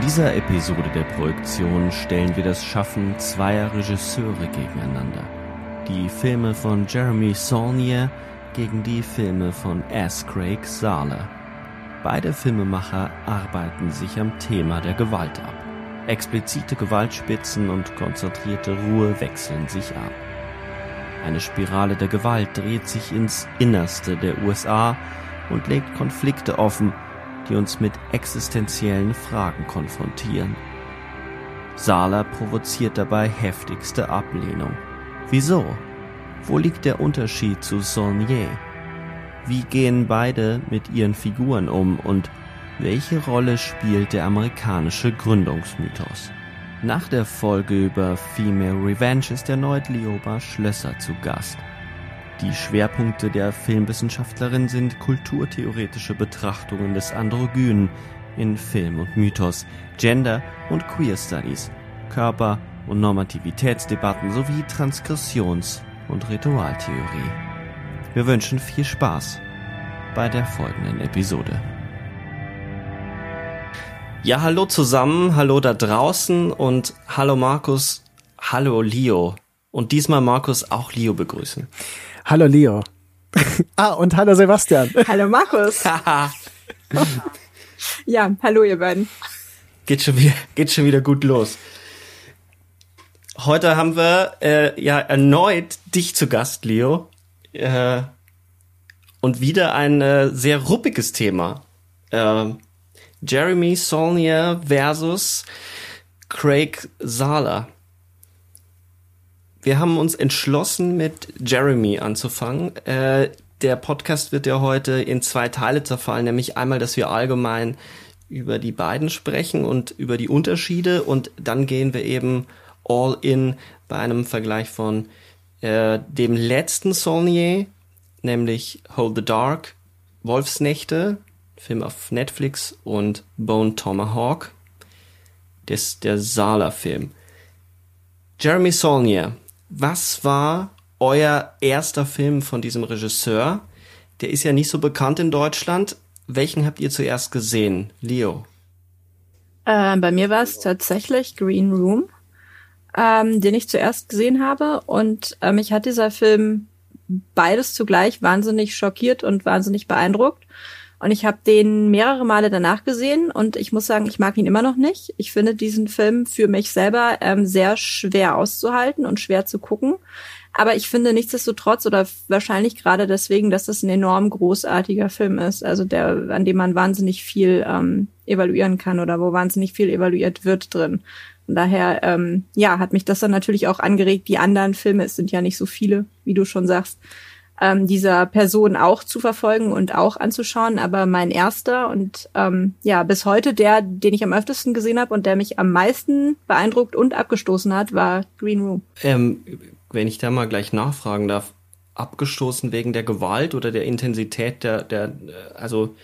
In dieser Episode der Projektion stellen wir das Schaffen zweier Regisseure gegeneinander. Die Filme von Jeremy Saulnier gegen die Filme von S. Craig Zahler. Beide Filmemacher arbeiten sich am Thema der Gewalt ab. Explizite Gewaltspitzen und konzentrierte Ruhe wechseln sich ab. Eine Spirale der Gewalt dreht sich ins Innerste der USA und legt Konflikte offen, die uns mit existenziellen Fragen konfrontieren. Sala provoziert dabei heftigste Ablehnung. Wieso? Wo liegt der Unterschied zu Saulnier? Wie gehen beide mit ihren Figuren um und welche Rolle spielt der amerikanische Gründungsmythos? Nach der Folge über Female Revenge ist erneut Lioba Schlösser zu Gast. Die Schwerpunkte der Filmwissenschaftlerin sind kulturtheoretische Betrachtungen des Androgynen in Film und Mythos, Gender und Queer Studies, Körper- und Normativitätsdebatten sowie Transgressions- und Ritualtheorie. Wir wünschen viel Spaß bei der folgenden Episode. Ja, hallo zusammen, hallo da draußen und hallo Markus, hallo Leo. Und diesmal Markus auch Leo begrüßen. Hallo Leo. ah, und hallo Sebastian. Hallo Markus. ja, hallo ihr beiden. Geht schon wieder, geht schon wieder gut los. Heute haben wir äh, ja erneut dich zu Gast, Leo. Äh, und wieder ein äh, sehr ruppiges Thema. Äh, Jeremy Saulnier versus Craig Zahler wir haben uns entschlossen, mit Jeremy anzufangen. Äh, der Podcast wird ja heute in zwei Teile zerfallen, nämlich einmal, dass wir allgemein über die beiden sprechen und über die Unterschiede und dann gehen wir eben all in bei einem Vergleich von äh, dem letzten Saulnier, nämlich Hold the Dark, Wolfsnächte, Film auf Netflix und Bone Tomahawk, das der Sala-Film. Jeremy Saulnier was war euer erster Film von diesem Regisseur? Der ist ja nicht so bekannt in Deutschland. Welchen habt ihr zuerst gesehen? Leo? Äh, bei mir war es tatsächlich Green Room, ähm, den ich zuerst gesehen habe. Und äh, mich hat dieser Film beides zugleich wahnsinnig schockiert und wahnsinnig beeindruckt. Und ich habe den mehrere Male danach gesehen und ich muss sagen, ich mag ihn immer noch nicht. Ich finde diesen Film für mich selber ähm, sehr schwer auszuhalten und schwer zu gucken. Aber ich finde nichtsdestotrotz oder wahrscheinlich gerade deswegen, dass das ein enorm großartiger Film ist, also der, an dem man wahnsinnig viel ähm, evaluieren kann oder wo wahnsinnig viel evaluiert wird drin. Von daher, ähm, ja, hat mich das dann natürlich auch angeregt. Die anderen Filme, es sind ja nicht so viele, wie du schon sagst, ähm, dieser Person auch zu verfolgen und auch anzuschauen. Aber mein erster und ähm, ja, bis heute der, den ich am öftesten gesehen habe und der mich am meisten beeindruckt und abgestoßen hat, war Green Room. Ähm, wenn ich da mal gleich nachfragen darf, abgestoßen wegen der Gewalt oder der Intensität der, der also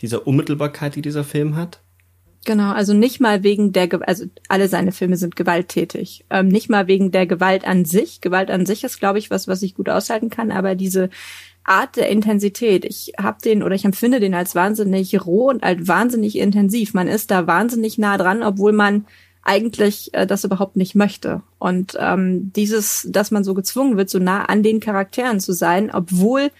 dieser Unmittelbarkeit, die dieser Film hat? Genau, also nicht mal wegen der, also alle seine Filme sind gewalttätig. Ähm, nicht mal wegen der Gewalt an sich. Gewalt an sich ist, glaube ich, was, was ich gut aushalten kann, aber diese Art der Intensität. Ich habe den oder ich empfinde den als wahnsinnig roh und als wahnsinnig intensiv. Man ist da wahnsinnig nah dran, obwohl man eigentlich äh, das überhaupt nicht möchte. Und ähm, dieses, dass man so gezwungen wird, so nah an den Charakteren zu sein, obwohl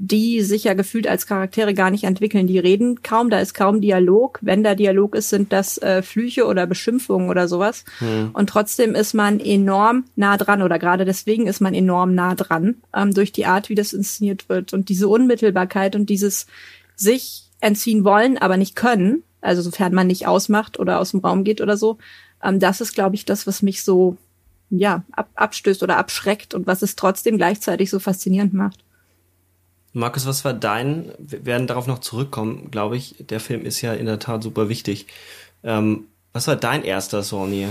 die sich ja gefühlt als Charaktere gar nicht entwickeln. Die reden kaum, da ist kaum Dialog. Wenn da Dialog ist, sind das äh, Flüche oder Beschimpfungen oder sowas. Hm. Und trotzdem ist man enorm nah dran oder gerade deswegen ist man enorm nah dran ähm, durch die Art, wie das inszeniert wird und diese Unmittelbarkeit und dieses sich entziehen wollen, aber nicht können. Also sofern man nicht ausmacht oder aus dem Raum geht oder so. Ähm, das ist, glaube ich, das, was mich so ja ab, abstößt oder abschreckt und was es trotzdem gleichzeitig so faszinierend macht. Markus, was war dein? Wir werden darauf noch zurückkommen, glaube ich. Der Film ist ja in der Tat super wichtig. Ähm, was war dein erster Saunier?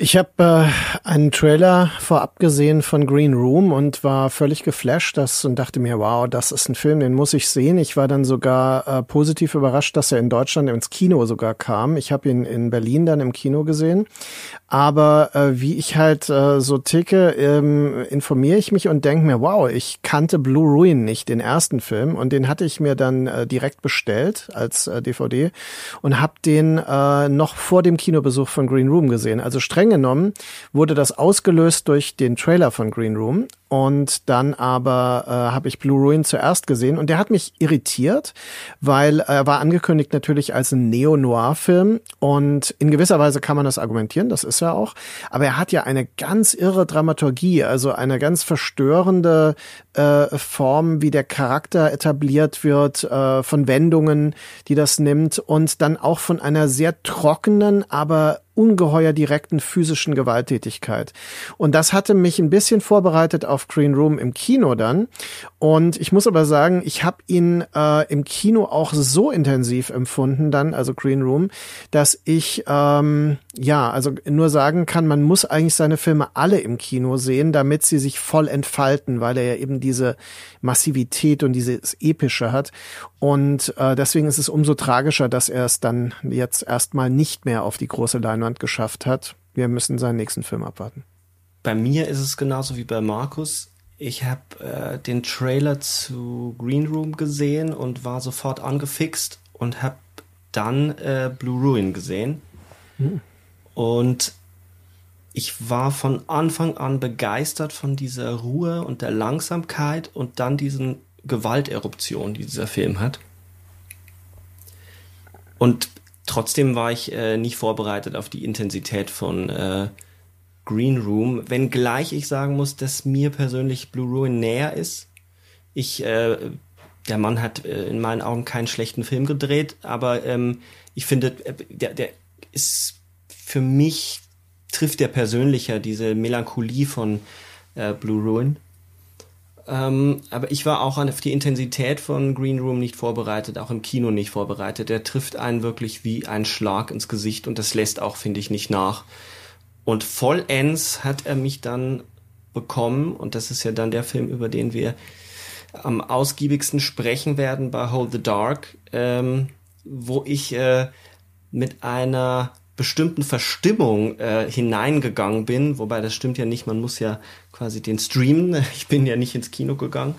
Ich habe äh, einen Trailer vorab gesehen von Green Room und war völlig geflasht das, und dachte mir, wow, das ist ein Film, den muss ich sehen. Ich war dann sogar äh, positiv überrascht, dass er in Deutschland ins Kino sogar kam. Ich habe ihn in Berlin dann im Kino gesehen. Aber äh, wie ich halt äh, so ticke, ähm, informiere ich mich und denke mir, wow, ich kannte Blue Ruin nicht, den ersten Film. Und den hatte ich mir dann äh, direkt bestellt als äh, DVD und habe den äh, noch vor dem Kinobesuch von Green Room gesehen. Also streng streng genommen wurde das ausgelöst durch den Trailer von Green Room und dann aber äh, habe ich Blue Ruin zuerst gesehen. Und der hat mich irritiert, weil er war angekündigt natürlich als ein Neo-Noir-Film. Und in gewisser Weise kann man das argumentieren, das ist er auch, aber er hat ja eine ganz irre Dramaturgie, also eine ganz verstörende äh, Form, wie der Charakter etabliert wird, äh, von Wendungen, die das nimmt. Und dann auch von einer sehr trockenen, aber ungeheuer direkten physischen Gewalttätigkeit. Und das hatte mich ein bisschen vorbereitet auf Green Room im Kino dann. Und ich muss aber sagen, ich habe ihn äh, im Kino auch so intensiv empfunden dann, also Green Room, dass ich ähm, ja, also nur sagen kann, man muss eigentlich seine Filme alle im Kino sehen, damit sie sich voll entfalten, weil er ja eben diese Massivität und dieses Epische hat. Und äh, deswegen ist es umso tragischer, dass er es dann jetzt erstmal nicht mehr auf die große Leinwand geschafft hat. Wir müssen seinen nächsten Film abwarten. Bei mir ist es genauso wie bei Markus. Ich habe äh, den Trailer zu Green Room gesehen und war sofort angefixt und habe dann äh, Blue Ruin gesehen. Hm. Und ich war von Anfang an begeistert von dieser Ruhe und der Langsamkeit und dann diesen Gewalteruption, die dieser Film hat. Und trotzdem war ich äh, nicht vorbereitet auf die Intensität von äh, Green Room, wenngleich ich sagen muss, dass mir persönlich Blue Ruin näher ist. Ich, äh, der Mann hat äh, in meinen Augen keinen schlechten Film gedreht, aber ähm, ich finde, äh, der, der ist für mich trifft der persönlicher diese Melancholie von äh, Blue Ruin. Ähm, aber ich war auch auf die Intensität von Green Room nicht vorbereitet, auch im Kino nicht vorbereitet. Der trifft einen wirklich wie ein Schlag ins Gesicht und das lässt auch, finde ich, nicht nach. Und vollends hat er mich dann bekommen, und das ist ja dann der Film, über den wir am ausgiebigsten sprechen werden bei Hold the Dark, ähm, wo ich äh, mit einer bestimmten Verstimmung äh, hineingegangen bin, wobei das stimmt ja nicht, man muss ja quasi den streamen, ich bin ja nicht ins Kino gegangen,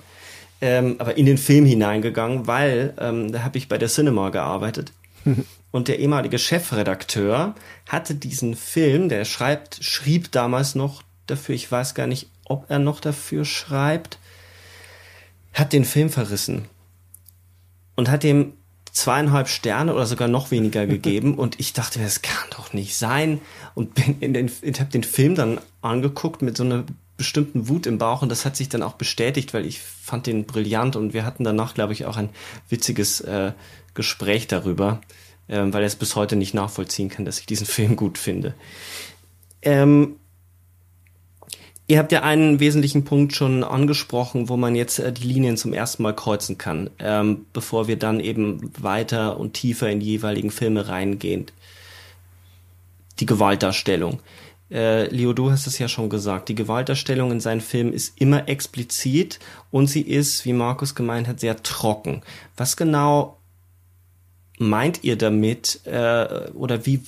ähm, aber in den Film hineingegangen, weil ähm, da habe ich bei der Cinema gearbeitet. Und der ehemalige Chefredakteur hatte diesen Film, der schreibt, schrieb damals noch dafür, ich weiß gar nicht, ob er noch dafür schreibt, hat den Film verrissen und hat dem zweieinhalb Sterne oder sogar noch weniger gegeben. Und ich dachte mir, das kann doch nicht sein. Und bin in den, ich habe den Film dann angeguckt mit so einer bestimmten Wut im Bauch. Und das hat sich dann auch bestätigt, weil ich fand den brillant. Und wir hatten danach, glaube ich, auch ein witziges äh, Gespräch darüber, äh, weil er es bis heute nicht nachvollziehen kann, dass ich diesen Film gut finde. Ähm, Ihr habt ja einen wesentlichen Punkt schon angesprochen, wo man jetzt äh, die Linien zum ersten Mal kreuzen kann, ähm, bevor wir dann eben weiter und tiefer in die jeweiligen Filme reingehen. Die Gewaltdarstellung. Äh, Leo, du hast es ja schon gesagt, die Gewaltdarstellung in seinen Filmen ist immer explizit und sie ist, wie Markus gemeint hat, sehr trocken. Was genau meint ihr damit äh, oder wie,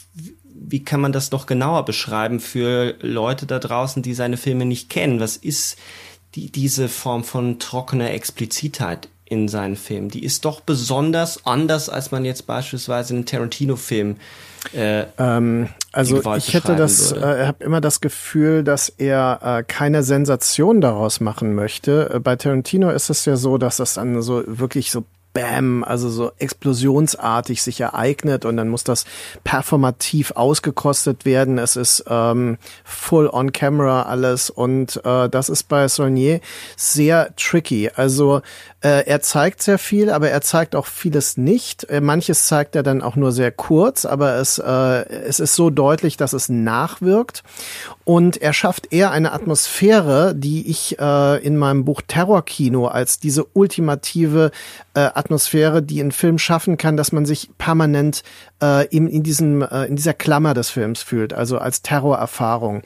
wie kann man das noch genauer beschreiben für Leute da draußen, die seine Filme nicht kennen? Was ist die, diese Form von trockener Explizitheit in seinen Filmen. Die ist doch besonders anders, als man jetzt beispielsweise einen Tarantino-Film äh, ähm, also ich hätte das, äh, habe immer das Gefühl, dass er äh, keine Sensation daraus machen möchte. Äh, bei Tarantino ist es ja so, dass das dann so wirklich so Bam, also so explosionsartig sich ereignet und dann muss das performativ ausgekostet werden. Es ist ähm, full on camera alles und äh, das ist bei Saulnier sehr tricky. Also äh, er zeigt sehr viel, aber er zeigt auch vieles nicht. Äh, manches zeigt er dann auch nur sehr kurz, aber es, äh, es ist so deutlich, dass es nachwirkt. Und er schafft eher eine Atmosphäre, die ich äh, in meinem Buch Terrorkino als diese ultimative äh, Atmosphäre, die ein Film schaffen kann, dass man sich permanent äh, in, in, diesem, äh, in dieser Klammer des Films fühlt, also als Terrorerfahrung.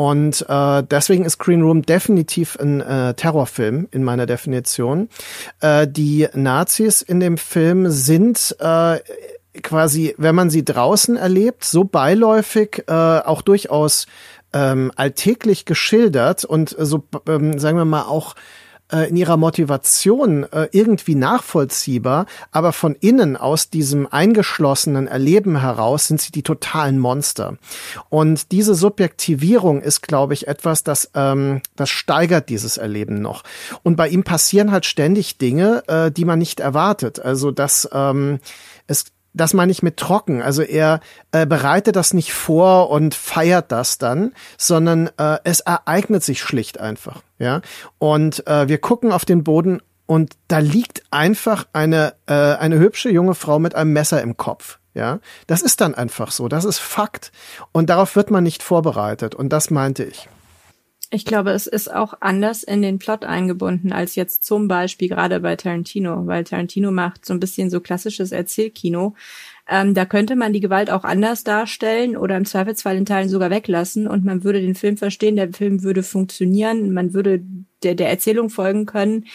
Und äh, deswegen ist Green Room definitiv ein äh, Terrorfilm in meiner Definition. Äh, die Nazis in dem Film sind äh, quasi, wenn man sie draußen erlebt, so beiläufig, äh, auch durchaus ähm, alltäglich geschildert und so, ähm, sagen wir mal, auch äh, in ihrer Motivation äh, irgendwie nachvollziehbar, aber von innen aus diesem eingeschlossenen Erleben heraus sind sie die totalen Monster. Und diese Subjektivierung ist, glaube ich, etwas, das, ähm, das steigert dieses Erleben noch. Und bei ihm passieren halt ständig Dinge, äh, die man nicht erwartet. Also dass ähm, es das meine ich mit trocken. Also er äh, bereitet das nicht vor und feiert das dann, sondern äh, es ereignet sich schlicht einfach. Ja. Und äh, wir gucken auf den Boden und da liegt einfach eine, äh, eine hübsche junge Frau mit einem Messer im Kopf. Ja, das ist dann einfach so. Das ist Fakt. Und darauf wird man nicht vorbereitet. Und das meinte ich. Ich glaube, es ist auch anders in den Plot eingebunden als jetzt zum Beispiel gerade bei Tarantino, weil Tarantino macht so ein bisschen so klassisches Erzählkino. Ähm, da könnte man die Gewalt auch anders darstellen oder im Zweifelsfall in Teilen sogar weglassen und man würde den Film verstehen, der Film würde funktionieren, man würde der, der Erzählung folgen können.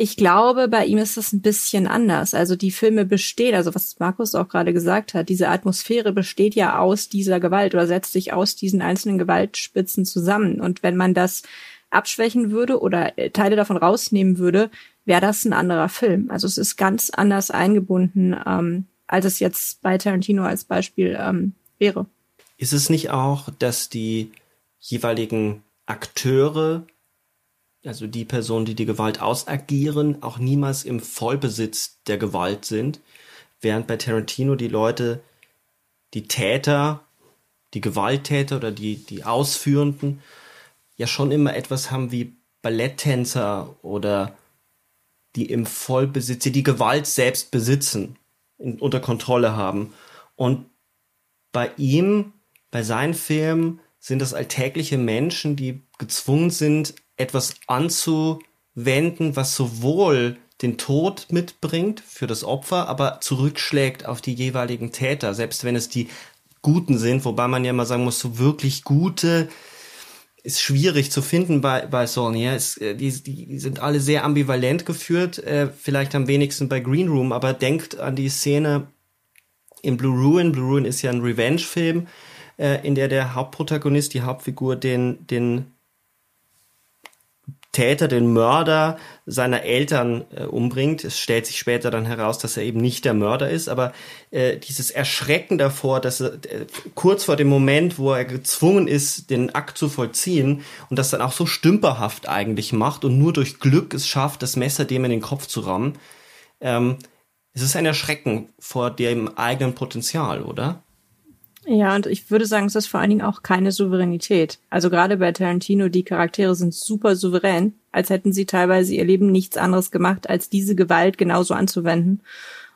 Ich glaube, bei ihm ist das ein bisschen anders. Also die Filme bestehen, also was Markus auch gerade gesagt hat, diese Atmosphäre besteht ja aus dieser Gewalt oder setzt sich aus diesen einzelnen Gewaltspitzen zusammen. Und wenn man das abschwächen würde oder äh, Teile davon rausnehmen würde, wäre das ein anderer Film. Also es ist ganz anders eingebunden, ähm, als es jetzt bei Tarantino als Beispiel ähm, wäre. Ist es nicht auch, dass die jeweiligen Akteure also die Personen, die die Gewalt ausagieren, auch niemals im Vollbesitz der Gewalt sind, während bei Tarantino die Leute, die Täter, die Gewalttäter oder die, die Ausführenden ja schon immer etwas haben wie Balletttänzer oder die im Vollbesitz, die die Gewalt selbst besitzen, in, unter Kontrolle haben. Und bei ihm, bei seinen Filmen, sind das alltägliche Menschen, die gezwungen sind, etwas anzuwenden, was sowohl den Tod mitbringt für das Opfer, aber zurückschlägt auf die jeweiligen Täter, selbst wenn es die Guten sind, wobei man ja mal sagen muss, so wirklich gute ist schwierig zu finden bei, bei Saulnier. Es, äh, die, die sind alle sehr ambivalent geführt, äh, vielleicht am wenigsten bei Green Room, aber denkt an die Szene in Blue Ruin. Blue Ruin ist ja ein Revenge-Film, äh, in der der Hauptprotagonist, die Hauptfigur, den, den Täter, den Mörder seiner Eltern äh, umbringt. Es stellt sich später dann heraus, dass er eben nicht der Mörder ist, aber äh, dieses Erschrecken davor, dass er äh, kurz vor dem Moment, wo er gezwungen ist, den Akt zu vollziehen und das dann auch so stümperhaft eigentlich macht und nur durch Glück es schafft, das Messer dem in den Kopf zu rammen, ähm, es ist ein Erschrecken vor dem eigenen Potenzial, oder? Ja, und ich würde sagen, es ist vor allen Dingen auch keine Souveränität. Also gerade bei Tarantino, die Charaktere sind super souverän, als hätten sie teilweise ihr Leben nichts anderes gemacht, als diese Gewalt genauso anzuwenden.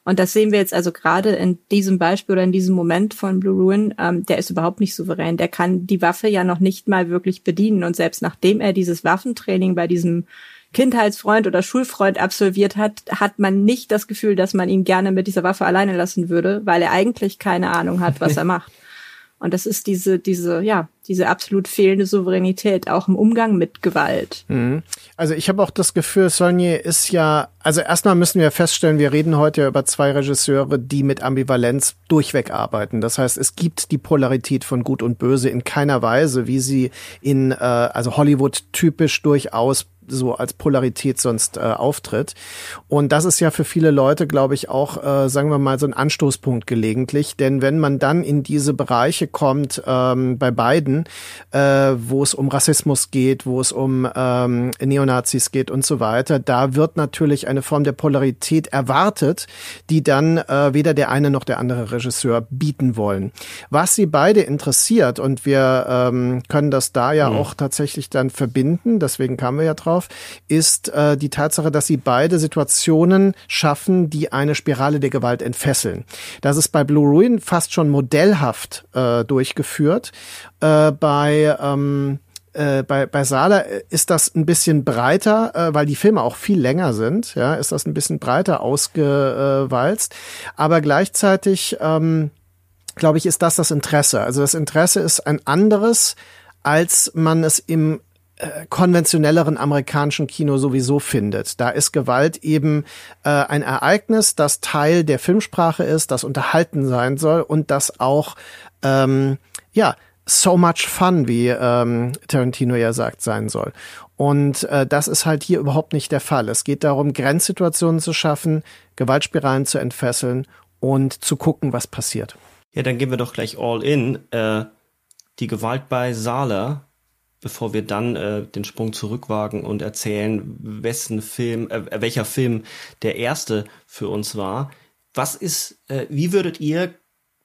Und das sehen wir jetzt also gerade in diesem Beispiel oder in diesem Moment von Blue Ruin. Ähm, der ist überhaupt nicht souverän. Der kann die Waffe ja noch nicht mal wirklich bedienen. Und selbst nachdem er dieses Waffentraining bei diesem Kindheitsfreund oder Schulfreund absolviert hat, hat man nicht das Gefühl, dass man ihn gerne mit dieser Waffe alleine lassen würde, weil er eigentlich keine Ahnung hat, was er macht. Und das ist diese, diese, ja, diese absolut fehlende Souveränität auch im Umgang mit Gewalt. Mhm. Also ich habe auch das Gefühl, Sonja ist ja, also erstmal müssen wir feststellen, wir reden heute über zwei Regisseure, die mit Ambivalenz durchweg arbeiten. Das heißt, es gibt die Polarität von Gut und Böse in keiner Weise, wie sie in äh, also Hollywood typisch durchaus so als Polarität sonst äh, auftritt. Und das ist ja für viele Leute, glaube ich, auch, äh, sagen wir mal, so ein Anstoßpunkt gelegentlich. Denn wenn man dann in diese Bereiche kommt, ähm, bei beiden, äh, wo es um Rassismus geht, wo es um ähm, Neonazis geht und so weiter, da wird natürlich eine Form der Polarität erwartet, die dann äh, weder der eine noch der andere Regisseur bieten wollen. Was sie beide interessiert, und wir ähm, können das da ja mhm. auch tatsächlich dann verbinden, deswegen kamen wir ja drauf, drauf, ist äh, die Tatsache, dass sie beide Situationen schaffen, die eine Spirale der Gewalt entfesseln. Das ist bei Blue Ruin fast schon modellhaft äh, durchgeführt. Äh, bei ähm, äh, bei, bei Sala ist das ein bisschen breiter, äh, weil die Filme auch viel länger sind, ja, ist das ein bisschen breiter ausgewalzt. Aber gleichzeitig, ähm, glaube ich, ist das das Interesse. Also das Interesse ist ein anderes, als man es im konventionelleren amerikanischen Kino sowieso findet. Da ist Gewalt eben äh, ein Ereignis, das Teil der Filmsprache ist, das unterhalten sein soll und das auch ähm, ja so much fun, wie ähm, Tarantino ja sagt, sein soll. Und äh, das ist halt hier überhaupt nicht der Fall. Es geht darum, Grenzsituationen zu schaffen, Gewaltspiralen zu entfesseln und zu gucken, was passiert. Ja, dann gehen wir doch gleich all in. Äh, die Gewalt bei Sala bevor wir dann äh, den Sprung zurückwagen und erzählen, wessen Film, äh, welcher Film der erste für uns war. Was ist, äh, wie würdet ihr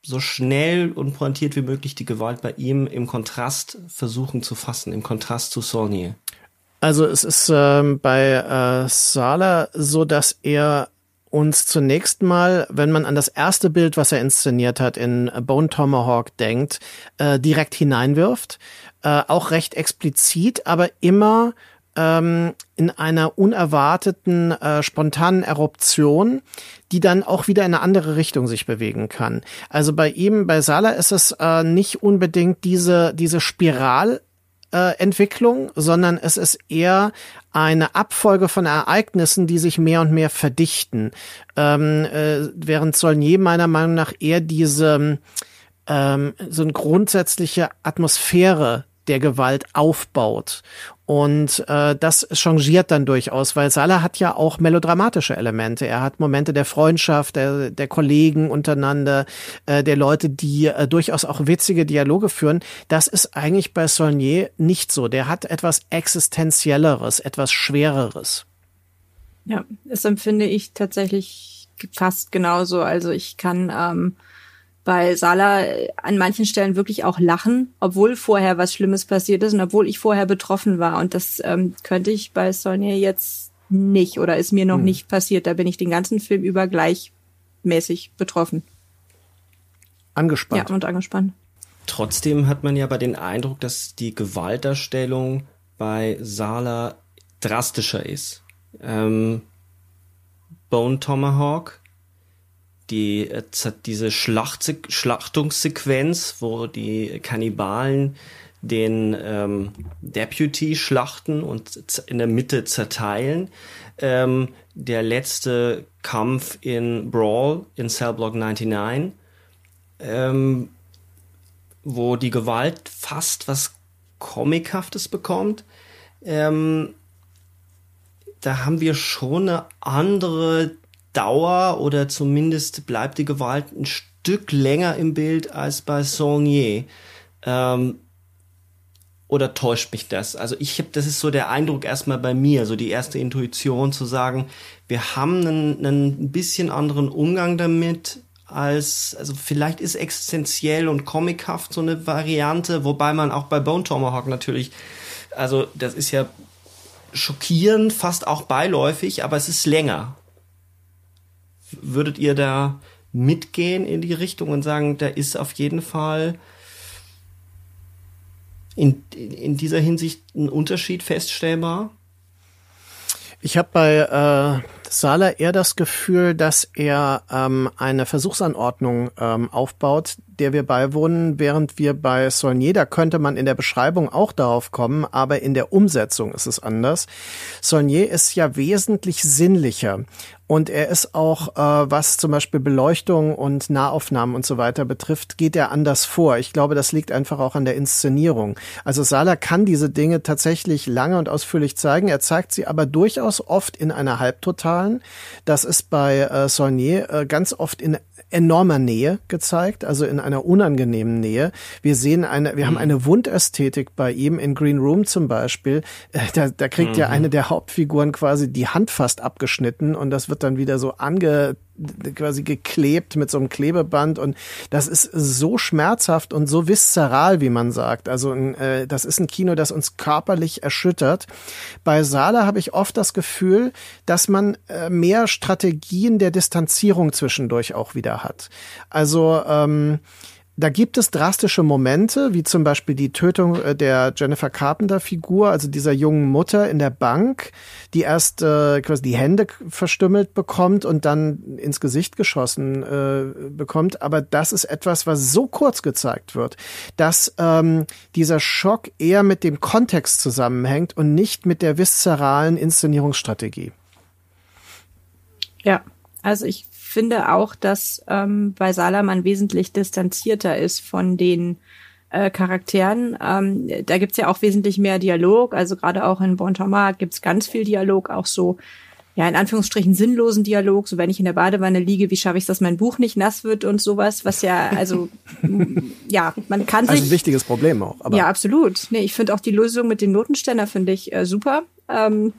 so schnell und pointiert wie möglich die Gewalt bei ihm im Kontrast versuchen zu fassen, im Kontrast zu Saulnier? Also es ist ähm, bei äh, Sala so, dass er uns zunächst mal, wenn man an das erste Bild, was er inszeniert hat, in Bone Tomahawk denkt, äh, direkt hineinwirft äh, auch recht explizit, aber immer ähm, in einer unerwarteten, äh, spontanen Eruption, die dann auch wieder in eine andere Richtung sich bewegen kann. Also bei ihm, bei Sala ist es äh, nicht unbedingt diese, diese Spiral, äh, Entwicklung, sondern es ist eher eine Abfolge von Ereignissen, die sich mehr und mehr verdichten. Ähm, äh, während Solnier meiner Meinung nach eher diese ähm, so eine grundsätzliche Atmosphäre der Gewalt aufbaut. Und äh, das changiert dann durchaus, weil Salah hat ja auch melodramatische Elemente. Er hat Momente der Freundschaft, der, der Kollegen untereinander, äh, der Leute, die äh, durchaus auch witzige Dialoge führen. Das ist eigentlich bei Saulnier nicht so. Der hat etwas Existenzielleres, etwas Schwereres. Ja, das empfinde ich tatsächlich fast genauso. Also ich kann ähm, bei Sala an manchen Stellen wirklich auch lachen, obwohl vorher was Schlimmes passiert ist und obwohl ich vorher betroffen war. Und das ähm, könnte ich bei Sonja jetzt nicht oder ist mir noch hm. nicht passiert. Da bin ich den ganzen Film über gleichmäßig betroffen. Angespannt. Ja, und angespannt. Trotzdem hat man ja bei den Eindruck, dass die Gewaltdarstellung bei Sala drastischer ist. Ähm, Bone Tomahawk die äh, diese Schlacht, Schlachtungssequenz, wo die Kannibalen den ähm, Deputy schlachten und in der Mitte zerteilen. Ähm, der letzte Kampf in Brawl in Cell Block 99, ähm, wo die Gewalt fast was Comichaftes bekommt. Ähm, da haben wir schon eine andere Dauer oder zumindest bleibt die Gewalt ein Stück länger im Bild als bei Saulnier. Ähm, oder täuscht mich das? Also ich habe, das ist so der Eindruck erstmal bei mir, so die erste Intuition zu sagen, wir haben einen, einen bisschen anderen Umgang damit als, also vielleicht ist existenziell und comichaft so eine Variante, wobei man auch bei Bone Tomahawk natürlich, also das ist ja schockierend, fast auch beiläufig, aber es ist länger. Würdet ihr da mitgehen in die Richtung und sagen, da ist auf jeden Fall in, in dieser Hinsicht ein Unterschied feststellbar? Ich habe bei äh, Sala eher das Gefühl, dass er ähm, eine Versuchsanordnung ähm, aufbaut, der wir beiwohnen, während wir bei Saulnier, da könnte man in der Beschreibung auch darauf kommen, aber in der Umsetzung ist es anders. Saulnier ist ja wesentlich sinnlicher. Und er ist auch, äh, was zum Beispiel Beleuchtung und Nahaufnahmen und so weiter betrifft, geht er anders vor. Ich glaube, das liegt einfach auch an der Inszenierung. Also Sala kann diese Dinge tatsächlich lange und ausführlich zeigen. Er zeigt sie aber durchaus oft in einer halbtotalen. Das ist bei äh, Saulnier äh, ganz oft in enormer Nähe gezeigt, also in einer unangenehmen Nähe. Wir sehen eine, wir mhm. haben eine Wundästhetik bei ihm in Green Room zum Beispiel. Äh, da, da kriegt mhm. ja eine der Hauptfiguren quasi die Hand fast abgeschnitten und das wird dann wieder so ange quasi geklebt mit so einem Klebeband und das ist so schmerzhaft und so viszeral, wie man sagt. Also äh, das ist ein Kino, das uns körperlich erschüttert. Bei Sala habe ich oft das Gefühl, dass man äh, mehr Strategien der Distanzierung zwischendurch auch wieder hat. Also ähm, da gibt es drastische Momente, wie zum Beispiel die Tötung äh, der Jennifer Carpenter-Figur, also dieser jungen Mutter in der Bank, die erst äh, quasi die Hände verstümmelt bekommt und dann ins Gesicht geschossen äh, bekommt. Aber das ist etwas, was so kurz gezeigt wird, dass ähm, dieser Schock eher mit dem Kontext zusammenhängt und nicht mit der viszeralen Inszenierungsstrategie. Ja, also ich finde auch, dass ähm, bei Salaman wesentlich distanzierter ist von den äh, Charakteren. Ähm, da gibt's ja auch wesentlich mehr Dialog. Also gerade auch in Bon Thomas gibt's ganz viel Dialog, auch so ja, in Anführungsstrichen sinnlosen Dialog, so wenn ich in der Badewanne liege, wie schaffe ich dass mein Buch nicht nass wird und sowas, was ja, also, ja, man kann sich. Also ein wichtiges Problem auch. Aber ja, absolut. Nee, ich finde auch die Lösung mit dem Notenständer finde ich äh, super. Ähm,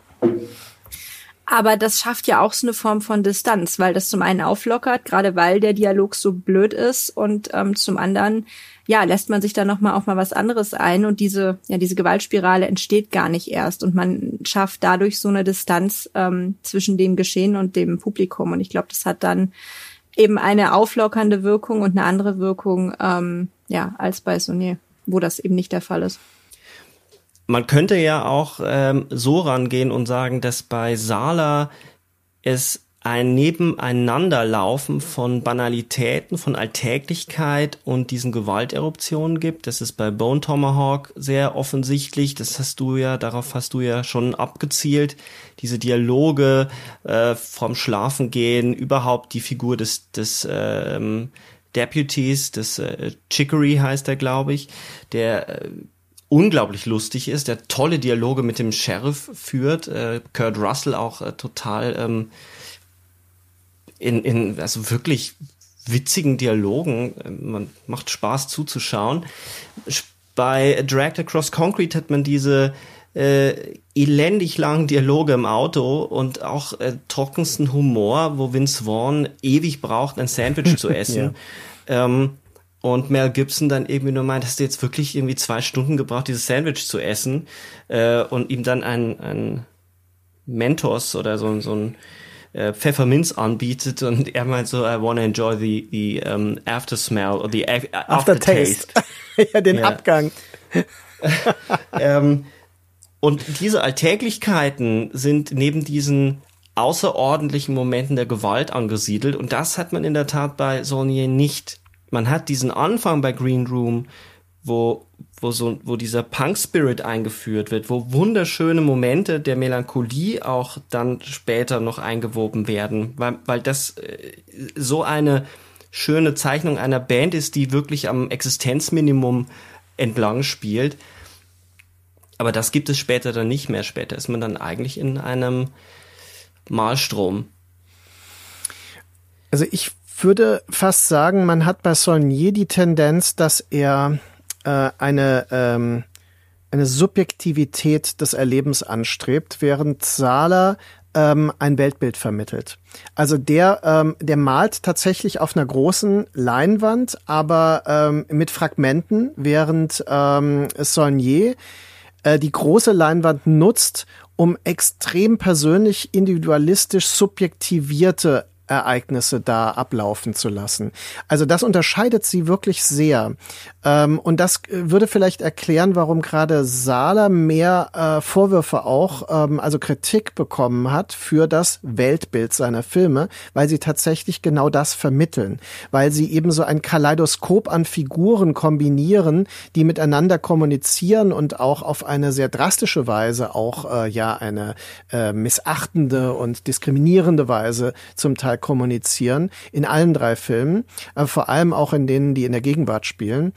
aber das schafft ja auch so eine Form von Distanz, weil das zum einen auflockert, gerade weil der Dialog so blöd ist und ähm, zum anderen ja, lässt man sich da noch mal auf mal was anderes ein und diese ja diese Gewaltspirale entsteht gar nicht erst und man schafft dadurch so eine Distanz ähm, zwischen dem Geschehen und dem Publikum und ich glaube, das hat dann eben eine auflockernde Wirkung und eine andere Wirkung ähm, ja als bei Sonier, wo das eben nicht der Fall ist man könnte ja auch ähm, so rangehen und sagen, dass bei Sala es ein Nebeneinanderlaufen von Banalitäten, von Alltäglichkeit und diesen Gewalteruptionen gibt. Das ist bei Bone Tomahawk sehr offensichtlich. Das hast du ja, darauf hast du ja schon abgezielt. Diese Dialoge äh, vom Schlafengehen, überhaupt die Figur des, des ähm, Deputies, des äh, Chicory heißt er, glaube ich, der äh, unglaublich lustig ist, der tolle Dialoge mit dem Sheriff führt, äh, Kurt Russell auch äh, total ähm, in, in also wirklich witzigen Dialogen, äh, man macht Spaß zuzuschauen. Bei Dragged Across Concrete hat man diese äh, elendig langen Dialoge im Auto und auch äh, trockensten Humor, wo Vince Vaughn ewig braucht, ein Sandwich zu essen. ja. ähm, und Mel Gibson dann irgendwie nur meint, hast du jetzt wirklich irgendwie zwei Stunden gebraucht, dieses Sandwich zu essen äh, und ihm dann ein, ein Mentos oder so, so ein äh, Pfefferminz anbietet und er meint so, I wanna enjoy the, the um, after smell or the aftertaste. After ja, den ja. Abgang. ähm, und diese Alltäglichkeiten sind neben diesen außerordentlichen Momenten der Gewalt angesiedelt und das hat man in der Tat bei Saulnier nicht man hat diesen Anfang bei Green Room, wo, wo so, wo dieser Punk Spirit eingeführt wird, wo wunderschöne Momente der Melancholie auch dann später noch eingewoben werden, weil, weil das äh, so eine schöne Zeichnung einer Band ist, die wirklich am Existenzminimum entlang spielt. Aber das gibt es später dann nicht mehr. Später ist man dann eigentlich in einem Malstrom. Also ich würde fast sagen, man hat bei Saulnier die Tendenz, dass er äh, eine, ähm, eine Subjektivität des Erlebens anstrebt, während Sala ähm, ein Weltbild vermittelt. Also der, ähm, der malt tatsächlich auf einer großen Leinwand, aber ähm, mit Fragmenten, während ähm, Saulnier äh, die große Leinwand nutzt, um extrem persönlich, individualistisch subjektivierte Ereignisse da ablaufen zu lassen. Also das unterscheidet sie wirklich sehr. Ähm, und das würde vielleicht erklären, warum gerade Sala mehr äh, Vorwürfe auch, ähm, also Kritik bekommen hat für das Weltbild seiner Filme, weil sie tatsächlich genau das vermitteln, weil sie eben so ein Kaleidoskop an Figuren kombinieren, die miteinander kommunizieren und auch auf eine sehr drastische Weise auch äh, ja eine äh, missachtende und diskriminierende Weise zum Teil kommunizieren in allen drei Filmen, aber vor allem auch in denen, die in der Gegenwart spielen.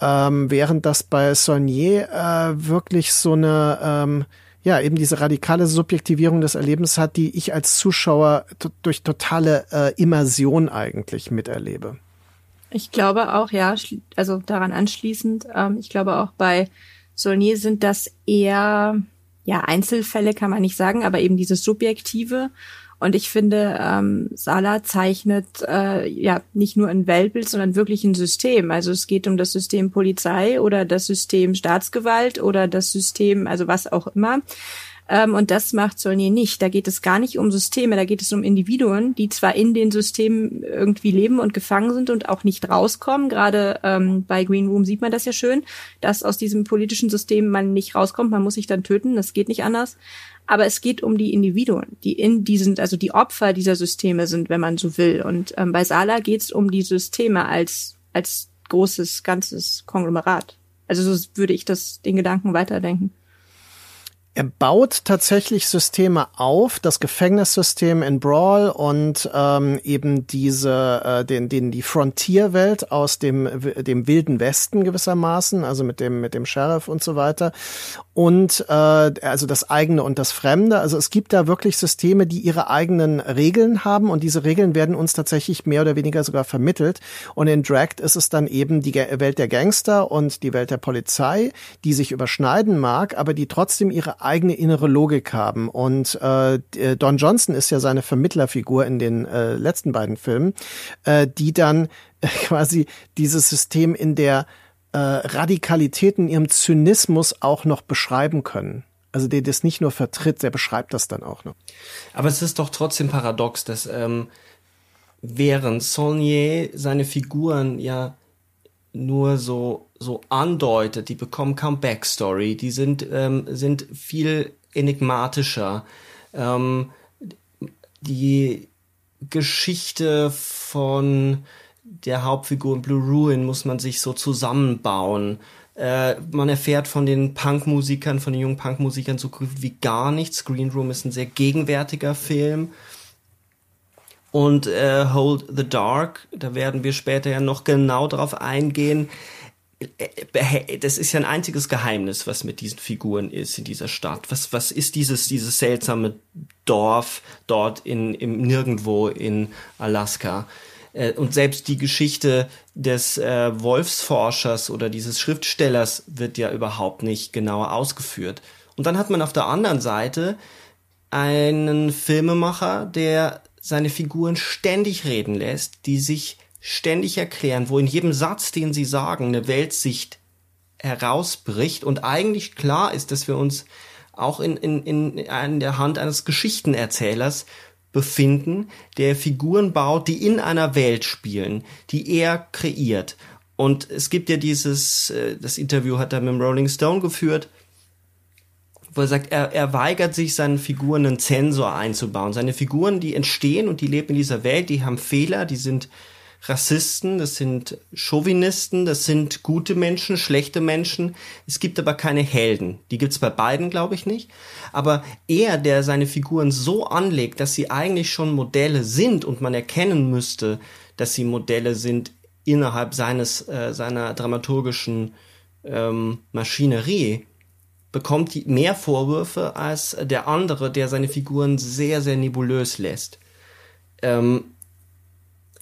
Ähm, während das bei Saunier äh, wirklich so eine ähm, ja, eben diese radikale Subjektivierung des Erlebens hat, die ich als Zuschauer durch totale äh, Immersion eigentlich miterlebe. Ich glaube auch, ja, also daran anschließend, ähm, ich glaube auch bei Saunier sind das eher, ja, Einzelfälle kann man nicht sagen, aber eben dieses Subjektive und ich finde, ähm, Sala zeichnet äh, ja nicht nur ein Weltbild, sondern wirklich ein System. Also es geht um das System Polizei oder das System Staatsgewalt oder das System, also was auch immer. Ähm, und das macht Solnier nicht. Da geht es gar nicht um Systeme, da geht es um Individuen, die zwar in den Systemen irgendwie leben und gefangen sind und auch nicht rauskommen. Gerade ähm, bei Green Room sieht man das ja schön, dass aus diesem politischen System man nicht rauskommt. Man muss sich dann töten, das geht nicht anders aber es geht um die Individuen, die in diesen, also die Opfer dieser Systeme sind, wenn man so will. Und ähm, bei Sala geht es um die Systeme als als großes ganzes Konglomerat. Also so würde ich das den Gedanken weiterdenken. Er baut tatsächlich Systeme auf, das Gefängnissystem in Brawl und ähm, eben diese, äh, den, den die Frontierwelt aus dem dem wilden Westen gewissermaßen, also mit dem mit dem Sheriff und so weiter und äh, also das eigene und das Fremde. Also es gibt da wirklich Systeme, die ihre eigenen Regeln haben und diese Regeln werden uns tatsächlich mehr oder weniger sogar vermittelt. Und in Dragged ist es dann eben die Welt der Gangster und die Welt der Polizei, die sich überschneiden mag, aber die trotzdem ihre eigene innere Logik haben. Und äh, Don Johnson ist ja seine Vermittlerfigur in den äh, letzten beiden Filmen, äh, die dann äh, quasi dieses System in der äh, Radikalität in ihrem Zynismus auch noch beschreiben können. Also der das nicht nur vertritt, der beschreibt das dann auch noch. Aber es ist doch trotzdem paradox, dass ähm, während Saulnier seine Figuren ja nur so so andeutet, die bekommen kaum Backstory, die sind ähm, sind viel enigmatischer. Ähm, die Geschichte von der Hauptfigur in Blue Ruin muss man sich so zusammenbauen. Äh, man erfährt von den Punkmusikern, von den jungen Punkmusikern so gut wie gar nichts. Green Room ist ein sehr gegenwärtiger Film. Und äh, Hold the Dark, da werden wir später ja noch genau drauf eingehen. Äh, das ist ja ein einziges Geheimnis, was mit diesen Figuren ist in dieser Stadt. Was, was ist dieses, dieses seltsame Dorf dort in, im Nirgendwo in Alaska? Äh, und selbst die Geschichte des äh, Wolfsforschers oder dieses Schriftstellers wird ja überhaupt nicht genauer ausgeführt. Und dann hat man auf der anderen Seite einen Filmemacher, der seine Figuren ständig reden lässt, die sich ständig erklären, wo in jedem Satz, den sie sagen, eine Weltsicht herausbricht und eigentlich klar ist, dass wir uns auch in, in, in, in der Hand eines Geschichtenerzählers befinden, der Figuren baut, die in einer Welt spielen, die er kreiert. Und es gibt ja dieses, äh, das Interview hat er mit dem Rolling Stone geführt, wo er sagt, er, er weigert sich, seinen Figuren einen Zensor einzubauen. Seine Figuren, die entstehen und die leben in dieser Welt, die haben Fehler, die sind Rassisten, das sind Chauvinisten, das sind gute Menschen, schlechte Menschen. Es gibt aber keine Helden. Die gibt's bei beiden, glaube ich, nicht. Aber er, der seine Figuren so anlegt, dass sie eigentlich schon Modelle sind und man erkennen müsste, dass sie Modelle sind innerhalb seines äh, seiner dramaturgischen ähm, Maschinerie, bekommt mehr Vorwürfe als der andere, der seine Figuren sehr, sehr nebulös lässt. Ähm,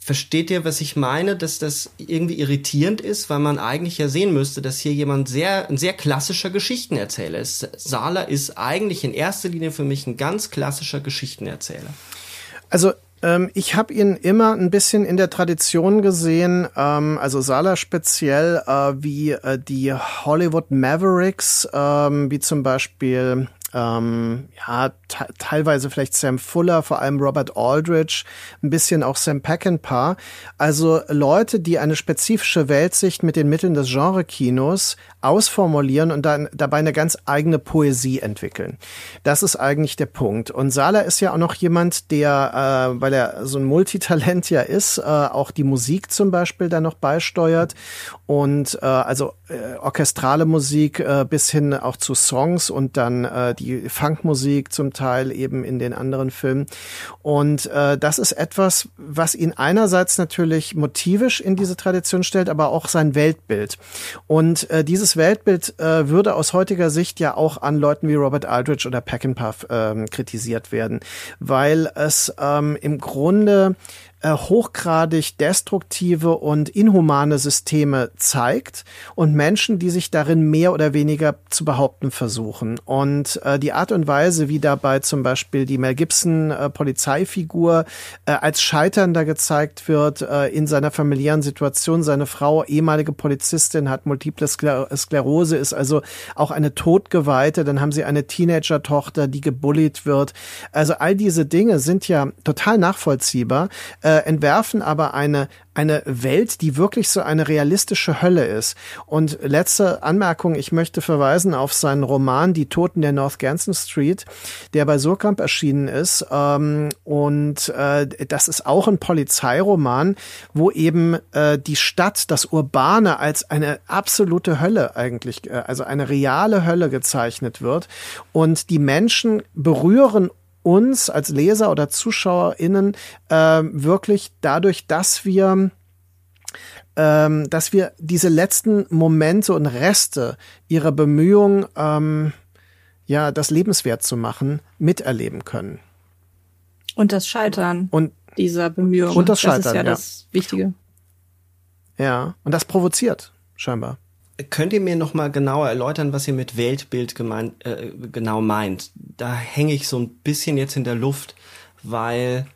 versteht ihr, was ich meine, dass das irgendwie irritierend ist, weil man eigentlich ja sehen müsste, dass hier jemand sehr, ein sehr klassischer Geschichtenerzähler ist. Sala ist eigentlich in erster Linie für mich ein ganz klassischer Geschichtenerzähler. Also ähm, ich habe ihn immer ein bisschen in der Tradition gesehen, ähm, also Sala speziell, äh, wie äh, die Hollywood Mavericks, ähm, wie zum Beispiel ähm, ja, teilweise vielleicht Sam Fuller, vor allem Robert Aldrich, ein bisschen auch Sam Peckinpah. Also Leute, die eine spezifische Weltsicht mit den Mitteln des Genre-Kinos ausformulieren und dann dabei eine ganz eigene Poesie entwickeln. Das ist eigentlich der Punkt. Und Sala ist ja auch noch jemand, der, äh, weil er so ein Multitalent ja ist, äh, auch die Musik zum Beispiel da noch beisteuert und äh, also äh, orchestrale Musik äh, bis hin auch zu Songs und dann äh, die Funkmusik zum Teil eben in den anderen Filmen. Und äh, das ist etwas, was ihn einerseits natürlich motivisch in diese Tradition stellt, aber auch sein Weltbild. Und äh, dieses Weltbild äh, würde aus heutiger Sicht ja auch an Leuten wie Robert Aldrich oder Peckinpah ähm, kritisiert werden, weil es ähm, im Grunde äh, hochgradig destruktive und inhumane Systeme zeigt und Menschen, die sich darin mehr oder weniger zu behaupten versuchen. Und äh, die Art und Weise, wie dabei zum Beispiel die Mel Gibson äh, Polizeifigur äh, als Scheiternder gezeigt wird äh, in seiner familiären Situation. Seine Frau, ehemalige Polizistin, hat multiple Skler Sklerose, ist also auch eine Todgeweihte. Dann haben sie eine Teenager-Tochter, die gebullied wird. Also all diese Dinge sind ja total nachvollziehbar. Äh, äh, entwerfen aber eine, eine Welt, die wirklich so eine realistische Hölle ist. Und letzte Anmerkung, ich möchte verweisen auf seinen Roman Die Toten der North Ganson Street, der bei Surkamp erschienen ist. Ähm, und äh, das ist auch ein Polizeiroman, wo eben äh, die Stadt, das Urbane als eine absolute Hölle eigentlich, äh, also eine reale Hölle gezeichnet wird. Und die Menschen berühren uns als Leser oder ZuschauerInnen äh, wirklich dadurch, dass wir ähm, dass wir diese letzten Momente und Reste ihrer Bemühungen, ähm, ja, das lebenswert zu machen, miterleben können. Und das Scheitern und, dieser Bemühungen. Und das Scheitern, das ist ja, ja. das Wichtige. Ja, und das provoziert, scheinbar. Könnt ihr mir noch mal genauer erläutern, was ihr mit Weltbild gemeint, äh, genau meint? Da hänge ich so ein bisschen jetzt in der Luft, weil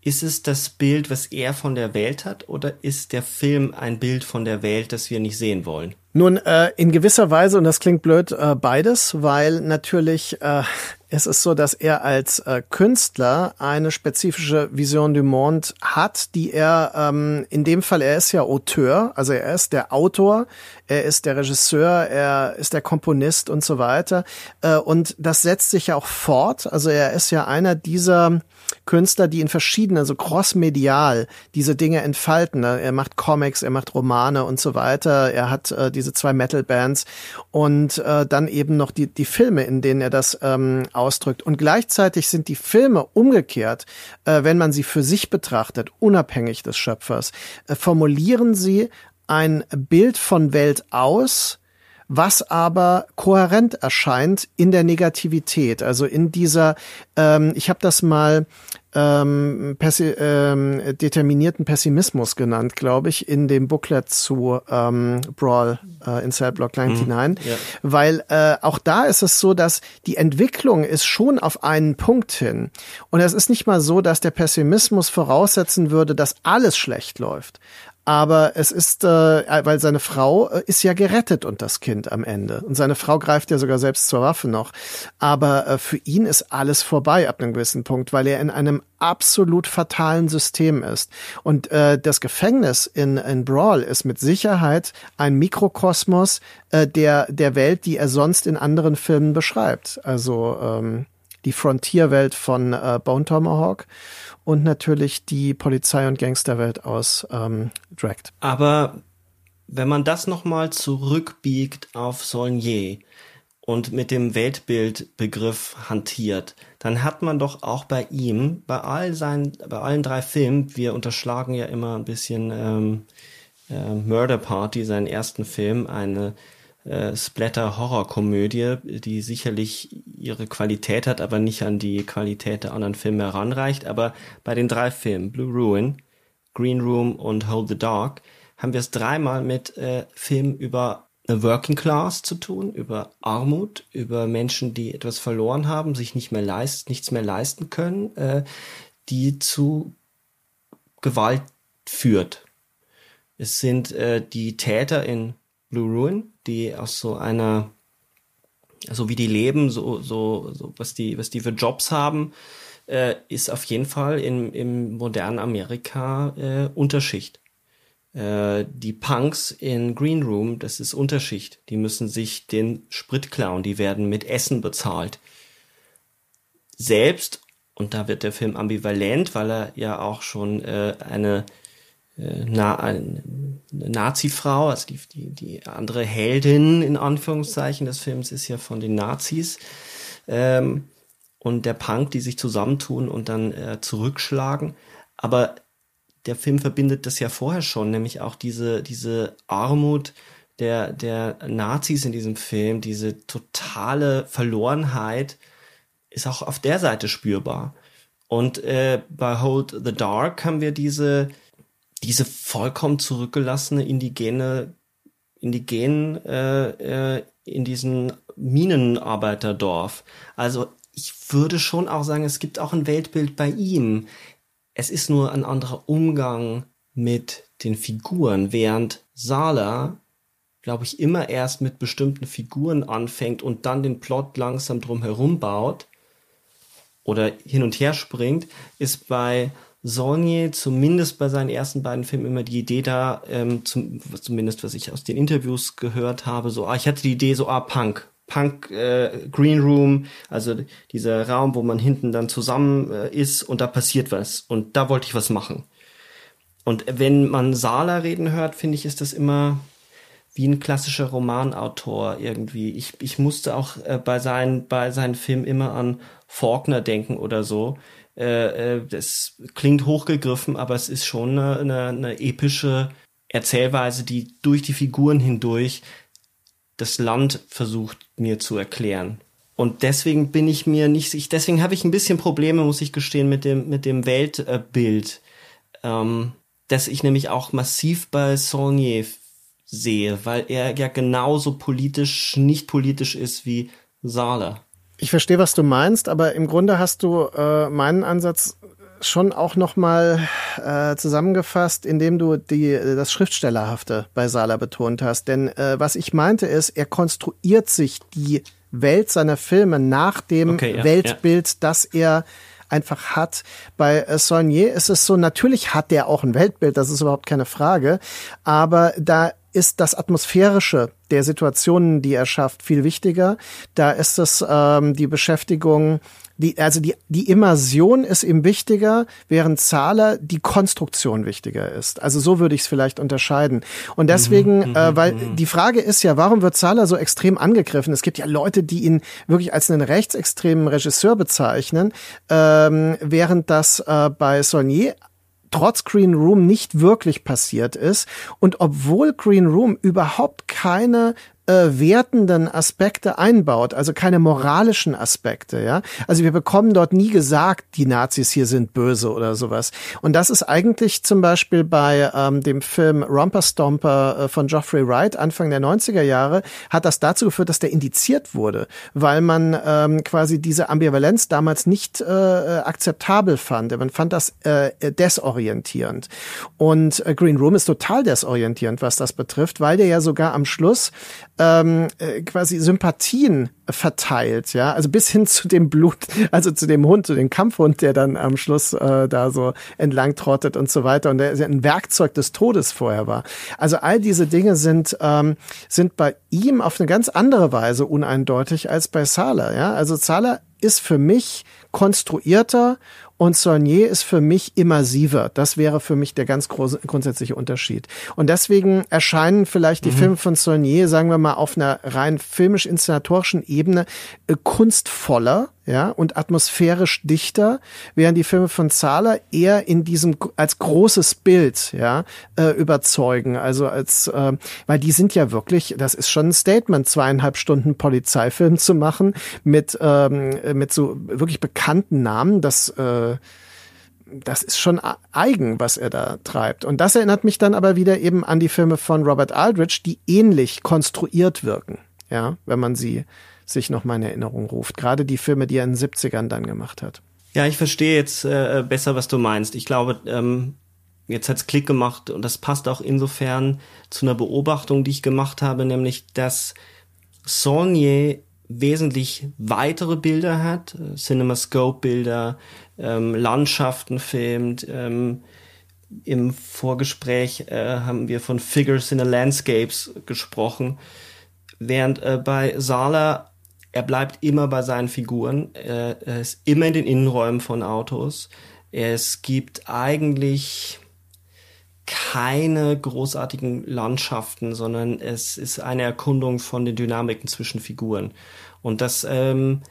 ist es das Bild, was er von der Welt hat, oder ist der Film ein Bild von der Welt, das wir nicht sehen wollen? Nun, äh, in gewisser Weise, und das klingt blöd, äh, beides, weil natürlich äh, es ist so, dass er als äh, Künstler eine spezifische Vision du Monde hat, die er ähm, in dem Fall, er ist ja Auteur, also er ist der Autor, er ist der Regisseur, er ist der Komponist und so weiter. Äh, und das setzt sich ja auch fort. Also er ist ja einer dieser Künstler, die in verschiedenen, also crossmedial diese Dinge entfalten. Er macht Comics, er macht Romane und so weiter. Er hat äh, diese zwei Metal-Bands und äh, dann eben noch die, die Filme, in denen er das ähm, ausdrückt. Und gleichzeitig sind die Filme umgekehrt, äh, wenn man sie für sich betrachtet, unabhängig des Schöpfers, äh, formulieren sie ein Bild von Welt aus, was aber kohärent erscheint in der Negativität, also in dieser, ähm, ich habe das mal ähm, pessi ähm, determinierten Pessimismus genannt, glaube ich, in dem Booklet zu ähm, Brawl äh, in Cell Block 99, mhm, ja. weil äh, auch da ist es so, dass die Entwicklung ist schon auf einen Punkt hin. Und es ist nicht mal so, dass der Pessimismus voraussetzen würde, dass alles schlecht läuft, aber es ist, äh, weil seine Frau äh, ist ja gerettet und das Kind am Ende. Und seine Frau greift ja sogar selbst zur Waffe noch. Aber äh, für ihn ist alles vorbei ab einem gewissen Punkt, weil er in einem absolut fatalen System ist. Und äh, das Gefängnis in, in Brawl ist mit Sicherheit ein Mikrokosmos äh, der, der Welt, die er sonst in anderen Filmen beschreibt. Also ähm, die Frontierwelt von äh, Bone Tomahawk und natürlich die Polizei- und Gangsterwelt aus ähm, Dragged. Aber wenn man das nochmal zurückbiegt auf Saulnier und mit dem Weltbildbegriff hantiert, dann hat man doch auch bei ihm, bei all seinen, bei allen drei Filmen, wir unterschlagen ja immer ein bisschen ähm, äh, Murder Party, seinen ersten Film, eine äh, Splatter-Horror-Komödie, die sicherlich ihre Qualität hat, aber nicht an die Qualität der anderen Filme heranreicht. Aber bei den drei Filmen, Blue Ruin, Green Room und Hold the Dark, haben wir es dreimal mit äh, Filmen über eine Working Class zu tun, über Armut, über Menschen, die etwas verloren haben, sich nicht mehr leist, nichts mehr leisten können, äh, die zu Gewalt führt. Es sind äh, die Täter in Blue Ruin, die aus so einer so wie die leben, so, so, so was die, was die für Jobs haben, äh, ist auf jeden Fall im, im modernen Amerika äh, Unterschicht. Äh, die Punks in Green Room, das ist Unterschicht. Die müssen sich den Sprit klauen, die werden mit Essen bezahlt. Selbst, und da wird der Film ambivalent, weil er ja auch schon äh, eine na, eine Nazi-Frau, also die, die, die andere Heldin in Anführungszeichen des Films ist ja von den Nazis. Ähm, und der Punk, die sich zusammentun und dann äh, zurückschlagen. Aber der Film verbindet das ja vorher schon, nämlich auch diese, diese Armut der, der Nazis in diesem Film, diese totale Verlorenheit ist auch auf der Seite spürbar. Und äh, bei Hold the Dark haben wir diese, diese vollkommen zurückgelassene indigene, indigenen äh, äh, in diesem Minenarbeiterdorf. Also ich würde schon auch sagen, es gibt auch ein Weltbild bei ihm. Es ist nur ein anderer Umgang mit den Figuren, während Sala, glaube ich, immer erst mit bestimmten Figuren anfängt und dann den Plot langsam drum herum baut oder hin und her springt, ist bei Saulnier zumindest bei seinen ersten beiden Filmen immer die Idee da, ähm, zum, zumindest was ich aus den Interviews gehört habe, so, ah, ich hatte die Idee so, ah, Punk. Punk äh, Green Room, also dieser Raum, wo man hinten dann zusammen äh, ist und da passiert was und da wollte ich was machen. Und wenn man Sala reden hört, finde ich, ist das immer wie ein klassischer Romanautor irgendwie. Ich, ich musste auch äh, bei, seinen, bei seinen Filmen immer an Faulkner denken oder so, äh, äh, das klingt hochgegriffen, aber es ist schon eine, eine, eine epische Erzählweise, die durch die Figuren hindurch das Land versucht mir zu erklären. Und deswegen bin ich mir nicht, ich, deswegen habe ich ein bisschen Probleme, muss ich gestehen, mit dem, mit dem Weltbild, ähm, das ich nämlich auch massiv bei Saulnier sehe, weil er ja genauso politisch, nicht politisch ist wie Sala. Ich verstehe, was du meinst, aber im Grunde hast du äh, meinen Ansatz schon auch noch mal äh, zusammengefasst, indem du die das Schriftstellerhafte bei Sala betont hast. Denn äh, was ich meinte ist, er konstruiert sich die Welt seiner Filme nach dem okay, ja, Weltbild, ja. das er einfach hat. Bei äh, Saulnier ist es so, natürlich hat der auch ein Weltbild, das ist überhaupt keine Frage, aber da ist das Atmosphärische der Situationen, die er schafft, viel wichtiger. Da ist es ähm, die Beschäftigung, die, also die, die Immersion ist ihm wichtiger, während Zahler die Konstruktion wichtiger ist. Also so würde ich es vielleicht unterscheiden. Und deswegen, mhm, äh, mhm, weil mhm. die Frage ist ja, warum wird Zahler so extrem angegriffen? Es gibt ja Leute, die ihn wirklich als einen rechtsextremen Regisseur bezeichnen, ähm, während das äh, bei Saulnier trotz Green Room nicht wirklich passiert ist. Und obwohl Green Room überhaupt keine äh, wertenden Aspekte einbaut, also keine moralischen Aspekte, ja. Also wir bekommen dort nie gesagt, die Nazis hier sind böse oder sowas. Und das ist eigentlich zum Beispiel bei ähm, dem Film Romper Stomper äh, von Geoffrey Wright Anfang der 90er Jahre, hat das dazu geführt, dass der indiziert wurde, weil man ähm, quasi diese Ambivalenz damals nicht äh, akzeptabel fand. Man fand das äh, desorientierend. Und äh, Green Room ist total desorientierend, was das betrifft, weil der ja sogar am Schluss ähm, äh, quasi Sympathien verteilt, ja, also bis hin zu dem Blut, also zu dem Hund, zu dem Kampfhund, der dann am Schluss äh, da so entlang trottet und so weiter und der ein Werkzeug des Todes vorher war. Also all diese Dinge sind ähm, sind bei ihm auf eine ganz andere Weise uneindeutig als bei Sala, ja. Also Sala ist für mich konstruierter und Saunier ist für mich immersiver. Das wäre für mich der ganz große, grundsätzliche Unterschied. Und deswegen erscheinen vielleicht die mhm. Filme von Saunier, sagen wir mal, auf einer rein filmisch-inszenatorischen Ebene äh, kunstvoller, ja, und atmosphärisch dichter, während die Filme von Zahler eher in diesem als großes Bild, ja, äh, überzeugen. Also als, äh, weil die sind ja wirklich, das ist schon ein Statement, zweieinhalb Stunden Polizeifilm zu machen mit ähm, mit so wirklich bekannten Namen, das äh, das ist schon eigen, was er da treibt. Und das erinnert mich dann aber wieder eben an die Filme von Robert Aldrich, die ähnlich konstruiert wirken. Ja, wenn man sie sich noch mal in Erinnerung ruft. Gerade die Filme, die er in den 70ern dann gemacht hat. Ja, ich verstehe jetzt äh, besser, was du meinst. Ich glaube, ähm, jetzt hat's Klick gemacht und das passt auch insofern zu einer Beobachtung, die ich gemacht habe, nämlich dass Saulnier wesentlich weitere Bilder hat, äh, CinemaScope-Bilder, ähm, Landschaften filmt. Ähm, Im Vorgespräch äh, haben wir von Figures in the Landscapes gesprochen, während äh, bei Sala er bleibt immer bei seinen Figuren, er, ist immer in den Innenräumen von Autos. Es gibt eigentlich keine großartigen Landschaften, sondern es ist eine Erkundung von den Dynamiken zwischen Figuren. Und das, ähm,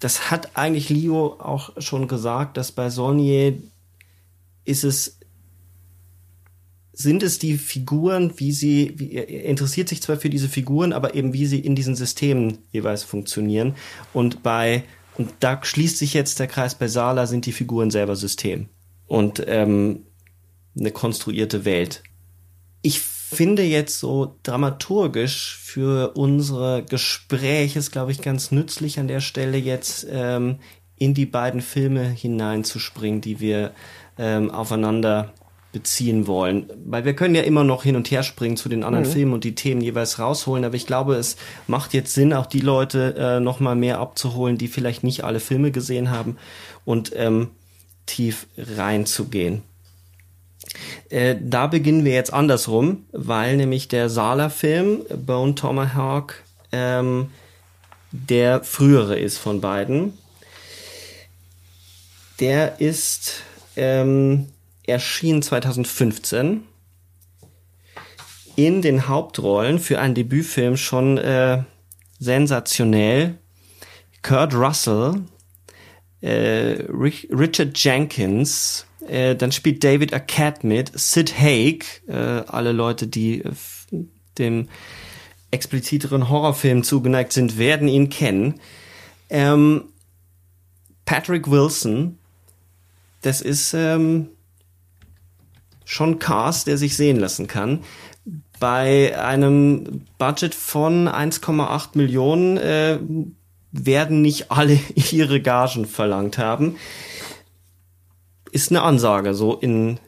das hat eigentlich Leo auch schon gesagt, dass bei Sonnier ist es, sind es die Figuren, wie sie, wie, er interessiert sich zwar für diese Figuren, aber eben wie sie in diesen Systemen jeweils funktionieren. Und bei, und da schließt sich jetzt der Kreis bei Sala, sind die Figuren selber System. Und ähm, eine konstruierte Welt. Ich finde jetzt so dramaturgisch für unsere Gespräche ist, glaube ich, ganz nützlich an der Stelle jetzt ähm, in die beiden Filme hineinzuspringen, die wir ähm, aufeinander beziehen wollen. Weil wir können ja immer noch hin und her springen zu den anderen mhm. Filmen und die Themen jeweils rausholen, aber ich glaube, es macht jetzt Sinn, auch die Leute äh, noch mal mehr abzuholen, die vielleicht nicht alle Filme gesehen haben und ähm, tief reinzugehen. Äh, da beginnen wir jetzt andersrum, weil nämlich der Sala-Film Bone Tomahawk ähm, der frühere ist von beiden. Der ist ähm, erschienen 2015 in den Hauptrollen für einen Debütfilm schon äh, sensationell. Kurt Russell, äh, Richard Jenkins, äh, dann spielt David Arquette mit, Sid Haig, äh, alle Leute, die äh, dem expliziteren Horrorfilm zugeneigt sind, werden ihn kennen. Ähm, Patrick Wilson, das ist ähm, schon Cast, der sich sehen lassen kann. Bei einem Budget von 1,8 Millionen äh, werden nicht alle ihre Gagen verlangt haben ist eine Ansage, so in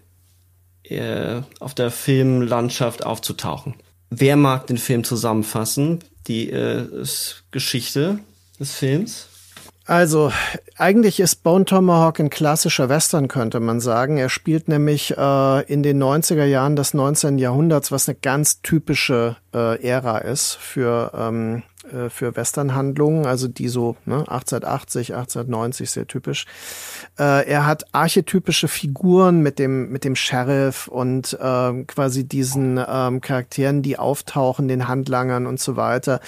äh, auf der Filmlandschaft aufzutauchen. Wer mag den Film zusammenfassen? Die äh, Geschichte des Films? Also, eigentlich ist Bone Tomahawk ein klassischer Western, könnte man sagen. Er spielt nämlich äh, in den 90er Jahren des 19. Jahrhunderts, was eine ganz typische äh, Ära ist für ähm, äh, für Westernhandlungen, also die so ne, 1880, 1890 sehr typisch. Äh, er hat archetypische Figuren mit dem mit dem Sheriff und äh, quasi diesen ähm, Charakteren, die auftauchen, den Handlangern und so weiter.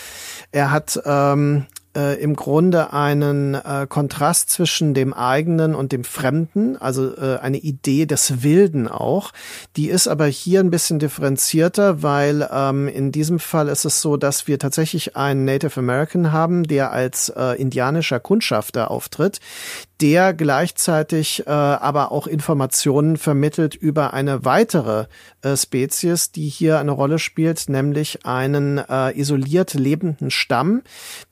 Er hat ähm, äh, im Grunde einen äh, Kontrast zwischen dem eigenen und dem Fremden, also äh, eine Idee des Wilden auch. Die ist aber hier ein bisschen differenzierter, weil ähm, in diesem Fall ist es so, dass wir tatsächlich einen Native American haben, der als äh, indianischer Kundschafter auftritt, der gleichzeitig äh, aber auch Informationen vermittelt über eine weitere äh, Spezies, die hier eine Rolle spielt, nämlich einen äh, isoliert lebenden Stamm,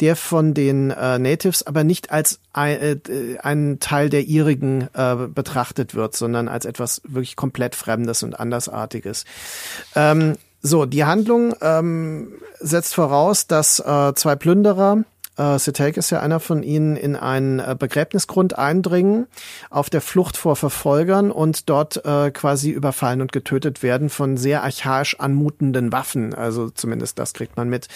der von den äh, Natives aber nicht als ein, äh, ein Teil der ihrigen äh, betrachtet wird, sondern als etwas wirklich komplett Fremdes und Andersartiges. Ähm, so, die Handlung ähm, setzt voraus, dass äh, zwei Plünderer äh, Setek ist ja einer von ihnen, in einen äh, Begräbnisgrund eindringen, auf der Flucht vor Verfolgern und dort äh, quasi überfallen und getötet werden von sehr archaisch anmutenden Waffen. Also zumindest das kriegt man mit.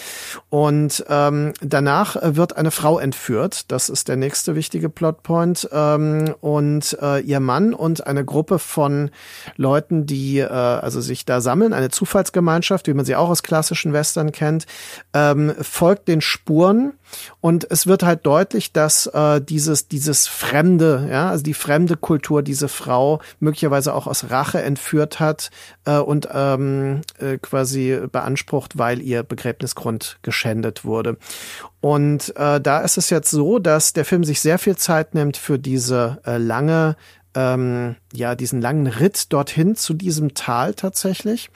Und ähm, danach äh, wird eine Frau entführt. Das ist der nächste wichtige Plotpoint. Ähm, und äh, ihr Mann und eine Gruppe von Leuten, die äh, also sich da sammeln, eine Zufallsgemeinschaft, wie man sie auch aus klassischen Western kennt, ähm, folgt den Spuren und es wird halt deutlich, dass äh, dieses, dieses Fremde, ja, also die fremde Kultur diese Frau möglicherweise auch aus Rache entführt hat äh, und ähm, äh, quasi beansprucht, weil ihr Begräbnisgrund geschändet wurde. Und äh, da ist es jetzt so, dass der Film sich sehr viel Zeit nimmt für diese äh, lange ähm, ja diesen langen Ritt dorthin zu diesem Tal tatsächlich,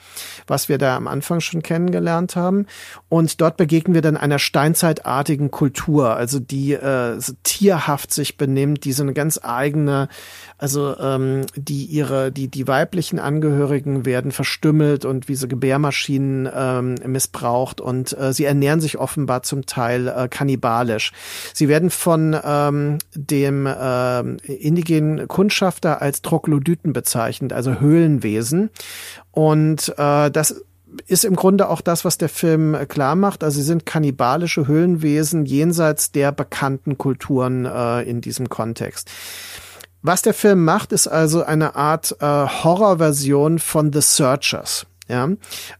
was wir da am Anfang schon kennengelernt haben. Und dort begegnen wir dann einer steinzeitartigen Kultur, also die äh, so tierhaft sich benimmt, die so eine ganz eigene, also ähm, die ihre, die die weiblichen Angehörigen werden verstümmelt und wie so Gebärmaschinen ähm, missbraucht und äh, sie ernähren sich offenbar zum Teil äh, kannibalisch. Sie werden von ähm, dem äh, indigenen Kundschafter als Troglodyten bezeichnet, also Höhlenwesen. Und äh, das ist im Grunde auch das, was der Film äh, klar macht. Also sie sind kannibalische Höhlenwesen jenseits der bekannten Kulturen äh, in diesem Kontext. Was der Film macht, ist also eine Art äh, Horrorversion von The Searchers. Ja,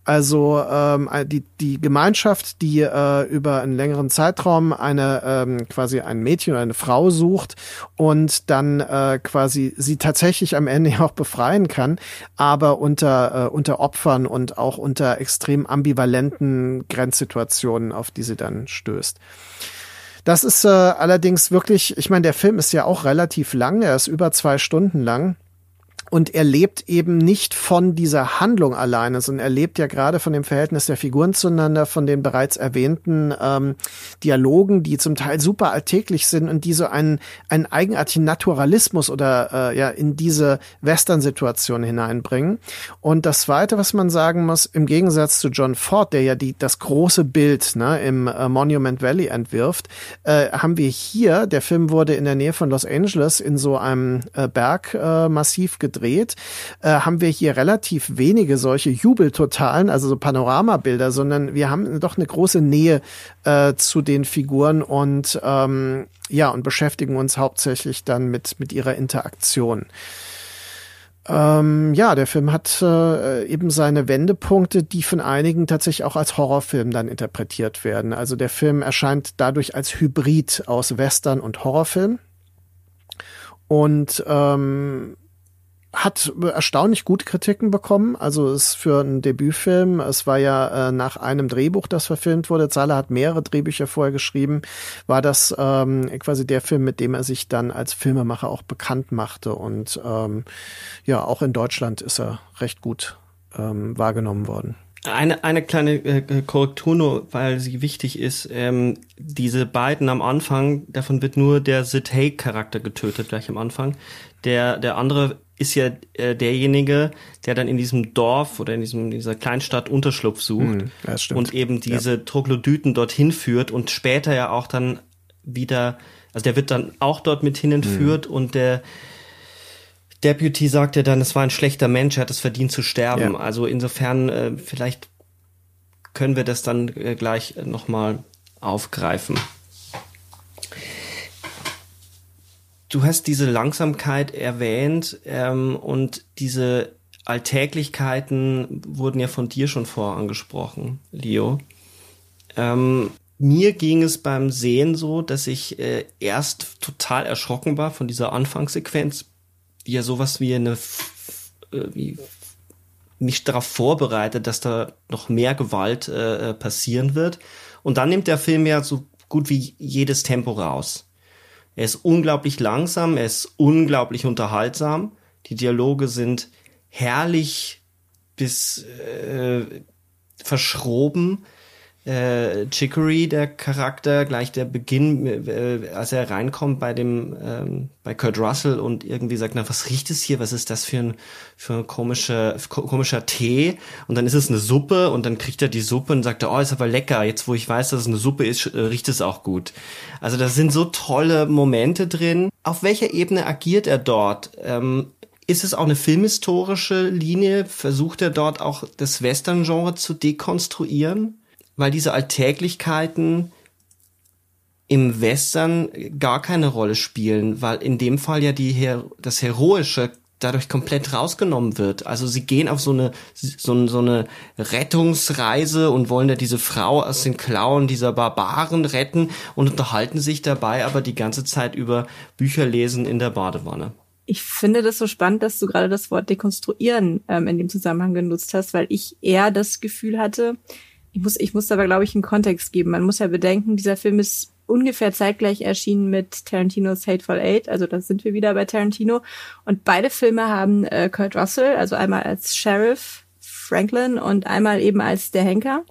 also ähm, die die Gemeinschaft, die äh, über einen längeren Zeitraum eine ähm, quasi ein Mädchen oder eine Frau sucht und dann äh, quasi sie tatsächlich am Ende auch befreien kann, aber unter äh, unter Opfern und auch unter extrem ambivalenten Grenzsituationen, auf die sie dann stößt. Das ist äh, allerdings wirklich, ich meine, der Film ist ja auch relativ lang, er ist über zwei Stunden lang. Und er lebt eben nicht von dieser Handlung alleine, sondern er lebt ja gerade von dem Verhältnis der Figuren zueinander, von den bereits erwähnten ähm, Dialogen, die zum Teil super alltäglich sind und die so einen, einen eigenartigen Naturalismus oder äh, ja in diese Western-Situation hineinbringen. Und das Zweite, was man sagen muss, im Gegensatz zu John Ford, der ja die, das große Bild ne, im äh, Monument Valley entwirft, äh, haben wir hier, der Film wurde in der Nähe von Los Angeles in so einem äh, Bergmassiv äh, gedreht, gedreht, äh, haben wir hier relativ wenige solche Jubeltotalen, also so Panoramabilder, sondern wir haben doch eine große Nähe äh, zu den Figuren und ähm, ja und beschäftigen uns hauptsächlich dann mit mit ihrer Interaktion. Ähm, ja, der Film hat äh, eben seine Wendepunkte, die von einigen tatsächlich auch als Horrorfilm dann interpretiert werden. Also der Film erscheint dadurch als Hybrid aus Western und Horrorfilm. Und ähm, hat erstaunlich gute Kritiken bekommen. Also ist für einen Debütfilm, es war ja äh, nach einem Drehbuch, das verfilmt wurde. Zahler hat mehrere Drehbücher vorher geschrieben, war das ähm, quasi der Film, mit dem er sich dann als Filmemacher auch bekannt machte. Und ähm, ja, auch in Deutschland ist er recht gut ähm, wahrgenommen worden. Eine, eine kleine äh, Korrektur nur, weil sie wichtig ist. Ähm, diese beiden am Anfang, davon wird nur der Sid Haig Charakter getötet, gleich am Anfang. Der, der andere ist ja äh, derjenige, der dann in diesem Dorf oder in diesem in dieser Kleinstadt Unterschlupf sucht hm, und eben diese ja. Troglodyten dorthin führt und später ja auch dann wieder, also der wird dann auch dort mit hinentführt hm. und der Deputy sagt ja dann, es war ein schlechter Mensch, er hat es verdient zu sterben. Ja. Also insofern äh, vielleicht können wir das dann äh, gleich nochmal aufgreifen. Du hast diese Langsamkeit erwähnt ähm, und diese Alltäglichkeiten wurden ja von dir schon vor angesprochen, Leo. Ähm, mir ging es beim Sehen so, dass ich äh, erst total erschrocken war von dieser Anfangssequenz, die ja sowas wie eine äh, wie mich darauf vorbereitet, dass da noch mehr Gewalt äh, äh, passieren wird. Und dann nimmt der Film ja so gut wie jedes Tempo raus. Er ist unglaublich langsam, er ist unglaublich unterhaltsam. Die Dialoge sind herrlich bis äh, verschroben äh, Chicory, der Charakter, gleich der Beginn, äh, als er reinkommt bei dem, ähm, bei Kurt Russell und irgendwie sagt, na, was riecht es hier? Was ist das für ein, für ein komischer, komischer Tee? Und dann ist es eine Suppe und dann kriegt er die Suppe und sagt, oh, ist aber lecker. Jetzt, wo ich weiß, dass es eine Suppe ist, äh, riecht es auch gut. Also da sind so tolle Momente drin. Auf welcher Ebene agiert er dort? Ähm, ist es auch eine filmhistorische Linie? Versucht er dort auch das Western-Genre zu dekonstruieren? Weil diese Alltäglichkeiten im Western gar keine Rolle spielen, weil in dem Fall ja die Her das Heroische dadurch komplett rausgenommen wird. Also sie gehen auf so eine so, so eine Rettungsreise und wollen ja diese Frau aus den Klauen dieser Barbaren retten und unterhalten sich dabei aber die ganze Zeit über Bücher lesen in der Badewanne. Ich finde das so spannend, dass du gerade das Wort dekonstruieren ähm, in dem Zusammenhang genutzt hast, weil ich eher das Gefühl hatte, ich muss, ich muss aber, glaube ich, einen Kontext geben. Man muss ja bedenken, dieser Film ist ungefähr zeitgleich erschienen mit Tarantinos Hateful Eight, also da sind wir wieder bei Tarantino. Und beide Filme haben äh, Kurt Russell, also einmal als Sheriff Franklin und einmal eben als der Henker.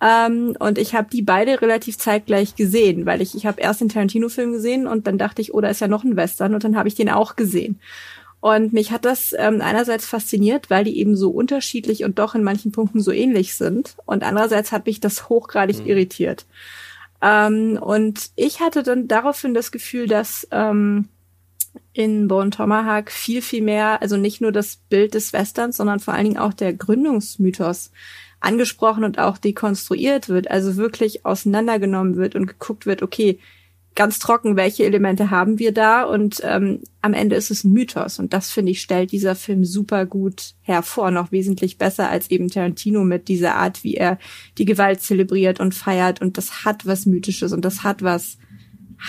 Ähm, und ich habe die beide relativ zeitgleich gesehen, weil ich, ich habe erst den Tarantino-Film gesehen und dann dachte ich, oh, da ist ja noch ein Western und dann habe ich den auch gesehen. Und mich hat das ähm, einerseits fasziniert, weil die eben so unterschiedlich und doch in manchen Punkten so ähnlich sind. Und andererseits hat mich das hochgradig mhm. irritiert. Ähm, und ich hatte dann daraufhin das Gefühl, dass ähm, in Bone Tomahawk viel, viel mehr, also nicht nur das Bild des Westerns, sondern vor allen Dingen auch der Gründungsmythos angesprochen und auch dekonstruiert wird, also wirklich auseinandergenommen wird und geguckt wird, okay, ganz trocken, welche Elemente haben wir da? Und ähm, am Ende ist es ein Mythos. Und das finde ich stellt dieser Film super gut hervor, noch wesentlich besser als eben Tarantino mit dieser Art, wie er die Gewalt zelebriert und feiert. Und das hat was mythisches und das hat was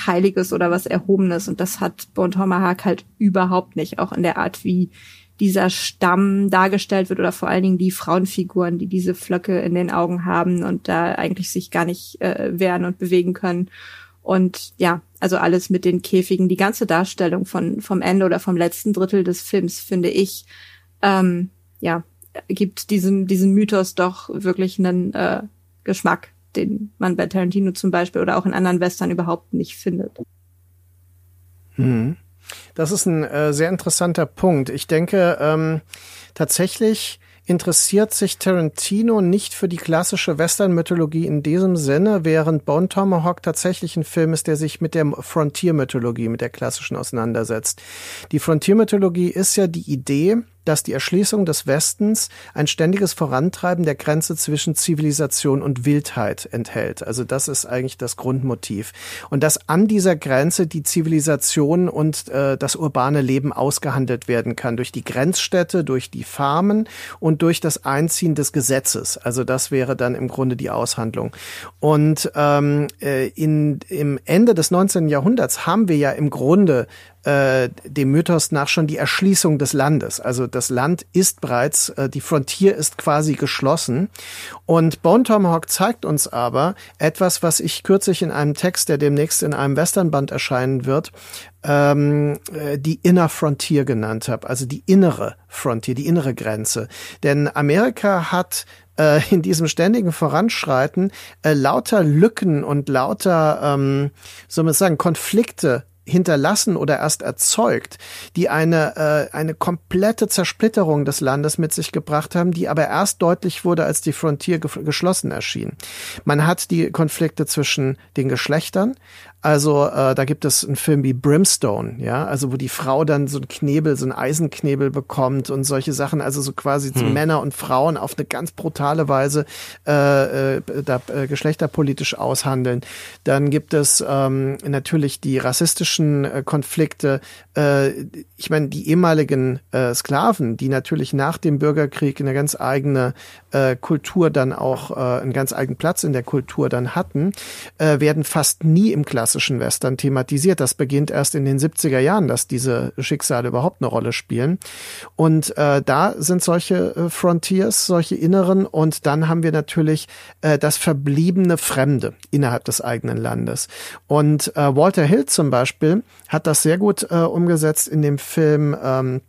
Heiliges oder was Erhobenes. Und das hat Bon Tomahawk halt überhaupt nicht, auch in der Art, wie dieser Stamm dargestellt wird oder vor allen Dingen die Frauenfiguren, die diese Flöcke in den Augen haben und da eigentlich sich gar nicht äh, wehren und bewegen können. Und ja, also alles mit den Käfigen, die ganze Darstellung von vom Ende oder vom letzten Drittel des Films, finde ich, ähm, ja, gibt diesem diesem Mythos doch wirklich einen äh, Geschmack, den man bei Tarantino zum Beispiel oder auch in anderen Western überhaupt nicht findet. Hm. Das ist ein äh, sehr interessanter Punkt. Ich denke ähm, tatsächlich interessiert sich Tarantino nicht für die klassische Western-Mythologie in diesem Sinne, während Bone Tomahawk tatsächlich ein Film ist, der sich mit der Frontier-Mythologie, mit der klassischen auseinandersetzt. Die Frontier-Mythologie ist ja die Idee, dass die Erschließung des Westens ein ständiges Vorantreiben der Grenze zwischen Zivilisation und Wildheit enthält. Also das ist eigentlich das Grundmotiv. Und dass an dieser Grenze die Zivilisation und äh, das urbane Leben ausgehandelt werden kann durch die Grenzstädte, durch die Farmen und durch das Einziehen des Gesetzes. Also das wäre dann im Grunde die Aushandlung. Und ähm, äh, in, im Ende des 19. Jahrhunderts haben wir ja im Grunde äh, dem Mythos nach schon die Erschließung des Landes. Also das Land ist bereits, äh, die Frontier ist quasi geschlossen. Und Bone Tomahawk zeigt uns aber etwas, was ich kürzlich in einem Text, der demnächst in einem Westernband erscheinen wird, ähm, äh, die Inner Frontier genannt habe, also die innere Frontier, die innere Grenze. Denn Amerika hat äh, in diesem ständigen Voranschreiten äh, lauter Lücken und lauter, ähm, soll man sagen, Konflikte hinterlassen oder erst erzeugt, die eine, äh, eine komplette Zersplitterung des Landes mit sich gebracht haben, die aber erst deutlich wurde, als die Frontier ge geschlossen erschien. Man hat die Konflikte zwischen den Geschlechtern, also äh, da gibt es einen Film wie Brimstone, ja, also wo die Frau dann so ein Knebel, so ein Eisenknebel bekommt und solche Sachen, also so quasi hm. Männer und Frauen auf eine ganz brutale Weise äh, äh, da, äh, geschlechterpolitisch aushandeln. Dann gibt es ähm, natürlich die rassistischen äh, Konflikte. Äh, ich meine, die ehemaligen äh, Sklaven, die natürlich nach dem Bürgerkrieg eine ganz eigene äh, Kultur dann auch, äh, einen ganz eigenen Platz in der Kultur dann hatten, äh, werden fast nie im Klassen klassischen Western thematisiert. Das beginnt erst in den 70er Jahren, dass diese Schicksale überhaupt eine Rolle spielen. Und äh, da sind solche äh, Frontiers, solche inneren. Und dann haben wir natürlich äh, das verbliebene Fremde innerhalb des eigenen Landes. Und äh, Walter Hill zum Beispiel hat das sehr gut äh, umgesetzt in dem Film ähm,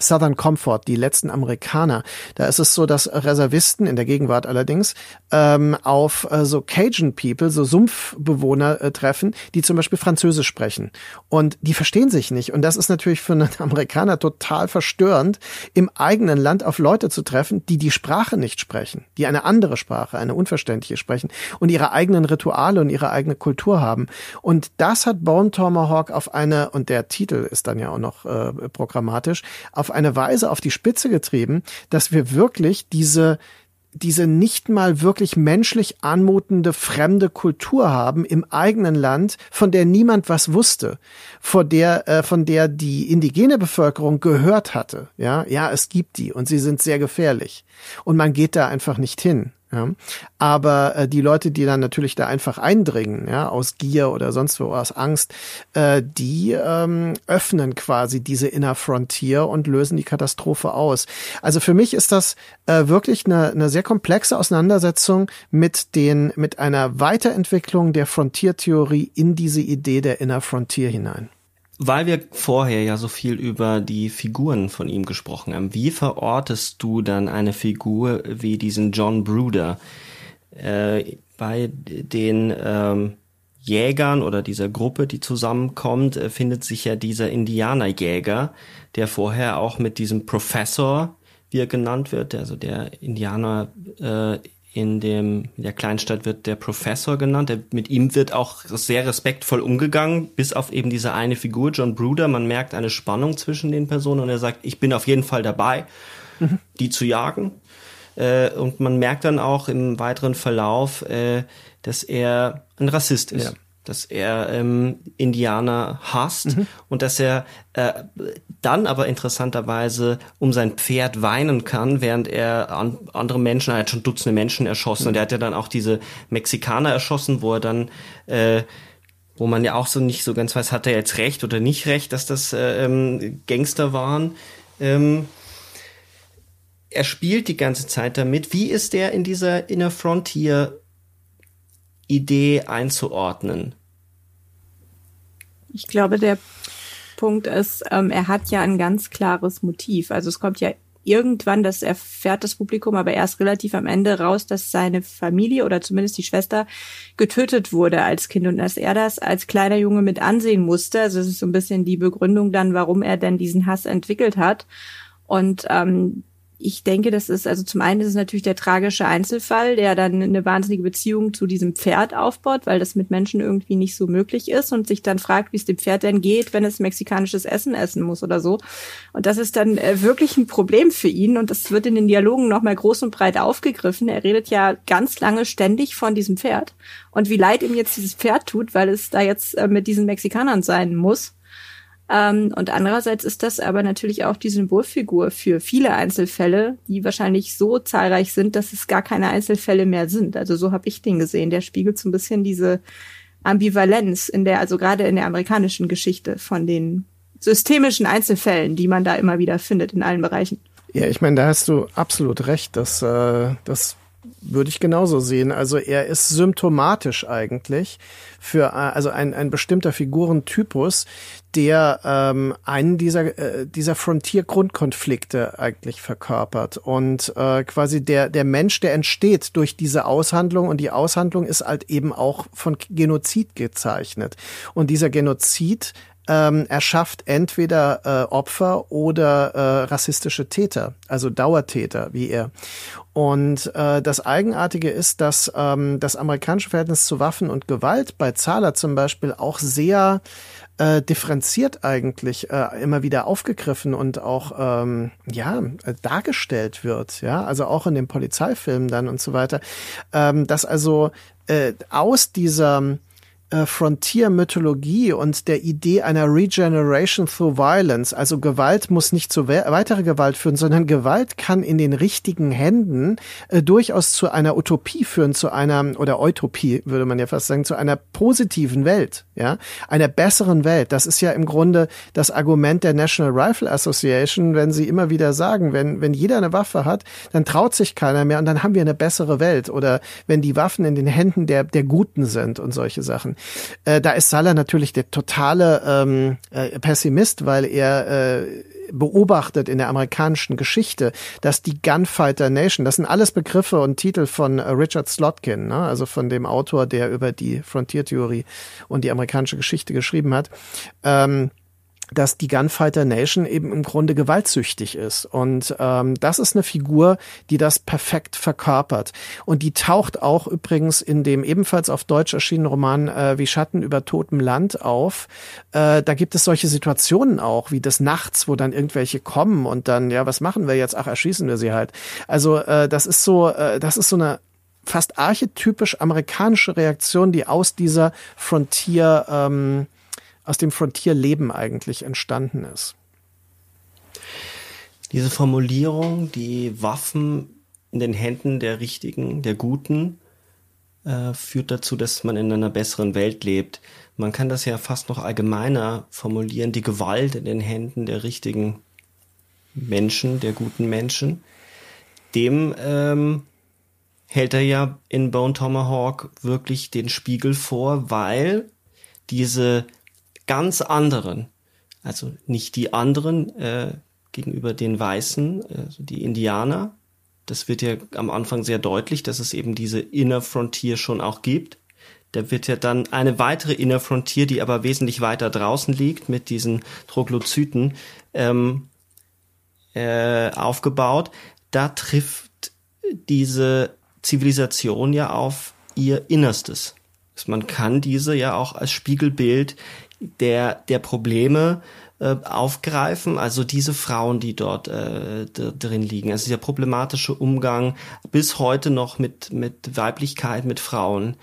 Southern Comfort, die letzten Amerikaner. Da ist es so, dass Reservisten, in der Gegenwart allerdings, ähm, auf äh, so Cajun People, so Sumpfbewohner äh, treffen, die zum Beispiel Französisch sprechen. Und die verstehen sich nicht. Und das ist natürlich für einen Amerikaner total verstörend, im eigenen Land auf Leute zu treffen, die die Sprache nicht sprechen, die eine andere Sprache, eine unverständliche sprechen und ihre eigenen Rituale und ihre eigene Kultur haben. Und das hat Bone Tomahawk auf eine, und der Titel ist dann ja auch noch äh, programmatisch, auf auf eine Weise auf die Spitze getrieben, dass wir wirklich diese diese nicht mal wirklich menschlich anmutende fremde Kultur haben im eigenen Land, von der niemand was wusste, von der äh, von der die indigene Bevölkerung gehört hatte. Ja, ja, es gibt die und sie sind sehr gefährlich und man geht da einfach nicht hin. Ja. Aber äh, die Leute, die dann natürlich da einfach eindringen, ja, aus Gier oder sonst wo, aus Angst, äh, die ähm, öffnen quasi diese Inner Frontier und lösen die Katastrophe aus. Also für mich ist das äh, wirklich eine, eine sehr komplexe Auseinandersetzung mit den, mit einer Weiterentwicklung der Frontiertheorie in diese Idee der Inner Frontier hinein. Weil wir vorher ja so viel über die Figuren von ihm gesprochen haben, wie verortest du dann eine Figur wie diesen John Bruder äh, bei den ähm, Jägern oder dieser Gruppe, die zusammenkommt, äh, findet sich ja dieser Indianerjäger, der vorher auch mit diesem Professor, wie er genannt wird, also der Indianer äh, in dem in der Kleinstadt wird der Professor genannt. Der, mit ihm wird auch sehr respektvoll umgegangen, bis auf eben diese eine Figur, John Bruder. Man merkt eine Spannung zwischen den Personen und er sagt, ich bin auf jeden Fall dabei, mhm. die zu jagen. Äh, und man merkt dann auch im weiteren Verlauf, äh, dass er ein Rassist ist. Ja dass er ähm, Indianer hasst mhm. und dass er äh, dann aber interessanterweise um sein Pferd weinen kann, während er an, andere Menschen, er hat schon Dutzende Menschen erschossen mhm. und er hat ja dann auch diese Mexikaner erschossen, wo er dann äh, wo man ja auch so nicht so ganz weiß, hat er jetzt recht oder nicht recht, dass das äh, ähm, Gangster waren. Ähm, er spielt die ganze Zeit damit. Wie ist der in dieser Inner Frontier Idee einzuordnen? Ich glaube, der Punkt ist, ähm, er hat ja ein ganz klares Motiv. Also es kommt ja irgendwann, das erfährt das Publikum aber erst relativ am Ende raus, dass seine Familie oder zumindest die Schwester getötet wurde als Kind und dass er das als kleiner Junge mit ansehen musste. Also es ist so ein bisschen die Begründung dann, warum er denn diesen Hass entwickelt hat. Und ähm, ich denke, das ist, also zum einen ist es natürlich der tragische Einzelfall, der dann eine wahnsinnige Beziehung zu diesem Pferd aufbaut, weil das mit Menschen irgendwie nicht so möglich ist und sich dann fragt, wie es dem Pferd denn geht, wenn es mexikanisches Essen essen muss oder so. Und das ist dann äh, wirklich ein Problem für ihn und das wird in den Dialogen nochmal groß und breit aufgegriffen. Er redet ja ganz lange ständig von diesem Pferd und wie leid ihm jetzt dieses Pferd tut, weil es da jetzt äh, mit diesen Mexikanern sein muss. Ähm, und andererseits ist das aber natürlich auch die Symbolfigur für viele Einzelfälle, die wahrscheinlich so zahlreich sind, dass es gar keine Einzelfälle mehr sind. Also so habe ich den gesehen. Der spiegelt so ein bisschen diese Ambivalenz in der, also gerade in der amerikanischen Geschichte von den systemischen Einzelfällen, die man da immer wieder findet in allen Bereichen. Ja, ich meine, da hast du absolut recht, dass äh, das würde ich genauso sehen. Also er ist symptomatisch eigentlich für äh, also ein, ein bestimmter Figurentypus, der ähm, einen dieser äh, dieser Frontier-Grundkonflikte eigentlich verkörpert und äh, quasi der der Mensch, der entsteht durch diese Aushandlung und die Aushandlung ist halt eben auch von Genozid gezeichnet und dieser Genozid ähm, erschafft entweder äh, Opfer oder äh, rassistische Täter, also Dauertäter wie er. Und äh, das Eigenartige ist, dass ähm, das amerikanische Verhältnis zu Waffen und Gewalt bei Zahler zum Beispiel auch sehr äh, differenziert eigentlich äh, immer wieder aufgegriffen und auch ähm, ja dargestellt wird, ja, also auch in den Polizeifilmen dann und so weiter, ähm, dass also äh, aus dieser äh, Frontier-Mythologie und der Idee einer Regeneration through Violence. Also Gewalt muss nicht zu we weitere Gewalt führen, sondern Gewalt kann in den richtigen Händen äh, durchaus zu einer Utopie führen, zu einer, oder Utopie würde man ja fast sagen, zu einer positiven Welt, ja, einer besseren Welt. Das ist ja im Grunde das Argument der National Rifle Association, wenn sie immer wieder sagen, wenn, wenn jeder eine Waffe hat, dann traut sich keiner mehr und dann haben wir eine bessere Welt. Oder wenn die Waffen in den Händen der, der Guten sind und solche Sachen. Äh, da ist Salah natürlich der totale ähm, äh, Pessimist, weil er äh, beobachtet in der amerikanischen Geschichte, dass die Gunfighter Nation, das sind alles Begriffe und Titel von äh, Richard Slotkin, ne? also von dem Autor, der über die Frontiertheorie und die amerikanische Geschichte geschrieben hat. Ähm, dass die Gunfighter Nation eben im Grunde gewaltsüchtig ist. Und ähm, das ist eine Figur, die das perfekt verkörpert. Und die taucht auch übrigens in dem ebenfalls auf Deutsch erschienenen Roman äh, Wie Schatten über totem Land auf. Äh, da gibt es solche Situationen auch, wie des Nachts, wo dann irgendwelche kommen und dann, ja, was machen wir jetzt? Ach, erschießen wir sie halt. Also äh, das ist so, äh, das ist so eine fast archetypisch amerikanische Reaktion, die aus dieser Frontier ähm, aus dem Frontierleben eigentlich entstanden ist. Diese Formulierung, die Waffen in den Händen der Richtigen, der Guten, äh, führt dazu, dass man in einer besseren Welt lebt. Man kann das ja fast noch allgemeiner formulieren, die Gewalt in den Händen der richtigen Menschen, der guten Menschen. Dem ähm, hält er ja in Bone Tomahawk wirklich den Spiegel vor, weil diese ganz anderen, also nicht die anderen äh, gegenüber den Weißen, also die Indianer, das wird ja am Anfang sehr deutlich, dass es eben diese Inner Frontier schon auch gibt. Da wird ja dann eine weitere Inner Frontier, die aber wesentlich weiter draußen liegt, mit diesen Troglozyten ähm, äh, aufgebaut. Da trifft diese Zivilisation ja auf ihr Innerstes. Man kann diese ja auch als Spiegelbild der, der Probleme äh, aufgreifen, also diese Frauen, die dort äh, drin liegen, also der problematische Umgang bis heute noch mit, mit Weiblichkeit, mit Frauen,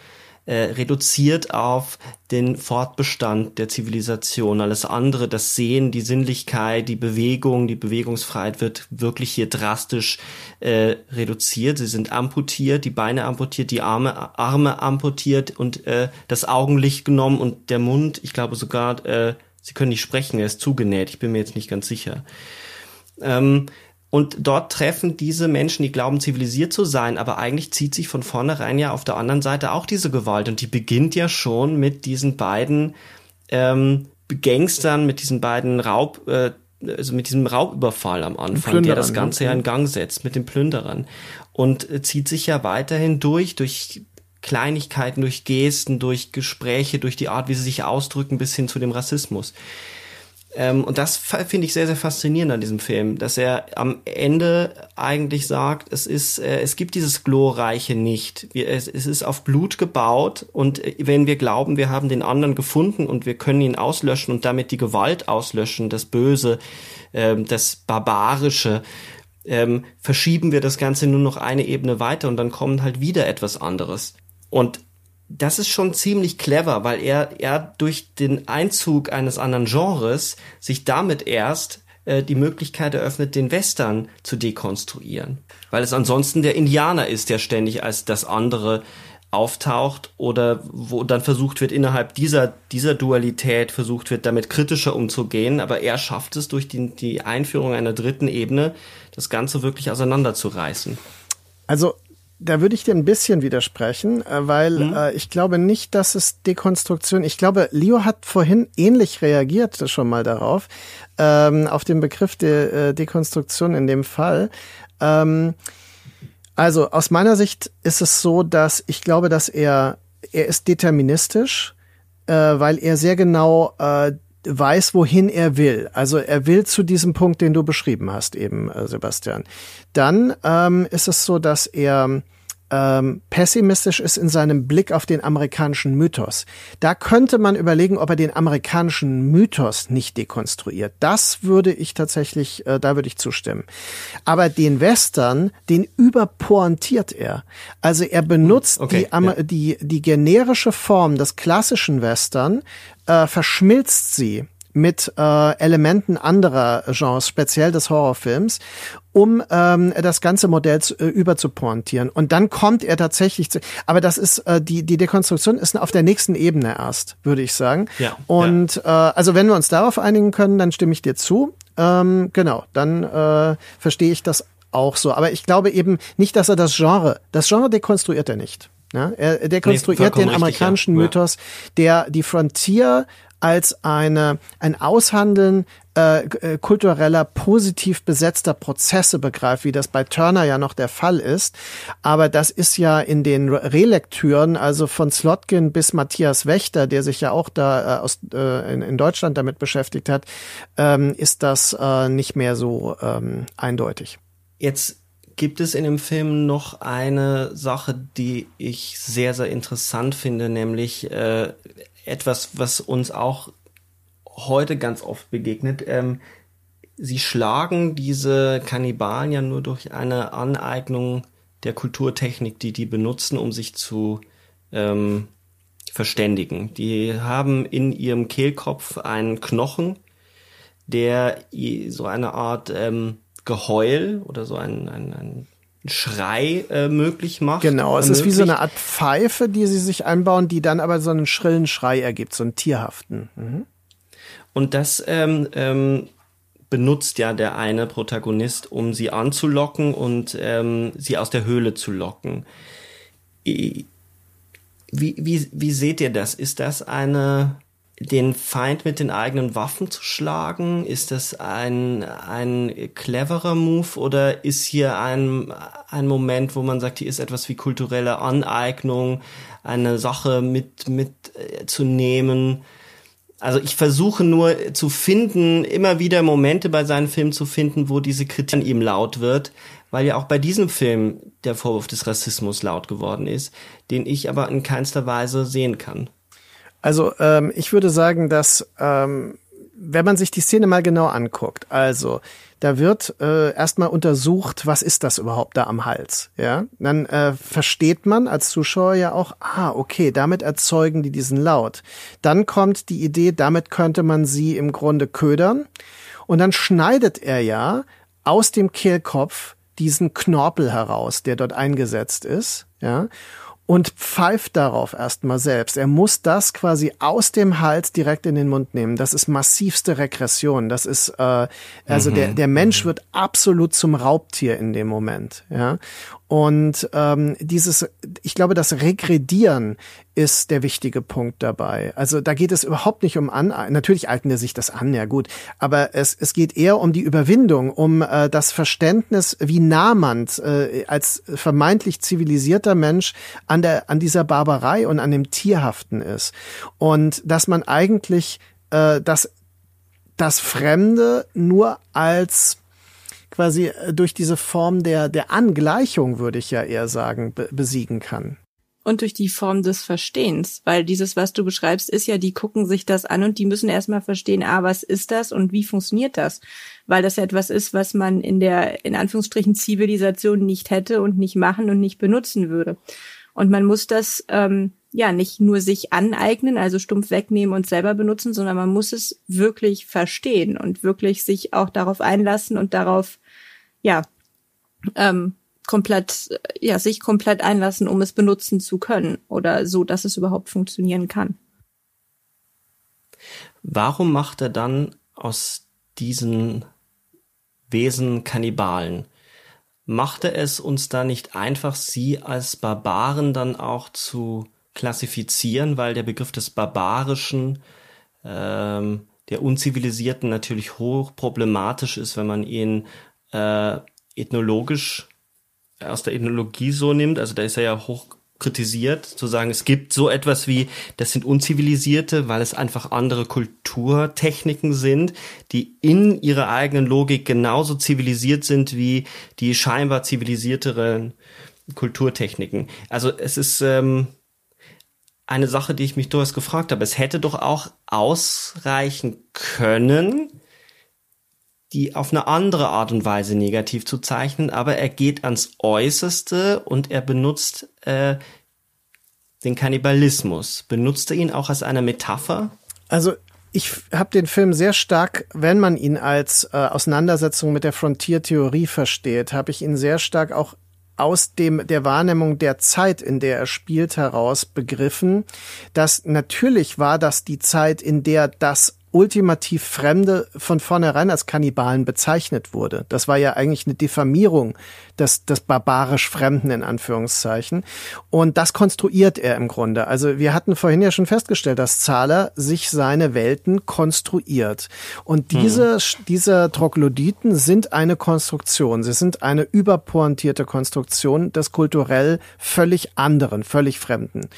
äh, reduziert auf den Fortbestand der Zivilisation. Alles andere, das Sehen, die Sinnlichkeit, die Bewegung, die Bewegungsfreiheit wird wirklich hier drastisch äh, reduziert. Sie sind amputiert, die Beine amputiert, die Arme, Arme amputiert und äh, das Augenlicht genommen und der Mund, ich glaube sogar, äh, sie können nicht sprechen, er ist zugenäht, ich bin mir jetzt nicht ganz sicher. Ähm, und dort treffen diese Menschen, die glauben zivilisiert zu sein, aber eigentlich zieht sich von vornherein ja auf der anderen Seite auch diese Gewalt. Und die beginnt ja schon mit diesen beiden ähm, Gangstern, mit diesen beiden Raub, äh, also mit diesem Raubüberfall am Anfang, der das Ganze ja in Gang setzt, mit den Plünderern. Und äh, zieht sich ja weiterhin durch, durch Kleinigkeiten, durch Gesten, durch Gespräche, durch die Art, wie sie sich ausdrücken, bis hin zu dem Rassismus. Ähm, und das finde ich sehr, sehr faszinierend an diesem Film, dass er am Ende eigentlich sagt, es ist, äh, es gibt dieses Glorreiche nicht. Wir, es, es ist auf Blut gebaut und äh, wenn wir glauben, wir haben den anderen gefunden und wir können ihn auslöschen und damit die Gewalt auslöschen, das Böse, ähm, das Barbarische, ähm, verschieben wir das Ganze nur noch eine Ebene weiter und dann kommt halt wieder etwas anderes. Und das ist schon ziemlich clever, weil er, er durch den Einzug eines anderen Genres sich damit erst äh, die Möglichkeit eröffnet, den Western zu dekonstruieren. Weil es ansonsten der Indianer ist, der ständig als das andere auftaucht oder wo dann versucht wird, innerhalb dieser, dieser Dualität versucht wird, damit kritischer umzugehen, aber er schafft es durch die, die Einführung einer dritten Ebene, das Ganze wirklich auseinanderzureißen. Also da würde ich dir ein bisschen widersprechen, äh, weil mhm. äh, ich glaube nicht, dass es Dekonstruktion. Ich glaube, Leo hat vorhin ähnlich reagiert schon mal darauf, ähm, auf den Begriff der äh, Dekonstruktion in dem Fall. Ähm, also aus meiner Sicht ist es so, dass ich glaube, dass er er ist deterministisch, äh, weil er sehr genau äh, weiß, wohin er will. Also er will zu diesem Punkt, den du beschrieben hast, eben, äh, Sebastian. Dann ähm, ist es so, dass er ähm, pessimistisch ist in seinem Blick auf den amerikanischen Mythos. Da könnte man überlegen, ob er den amerikanischen Mythos nicht dekonstruiert. Das würde ich tatsächlich, äh, da würde ich zustimmen. Aber den Western, den überpointiert er. Also er benutzt okay, die, ja. die, die generische Form des klassischen Western, äh, verschmilzt sie mit äh, Elementen anderer Genres, speziell des Horrorfilms, um ähm, das ganze Modell zu, äh, überzupointieren. Und dann kommt er tatsächlich zu, aber das ist, äh, die, die Dekonstruktion ist auf der nächsten Ebene erst, würde ich sagen. Ja, Und ja. Äh, also wenn wir uns darauf einigen können, dann stimme ich dir zu. Ähm, genau, dann äh, verstehe ich das auch so. Aber ich glaube eben nicht, dass er das Genre, das Genre dekonstruiert er nicht. Ja, er dekonstruiert nee, den amerikanischen richtig, ja. Mythos, der die Frontier als eine, ein Aushandeln äh, äh, kultureller, positiv besetzter Prozesse begreift, wie das bei Turner ja noch der Fall ist. Aber das ist ja in den Relektüren, also von Slotkin bis Matthias Wächter, der sich ja auch da äh, aus, äh, in, in Deutschland damit beschäftigt hat, ähm, ist das äh, nicht mehr so ähm, eindeutig. Jetzt gibt es in dem Film noch eine Sache, die ich sehr, sehr interessant finde, nämlich äh, etwas, was uns auch heute ganz oft begegnet. Ähm, sie schlagen diese Kannibalen ja nur durch eine Aneignung der Kulturtechnik, die die benutzen, um sich zu ähm, verständigen. Die haben in ihrem Kehlkopf einen Knochen, der so eine Art ähm, Geheul oder so ein, ein, ein Schrei äh, möglich macht. Genau, es ist wie so eine Art Pfeife, die sie sich einbauen, die dann aber so einen schrillen Schrei ergibt, so einen tierhaften. Mhm. Und das ähm, ähm, benutzt ja der eine Protagonist, um sie anzulocken und ähm, sie aus der Höhle zu locken. Wie, wie, wie seht ihr das? Ist das eine den Feind mit den eigenen Waffen zu schlagen? Ist das ein, ein cleverer Move oder ist hier ein, ein Moment, wo man sagt, hier ist etwas wie kulturelle Aneignung, eine Sache mit, mitzunehmen? Äh, also ich versuche nur zu finden, immer wieder Momente bei seinen Filmen zu finden, wo diese Kritik an ihm laut wird, weil ja auch bei diesem Film der Vorwurf des Rassismus laut geworden ist, den ich aber in keinster Weise sehen kann. Also ähm, ich würde sagen, dass ähm, wenn man sich die Szene mal genau anguckt, also da wird äh, erstmal untersucht, was ist das überhaupt da am Hals, ja? Dann äh, versteht man als Zuschauer ja auch, ah, okay, damit erzeugen die diesen Laut. Dann kommt die Idee, damit könnte man sie im Grunde ködern und dann schneidet er ja aus dem Kehlkopf diesen Knorpel heraus, der dort eingesetzt ist, ja? Und pfeift darauf erstmal selbst. Er muss das quasi aus dem Hals direkt in den Mund nehmen. Das ist massivste Regression. Das ist äh, also mhm. der der Mensch mhm. wird absolut zum Raubtier in dem Moment. Ja und ähm, dieses, ich glaube, das Regredieren ist der wichtige Punkt dabei. Also da geht es überhaupt nicht um an, natürlich eignet er sich das an, ja gut, aber es, es geht eher um die Überwindung, um äh, das Verständnis, wie nah man äh, als vermeintlich zivilisierter Mensch an der an dieser Barbarei und an dem Tierhaften ist und dass man eigentlich äh, das das Fremde nur als quasi äh, durch diese Form der, der Angleichung, würde ich ja eher sagen, be besiegen kann. Und durch die Form des Verstehens, weil dieses, was du beschreibst, ist ja, die gucken sich das an und die müssen erstmal verstehen, ah, was ist das und wie funktioniert das? Weil das ja etwas ist, was man in der, in Anführungsstrichen, Zivilisation nicht hätte und nicht machen und nicht benutzen würde. Und man muss das, ähm, ja, nicht nur sich aneignen, also stumpf wegnehmen und selber benutzen, sondern man muss es wirklich verstehen und wirklich sich auch darauf einlassen und darauf ja, ähm, komplett, ja, sich komplett einlassen, um es benutzen zu können oder so, dass es überhaupt funktionieren kann. Warum macht er dann aus diesen Wesen Kannibalen? Macht er es uns da nicht einfach, sie als Barbaren dann auch zu klassifizieren, weil der Begriff des Barbarischen, ähm, der Unzivilisierten natürlich hoch problematisch ist, wenn man ihn äh, ethnologisch aus der Ethnologie so nimmt, also da ist er ja hoch kritisiert, zu sagen, es gibt so etwas wie, das sind Unzivilisierte, weil es einfach andere Kulturtechniken sind, die in ihrer eigenen Logik genauso zivilisiert sind wie die scheinbar zivilisierteren Kulturtechniken. Also es ist ähm, eine Sache, die ich mich durchaus gefragt habe. Es hätte doch auch ausreichen können, die auf eine andere Art und Weise negativ zu zeichnen, aber er geht ans Äußerste und er benutzt äh, den Kannibalismus. Benutzt er ihn auch als eine Metapher? Also ich habe den Film sehr stark, wenn man ihn als äh, Auseinandersetzung mit der Frontiertheorie versteht, habe ich ihn sehr stark auch aus dem der Wahrnehmung der Zeit, in der er spielt, heraus begriffen, dass natürlich war das die Zeit, in der das ultimativ Fremde von vornherein als Kannibalen bezeichnet wurde. Das war ja eigentlich eine Diffamierung des, des barbarisch Fremden in Anführungszeichen. Und das konstruiert er im Grunde. Also wir hatten vorhin ja schon festgestellt, dass Zahler sich seine Welten konstruiert. Und diese, mhm. diese Troglodyten sind eine Konstruktion. Sie sind eine überpointierte Konstruktion des kulturell völlig anderen, völlig Fremden.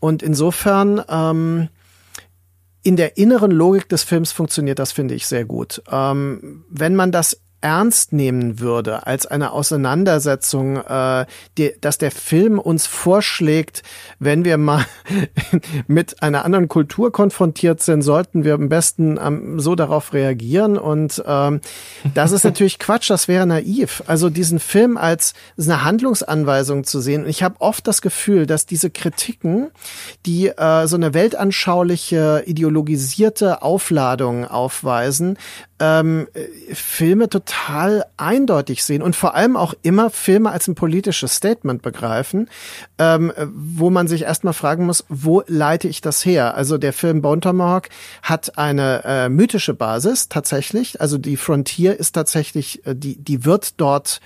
Und insofern, ähm, in der inneren Logik des Films funktioniert das, finde ich, sehr gut. Ähm, wenn man das ernst nehmen würde als eine Auseinandersetzung, äh, die, dass der Film uns vorschlägt, wenn wir mal mit einer anderen Kultur konfrontiert sind, sollten wir am besten ähm, so darauf reagieren. Und ähm, das ist natürlich Quatsch, das wäre naiv. Also diesen Film als eine Handlungsanweisung zu sehen. Ich habe oft das Gefühl, dass diese Kritiken, die äh, so eine weltanschauliche, ideologisierte Aufladung aufweisen, ähm, Filme total eindeutig sehen und vor allem auch immer Filme als ein politisches Statement begreifen, ähm, wo man sich erstmal fragen muss, wo leite ich das her? Also der Film Bone Tomahawk hat eine äh, mythische Basis tatsächlich. Also die Frontier ist tatsächlich, äh, die, die wird dort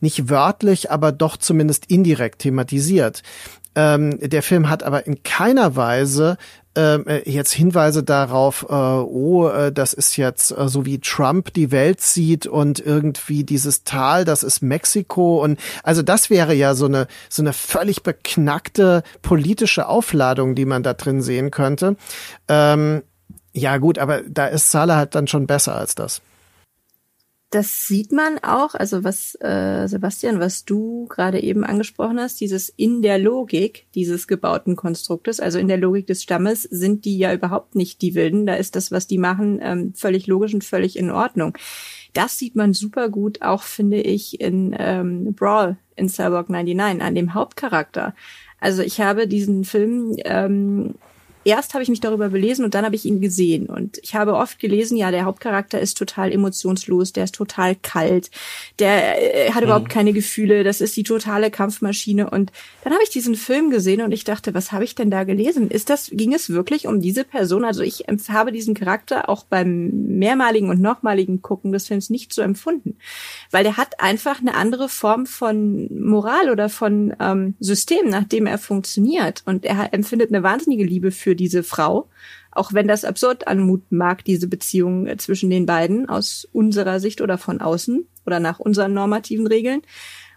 nicht wörtlich, aber doch zumindest indirekt thematisiert. Ähm, der Film hat aber in keiner Weise ähm, äh, jetzt Hinweise darauf, äh, oh, äh, das ist jetzt äh, so wie Trump die Welt sieht und irgendwie dieses Tal, das ist Mexiko und also das wäre ja so eine so eine völlig beknackte politische Aufladung, die man da drin sehen könnte. Ähm, ja gut, aber da ist Sala halt dann schon besser als das das sieht man auch, also was, äh, Sebastian, was du gerade eben angesprochen hast, dieses in der Logik dieses gebauten Konstruktes, also in der Logik des Stammes, sind die ja überhaupt nicht die Wilden. Da ist das, was die machen, ähm, völlig logisch und völlig in Ordnung. Das sieht man super gut, auch finde ich, in ähm, Brawl in Cyborg 99, an dem Hauptcharakter. Also ich habe diesen Film ähm, erst habe ich mich darüber belesen und dann habe ich ihn gesehen. Und ich habe oft gelesen, ja, der Hauptcharakter ist total emotionslos, der ist total kalt, der äh, hat überhaupt mhm. keine Gefühle, das ist die totale Kampfmaschine. Und dann habe ich diesen Film gesehen und ich dachte, was habe ich denn da gelesen? Ist das, ging es wirklich um diese Person? Also ich habe diesen Charakter auch beim mehrmaligen und nochmaligen Gucken des Films nicht so empfunden. Weil der hat einfach eine andere Form von Moral oder von ähm, System, nach dem er funktioniert. Und er empfindet eine wahnsinnige Liebe für diese Frau. Auch wenn das absurd anmuten mag, diese Beziehung äh, zwischen den beiden aus unserer Sicht oder von außen oder nach unseren normativen Regeln.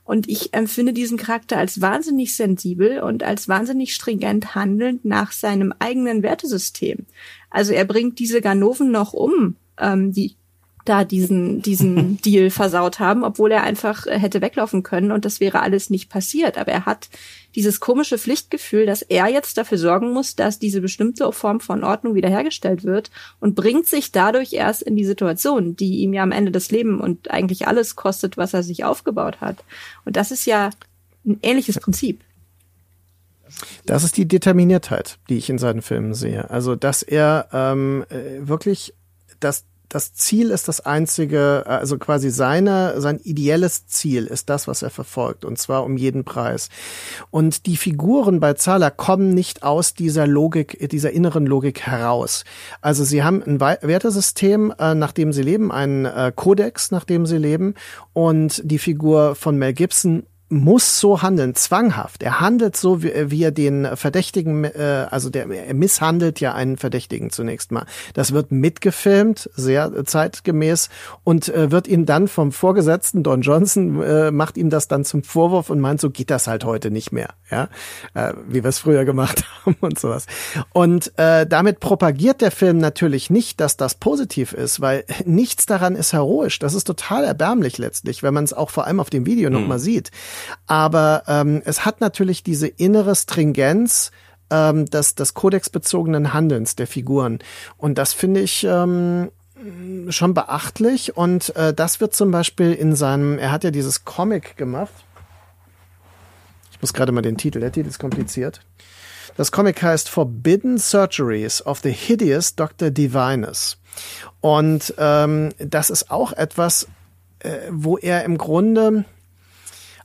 Und ich empfinde diesen Charakter als wahnsinnig sensibel und als wahnsinnig stringent handelnd nach seinem eigenen Wertesystem. Also er bringt diese Ganoven noch um, ähm, die da diesen, diesen Deal versaut haben, obwohl er einfach äh, hätte weglaufen können und das wäre alles nicht passiert. Aber er hat dieses komische Pflichtgefühl, dass er jetzt dafür sorgen muss, dass diese bestimmte Form von Ordnung wiederhergestellt wird und bringt sich dadurch erst in die Situation, die ihm ja am Ende das Leben und eigentlich alles kostet, was er sich aufgebaut hat. Und das ist ja ein ähnliches Prinzip. Das ist die Determiniertheit, die ich in seinen Filmen sehe. Also, dass er ähm, äh, wirklich das das Ziel ist das einzige, also quasi seine, sein ideelles Ziel ist das, was er verfolgt, und zwar um jeden Preis. Und die Figuren bei Zahler kommen nicht aus dieser Logik, dieser inneren Logik heraus. Also sie haben ein Wertesystem, äh, nach dem sie leben, einen äh, Kodex, nach dem sie leben, und die Figur von Mel Gibson muss so handeln, zwanghaft. Er handelt so, wie, wie er den Verdächtigen, äh, also der, er misshandelt ja einen Verdächtigen zunächst mal. Das wird mitgefilmt, sehr zeitgemäß, und äh, wird ihm dann vom Vorgesetzten Don Johnson äh, macht ihm das dann zum Vorwurf und meint, so geht das halt heute nicht mehr, ja, äh, wie wir es früher gemacht haben und sowas. Und äh, damit propagiert der Film natürlich nicht, dass das positiv ist, weil nichts daran ist heroisch. Das ist total erbärmlich letztlich, wenn man es auch vor allem auf dem Video mhm. nochmal sieht. Aber ähm, es hat natürlich diese innere Stringenz ähm, des, des kodexbezogenen Handelns der Figuren. Und das finde ich ähm, schon beachtlich. Und äh, das wird zum Beispiel in seinem, er hat ja dieses Comic gemacht. Ich muss gerade mal den Titel, der Titel ist kompliziert. Das Comic heißt Forbidden Surgeries of the Hideous Dr. Divinus. Und ähm, das ist auch etwas, äh, wo er im Grunde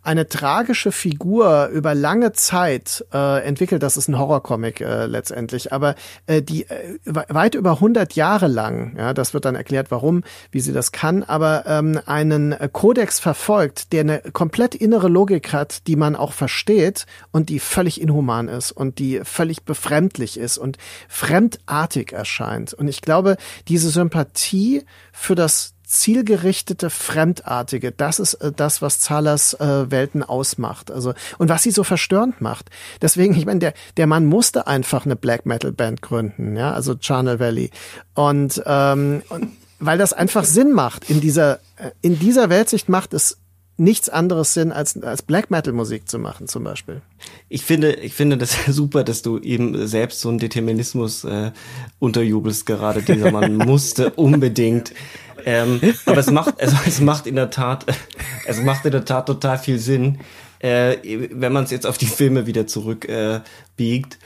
eine tragische Figur über lange Zeit äh, entwickelt. Das ist ein Horrorcomic äh, letztendlich, aber äh, die äh, weit über 100 Jahre lang, ja, das wird dann erklärt, warum, wie sie das kann, aber ähm, einen Kodex verfolgt, der eine komplett innere Logik hat, die man auch versteht und die völlig inhuman ist und die völlig befremdlich ist und fremdartig erscheint. Und ich glaube, diese Sympathie für das zielgerichtete, fremdartige, das ist äh, das, was Zahlers äh, Welten ausmacht. Also und was sie so verstörend macht. Deswegen, ich meine, der der Mann musste einfach eine Black Metal Band gründen, ja, also Charnel Valley und, ähm, und weil das einfach Sinn macht in dieser äh, in dieser Weltsicht macht es nichts anderes Sinn, als, als Black Metal Musik zu machen, zum Beispiel. Ich finde, ich finde das super, dass du eben selbst so einen Determinismus äh, unterjubelst gerade. Dieser Mann musste unbedingt ähm, aber es macht, also es macht in der Tat, es macht in der Tat total viel Sinn, äh, wenn man es jetzt auf die Filme wieder zurück äh, biegt.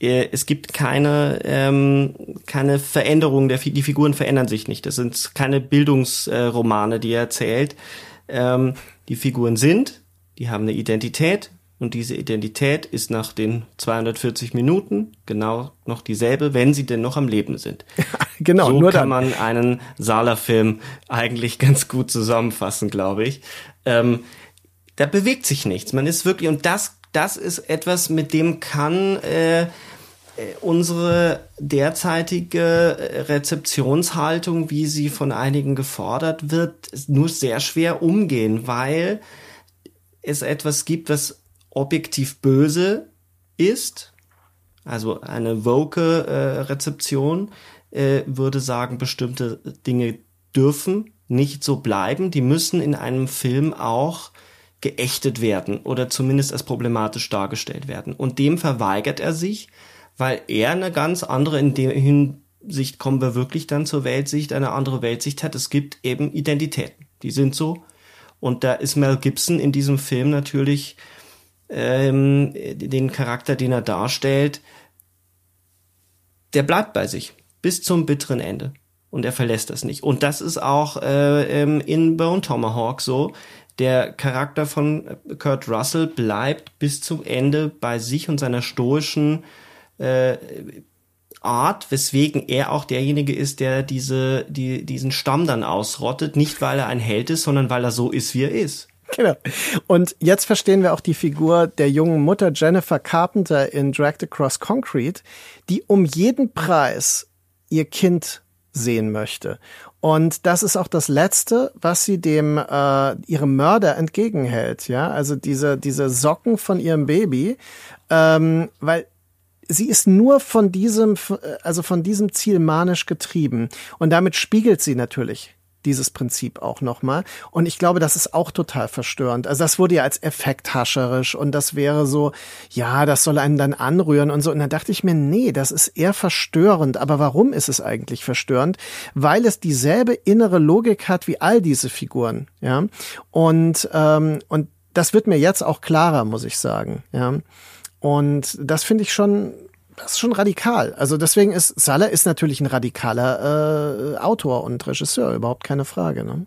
äh, es gibt keine, ähm, keine Veränderung, der, die Figuren verändern sich nicht. Das sind keine Bildungsromane, die er erzählt. Ähm, die Figuren sind, die haben eine Identität und diese Identität ist nach den 240 Minuten genau noch dieselbe, wenn sie denn noch am Leben sind. genau, so nur kann dann. man einen Sala-Film eigentlich ganz gut zusammenfassen, glaube ich. Ähm, da bewegt sich nichts. Man ist wirklich, und das, das ist etwas, mit dem kann äh, unsere derzeitige Rezeptionshaltung, wie sie von einigen gefordert wird, nur sehr schwer umgehen, weil es etwas gibt, was objektiv böse ist. Also eine woke äh, Rezeption äh, würde sagen, bestimmte Dinge dürfen nicht so bleiben. Die müssen in einem Film auch geächtet werden oder zumindest als problematisch dargestellt werden. Und dem verweigert er sich, weil er eine ganz andere, in der Hinsicht kommen wir wirklich dann zur Weltsicht, eine andere Weltsicht hat. Es gibt eben Identitäten, die sind so. Und da ist Mel Gibson in diesem Film natürlich ähm, den Charakter, den er darstellt, der bleibt bei sich bis zum bitteren Ende. Und er verlässt das nicht. Und das ist auch äh, ähm, in Bone Tomahawk so. Der Charakter von Kurt Russell bleibt bis zum Ende bei sich und seiner stoischen äh, Art, weswegen er auch derjenige ist, der diese, die, diesen Stamm dann ausrottet. Nicht, weil er ein Held ist, sondern weil er so ist, wie er ist. Genau. Und jetzt verstehen wir auch die Figur der jungen Mutter Jennifer Carpenter in Dragged Across Concrete, die um jeden Preis ihr Kind sehen möchte. Und das ist auch das Letzte, was sie dem äh, ihrem Mörder entgegenhält. Ja, also diese diese Socken von ihrem Baby, ähm, weil sie ist nur von diesem also von diesem Ziel manisch getrieben und damit spiegelt sie natürlich dieses Prinzip auch nochmal. Und ich glaube, das ist auch total verstörend. Also das wurde ja als effekthascherisch und das wäre so, ja, das soll einen dann anrühren und so. Und dann dachte ich mir, nee, das ist eher verstörend. Aber warum ist es eigentlich verstörend? Weil es dieselbe innere Logik hat wie all diese Figuren, ja. Und, ähm, und das wird mir jetzt auch klarer, muss ich sagen, ja. Und das finde ich schon das ist schon radikal. Also deswegen ist Salah ist natürlich ein radikaler äh, Autor und Regisseur, überhaupt keine Frage. Ne?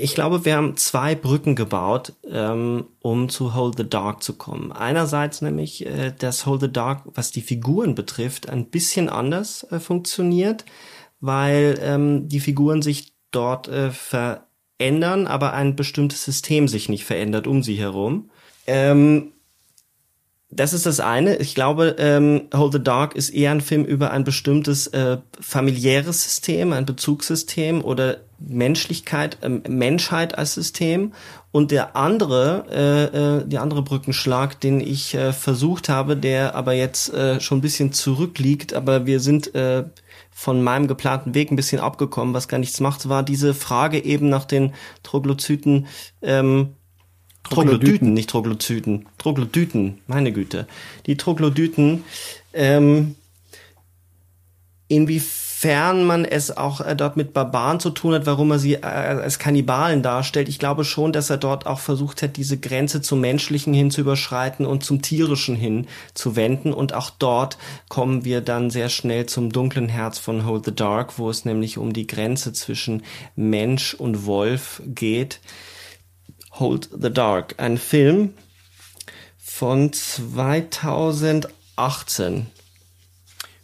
Ich glaube, wir haben zwei Brücken gebaut, ähm, um zu Hold the Dark zu kommen. Einerseits nämlich, äh, dass Hold the Dark, was die Figuren betrifft, ein bisschen anders äh, funktioniert, weil ähm, die Figuren sich dort äh, verändern, aber ein bestimmtes System sich nicht verändert um sie herum. Ähm, das ist das eine. Ich glaube, ähm, Hold the Dark ist eher ein Film über ein bestimmtes äh, familiäres System, ein Bezugssystem oder Menschlichkeit, äh, Menschheit als System. Und der andere, äh, äh, die andere Brückenschlag, den ich äh, versucht habe, der aber jetzt äh, schon ein bisschen zurückliegt, aber wir sind äh, von meinem geplanten Weg ein bisschen abgekommen, was gar nichts macht, war diese Frage eben nach den Troglozyten. Ähm, Troglodyten, nicht Troglozyten. Troglodyten, meine Güte. Die Troglodyten, ähm, inwiefern man es auch äh, dort mit Barbaren zu tun hat, warum er sie äh, als Kannibalen darstellt. Ich glaube schon, dass er dort auch versucht hat, diese Grenze zum Menschlichen hin zu überschreiten und zum Tierischen hin zu wenden. Und auch dort kommen wir dann sehr schnell zum dunklen Herz von Hold the Dark, wo es nämlich um die Grenze zwischen Mensch und Wolf geht. Hold the Dark, ein Film von 2018.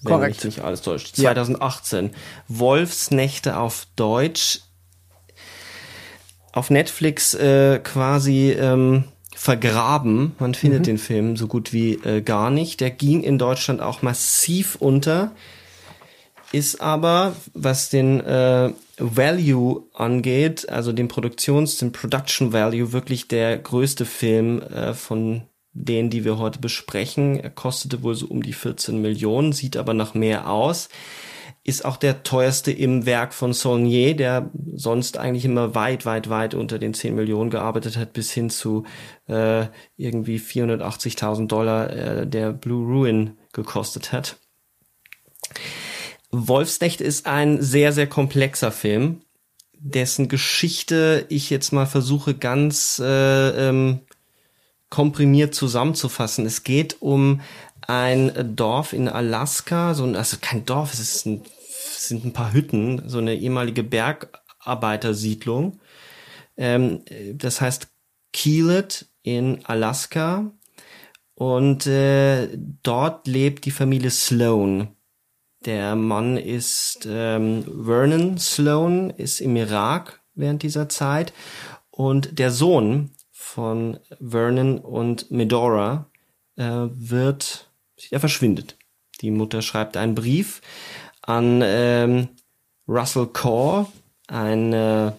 Wenn Korrekt. mich nicht alles täuscht. Ja. 2018. Wolfsnächte auf Deutsch. Auf Netflix äh, quasi ähm, vergraben. Man findet den Film so gut wie äh, gar nicht. Der ging in Deutschland auch massiv unter. Ist aber, was den äh, Value angeht, also den Produktions-, den Production Value, wirklich der größte Film äh, von denen, die wir heute besprechen. Er kostete wohl so um die 14 Millionen, sieht aber nach mehr aus. Ist auch der teuerste im Werk von Saulnier, der sonst eigentlich immer weit, weit, weit unter den 10 Millionen gearbeitet hat, bis hin zu äh, irgendwie 480.000 Dollar, äh, der Blue Ruin gekostet hat. Wolfsnächte ist ein sehr, sehr komplexer Film, dessen Geschichte ich jetzt mal versuche ganz äh, ähm, komprimiert zusammenzufassen. Es geht um ein Dorf in Alaska, so ein, also kein Dorf, es ist ein, es sind ein paar Hütten, so eine ehemalige Bergarbeitersiedlung. Ähm, das heißt Keelet in Alaska. Und äh, dort lebt die Familie Sloan. Der Mann ist ähm, Vernon Sloan, ist im Irak während dieser Zeit. Und der Sohn von Vernon und Medora äh, wird, er verschwindet. Die Mutter schreibt einen Brief an ähm, Russell Core, ein äh,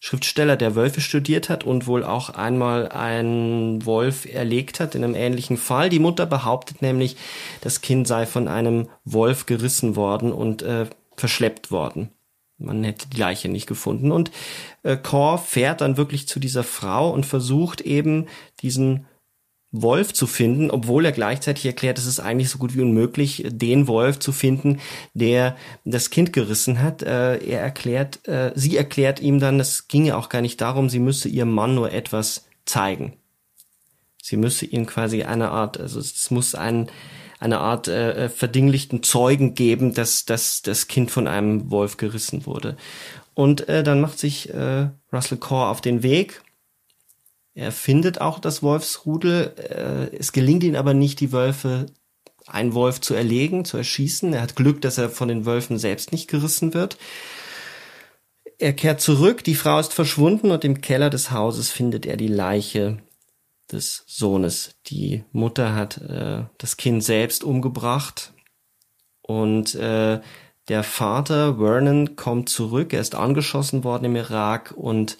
Schriftsteller, der Wölfe studiert hat und wohl auch einmal einen Wolf erlegt hat in einem ähnlichen Fall. Die Mutter behauptet nämlich, das Kind sei von einem Wolf gerissen worden und äh, verschleppt worden. Man hätte die Leiche nicht gefunden. Und äh, Kor fährt dann wirklich zu dieser Frau und versucht eben diesen Wolf zu finden, obwohl er gleichzeitig erklärt, es ist eigentlich so gut wie unmöglich, den Wolf zu finden, der das Kind gerissen hat. Äh, er erklärt, äh, sie erklärt ihm dann, es ginge auch gar nicht darum, sie müsse ihrem Mann nur etwas zeigen. Sie müsse ihm quasi eine Art, also es muss ein, eine Art äh, äh verdinglichten Zeugen geben, dass, dass das Kind von einem Wolf gerissen wurde. Und äh, dann macht sich äh, Russell Core auf den Weg er findet auch das Wolfsrudel. Äh, es gelingt ihm aber nicht, die Wölfe, einen Wolf zu erlegen, zu erschießen. Er hat Glück, dass er von den Wölfen selbst nicht gerissen wird. Er kehrt zurück, die Frau ist verschwunden und im Keller des Hauses findet er die Leiche des Sohnes. Die Mutter hat äh, das Kind selbst umgebracht und äh, der Vater, Vernon, kommt zurück. Er ist angeschossen worden im Irak und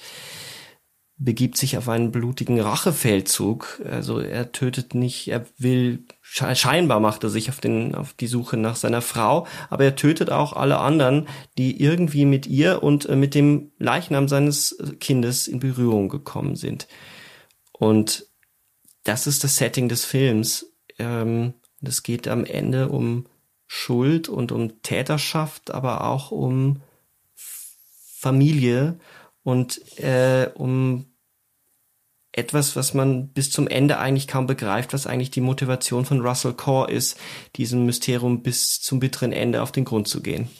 begibt sich auf einen blutigen Rachefeldzug. Also er tötet nicht, er will, scheinbar macht er sich auf, den, auf die Suche nach seiner Frau, aber er tötet auch alle anderen, die irgendwie mit ihr und äh, mit dem Leichnam seines Kindes in Berührung gekommen sind. Und das ist das Setting des Films. Ähm, es geht am Ende um Schuld und um Täterschaft, aber auch um Familie und äh, um etwas, was man bis zum Ende eigentlich kaum begreift, was eigentlich die Motivation von Russell Core ist, diesem Mysterium bis zum bitteren Ende auf den Grund zu gehen.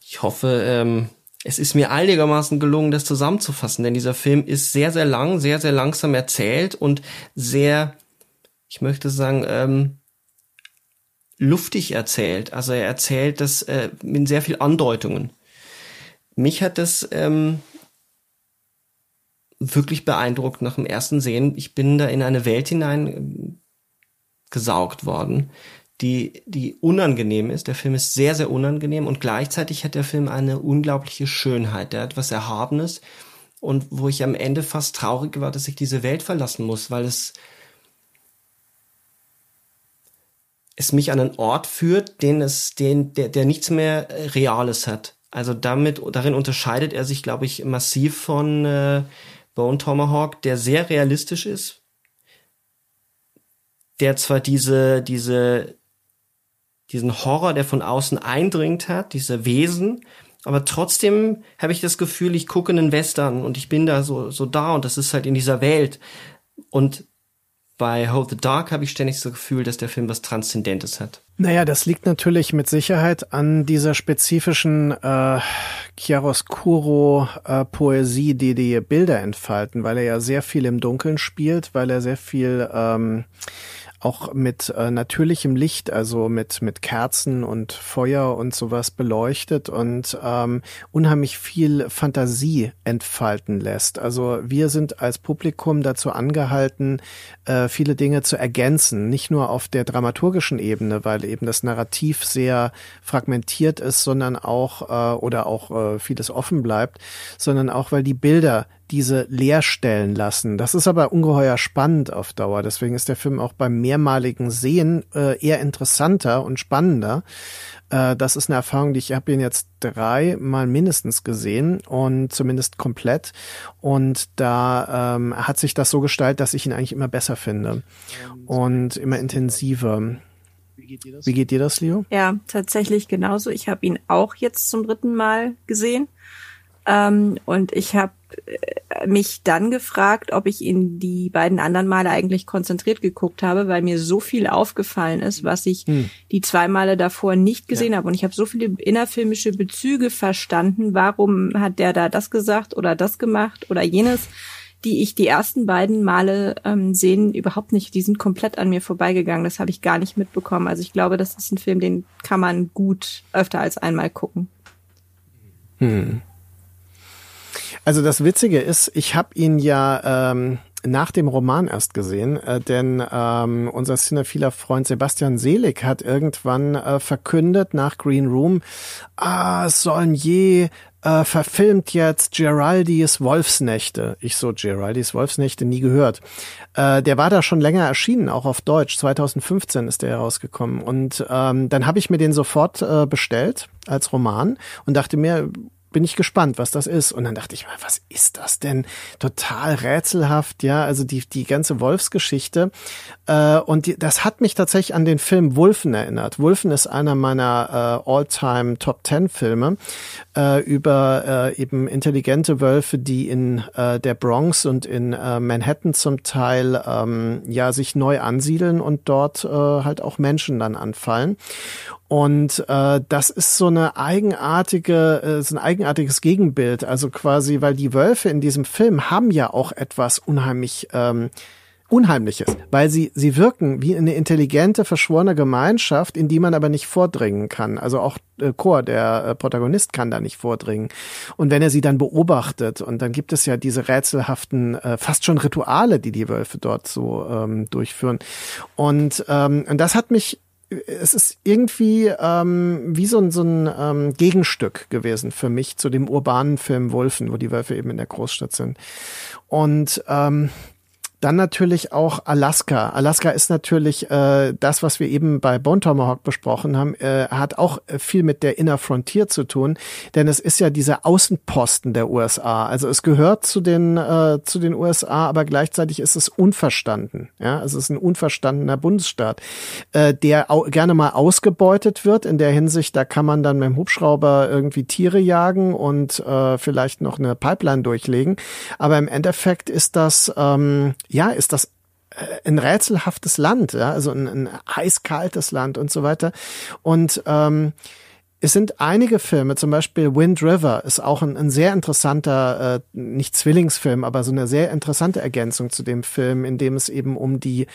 Ich hoffe, ähm, es ist mir einigermaßen gelungen, das zusammenzufassen, denn dieser Film ist sehr, sehr lang, sehr, sehr langsam erzählt und sehr, ich möchte sagen, ähm, luftig erzählt. Also er erzählt das äh, mit sehr viel Andeutungen. Mich hat das ähm, wirklich beeindruckt nach dem ersten Sehen. Ich bin da in eine Welt hinein ähm, gesaugt worden, die, die unangenehm ist. Der Film ist sehr, sehr unangenehm und gleichzeitig hat der Film eine unglaubliche Schönheit. Der hat was Erhabenes und wo ich am Ende fast traurig war, dass ich diese Welt verlassen muss, weil es es mich an einen Ort führt, den es, den, der, der nichts mehr Reales hat. Also damit, darin unterscheidet er sich, glaube ich, massiv von äh, Bone Tomahawk, der sehr realistisch ist, der zwar diese, diese, diesen Horror, der von außen eindringt hat, diese Wesen, aber trotzdem habe ich das Gefühl, ich gucke einen Western und ich bin da so, so da und das ist halt in dieser Welt. Und bei Hold the Dark habe ich ständig das Gefühl, dass der Film was Transzendentes hat. Naja, das liegt natürlich mit Sicherheit an dieser spezifischen äh, Chiaroscuro-Poesie, äh, die die Bilder entfalten, weil er ja sehr viel im Dunkeln spielt, weil er sehr viel ähm, auch mit äh, natürlichem Licht, also mit, mit Kerzen und Feuer und sowas beleuchtet und ähm, unheimlich viel Fantasie entfalten lässt. Also wir sind als Publikum dazu angehalten, äh, viele Dinge zu ergänzen, nicht nur auf der dramaturgischen Ebene, weil eben das Narrativ sehr fragmentiert ist, sondern auch äh, oder auch äh, vieles offen bleibt, sondern auch weil die Bilder diese leerstellen lassen. Das ist aber ungeheuer spannend auf Dauer. Deswegen ist der Film auch beim mehrmaligen Sehen äh, eher interessanter und spannender. Äh, das ist eine Erfahrung, die ich habe ihn jetzt dreimal mindestens gesehen und zumindest komplett. Und da ähm, hat sich das so gestaltet, dass ich ihn eigentlich immer besser finde und immer intensiver. Wie geht dir das? Wie geht dir das, Leo? Ja, tatsächlich genauso. Ich habe ihn auch jetzt zum dritten Mal gesehen Ähm, und ich habe äh, mich dann gefragt, ob ich in die beiden anderen Male eigentlich konzentriert geguckt habe, weil mir so viel aufgefallen ist, was ich hm. die zwei Male davor nicht gesehen ja. habe. Und ich habe so viele innerfilmische Bezüge verstanden. Warum hat der da das gesagt oder das gemacht oder jenes? die ich die ersten beiden Male ähm, sehen, überhaupt nicht. Die sind komplett an mir vorbeigegangen. Das habe ich gar nicht mitbekommen. Also ich glaube, das ist ein Film, den kann man gut öfter als einmal gucken. Hm. Also das Witzige ist, ich habe ihn ja ähm, nach dem Roman erst gesehen, äh, denn ähm, unser cinephiler Freund Sebastian Selig hat irgendwann äh, verkündet nach Green Room, ah, es sollen je äh, verfilmt jetzt Geraldis Wolfsnächte. Ich so, Geraldis Wolfsnächte nie gehört. Äh, der war da schon länger erschienen, auch auf Deutsch. 2015 ist der herausgekommen. Und ähm, dann habe ich mir den sofort äh, bestellt als Roman und dachte mir, bin ich gespannt, was das ist. Und dann dachte ich mal, was ist das denn? Total rätselhaft, ja, also die, die ganze Wolfsgeschichte. Äh, und die, das hat mich tatsächlich an den Film Wolfen erinnert. Wolfen ist einer meiner äh, All-Time Top Ten Filme äh, über äh, eben intelligente Wölfe, die in äh, der Bronx und in äh, Manhattan zum Teil ähm, ja sich neu ansiedeln und dort äh, halt auch Menschen dann anfallen. Und äh, das ist so eine eigenartige, äh, so ein eigenartiges Gegenbild. Also quasi, weil die Wölfe in diesem Film haben ja auch etwas unheimlich ähm, Unheimliches, weil sie, sie wirken wie eine intelligente, verschworene Gemeinschaft, in die man aber nicht vordringen kann. Also auch äh, Chor, der äh, Protagonist, kann da nicht vordringen. Und wenn er sie dann beobachtet, und dann gibt es ja diese rätselhaften, äh, fast schon Rituale, die die Wölfe dort so ähm, durchführen. Und, ähm, und das hat mich es ist irgendwie ähm, wie so ein, so ein ähm, Gegenstück gewesen für mich zu dem urbanen Film Wolfen, wo die Wölfe eben in der Großstadt sind. Und ähm, dann natürlich auch Alaska. Alaska ist natürlich äh, das, was wir eben bei Bone Tomahawk besprochen haben, äh, hat auch viel mit der Inner Frontier zu tun, denn es ist ja dieser Außenposten der USA. Also es gehört zu den äh, zu den USA, aber gleichzeitig ist es unverstanden. Ja, es ist ein unverstandener Bundesstaat, äh, der auch gerne mal ausgebeutet wird. In der Hinsicht, da kann man dann mit dem Hubschrauber irgendwie Tiere jagen und äh, vielleicht noch eine Pipeline durchlegen. Aber im Endeffekt ist das ähm, ja, ist das äh, ein rätselhaftes Land, ja, also ein, ein eiskaltes Land und so weiter. Und ähm, es sind einige Filme, zum Beispiel Wind River ist auch ein, ein sehr interessanter, äh, nicht Zwillingsfilm, aber so eine sehr interessante Ergänzung zu dem Film, in dem es eben um die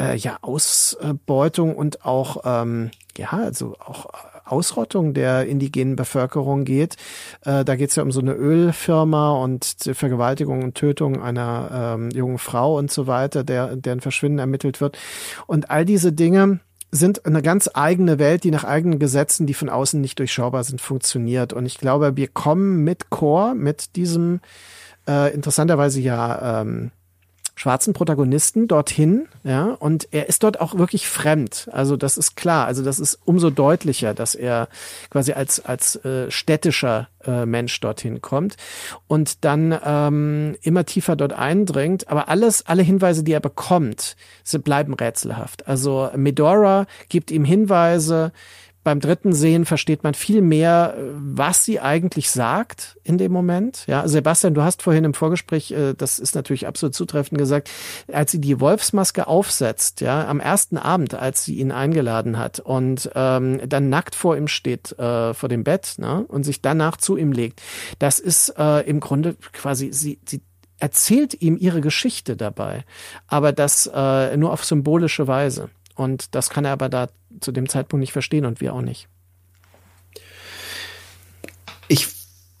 äh, ja Ausbeutung und auch ähm, ja also auch Ausrottung der indigenen Bevölkerung geht. Äh, da geht es ja um so eine Ölfirma und Vergewaltigung und Tötung einer ähm, jungen Frau und so weiter, der, deren Verschwinden ermittelt wird. Und all diese Dinge sind eine ganz eigene Welt, die nach eigenen Gesetzen, die von außen nicht durchschaubar sind, funktioniert. Und ich glaube, wir kommen mit Core, mit diesem äh, interessanterweise ja ähm, schwarzen Protagonisten dorthin, ja, und er ist dort auch wirklich fremd. Also das ist klar. Also das ist umso deutlicher, dass er quasi als als äh, städtischer äh, Mensch dorthin kommt und dann ähm, immer tiefer dort eindringt. Aber alles, alle Hinweise, die er bekommt, sie bleiben rätselhaft. Also Medora gibt ihm Hinweise, beim dritten Sehen versteht man viel mehr, äh, was sie eigentlich sagt in dem Moment. Ja, Sebastian, du hast vorhin im Vorgespräch, äh, das ist natürlich absolut zutreffend gesagt, als sie die Wolfsmaske aufsetzt, ja, am ersten Abend, als sie ihn eingeladen hat und ähm, dann nackt vor ihm steht, äh, vor dem Bett, ne, und sich danach zu ihm legt, das ist äh, im Grunde quasi sie, sie erzählt ihm ihre Geschichte dabei, aber das äh, nur auf symbolische Weise. Und das kann er aber da zu dem Zeitpunkt nicht verstehen und wir auch nicht. Ich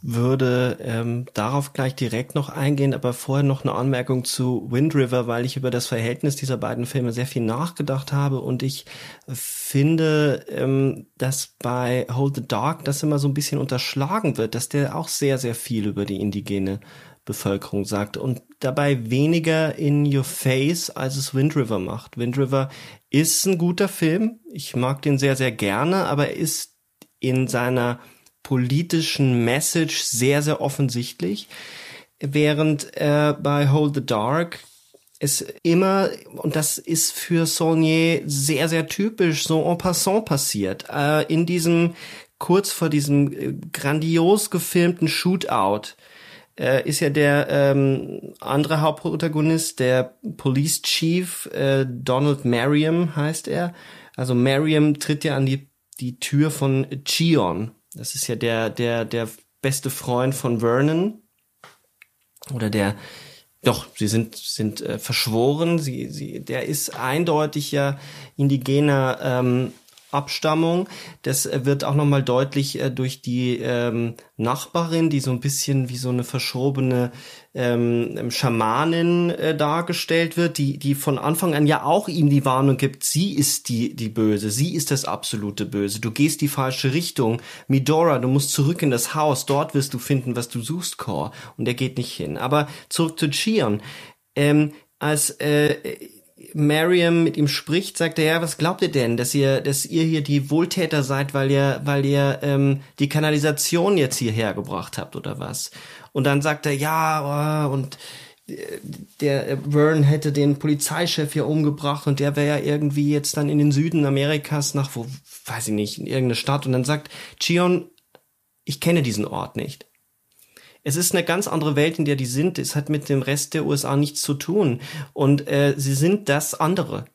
würde ähm, darauf gleich direkt noch eingehen, aber vorher noch eine Anmerkung zu Wind River, weil ich über das Verhältnis dieser beiden Filme sehr viel nachgedacht habe und ich finde, ähm, dass bei Hold the Dark das immer so ein bisschen unterschlagen wird, dass der auch sehr, sehr viel über die indigene Bevölkerung sagt und dabei weniger in your face, als es Wind River macht. Wind River ist ein guter Film. Ich mag den sehr, sehr gerne, aber er ist in seiner politischen Message sehr, sehr offensichtlich. Während äh, bei Hold the Dark es immer, und das ist für Saulnier sehr, sehr typisch, so en passant passiert. Äh, in diesem kurz vor diesem äh, grandios gefilmten Shootout äh, ist ja der ähm, andere Hauptprotagonist, der Police Chief äh, Donald Merriam heißt er. Also Merriam tritt ja an die die Tür von Chion. Das ist ja der der der beste Freund von Vernon oder der doch, sie sind sind äh, verschworen. Sie sie der ist eindeutig ja indigener ähm, Abstammung. Das äh, wird auch nochmal deutlich äh, durch die ähm, Nachbarin, die so ein bisschen wie so eine verschobene ähm, ähm, Schamanin äh, dargestellt wird, die, die von Anfang an ja auch ihm die Warnung gibt, sie ist die, die Böse, sie ist das absolute Böse, du gehst die falsche Richtung. Midora, du musst zurück in das Haus, dort wirst du finden, was du suchst, Core. Und er geht nicht hin. Aber zurück zu Chion. Ähm, als äh, Mariam mit ihm spricht, sagt er, ja, was glaubt ihr denn, dass ihr, dass ihr hier die Wohltäter seid, weil ihr, weil ihr ähm, die Kanalisation jetzt hierher gebracht habt oder was? Und dann sagt er, ja, oh, und äh, der äh, Vern hätte den Polizeichef hier umgebracht und der wäre ja irgendwie jetzt dann in den Süden Amerikas nach, wo, weiß ich nicht, in irgendeine Stadt. Und dann sagt Chion, ich kenne diesen Ort nicht es ist eine ganz andere Welt, in der die sind. Es hat mit dem Rest der USA nichts zu tun. Und äh, sie sind das andere.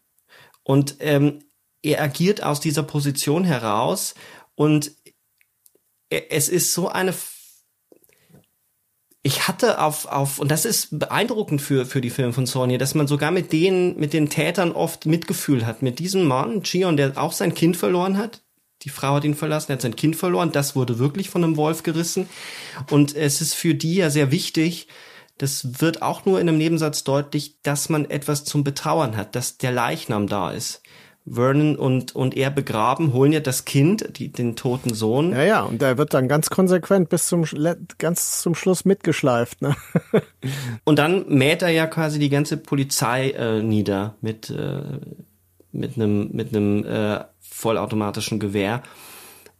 Und ähm, er agiert aus dieser Position heraus und es ist so eine ich hatte auf, auf, und das ist beeindruckend für, für die Filme von Sony, dass man sogar mit denen, mit den Tätern oft Mitgefühl hat. Mit diesem Mann, Gion, der auch sein Kind verloren hat, die Frau hat ihn verlassen, er hat sein Kind verloren. Das wurde wirklich von einem Wolf gerissen. Und es ist für die ja sehr wichtig, das wird auch nur in einem Nebensatz deutlich, dass man etwas zum Betrauern hat, dass der Leichnam da ist. Vernon und, und er begraben, holen ja das Kind, die, den toten Sohn. Ja, ja, und der wird dann ganz konsequent bis zum, ganz zum Schluss mitgeschleift. Ne? und dann mäht er ja quasi die ganze Polizei äh, nieder mit, äh, mit einem mit einem äh, vollautomatischen Gewehr.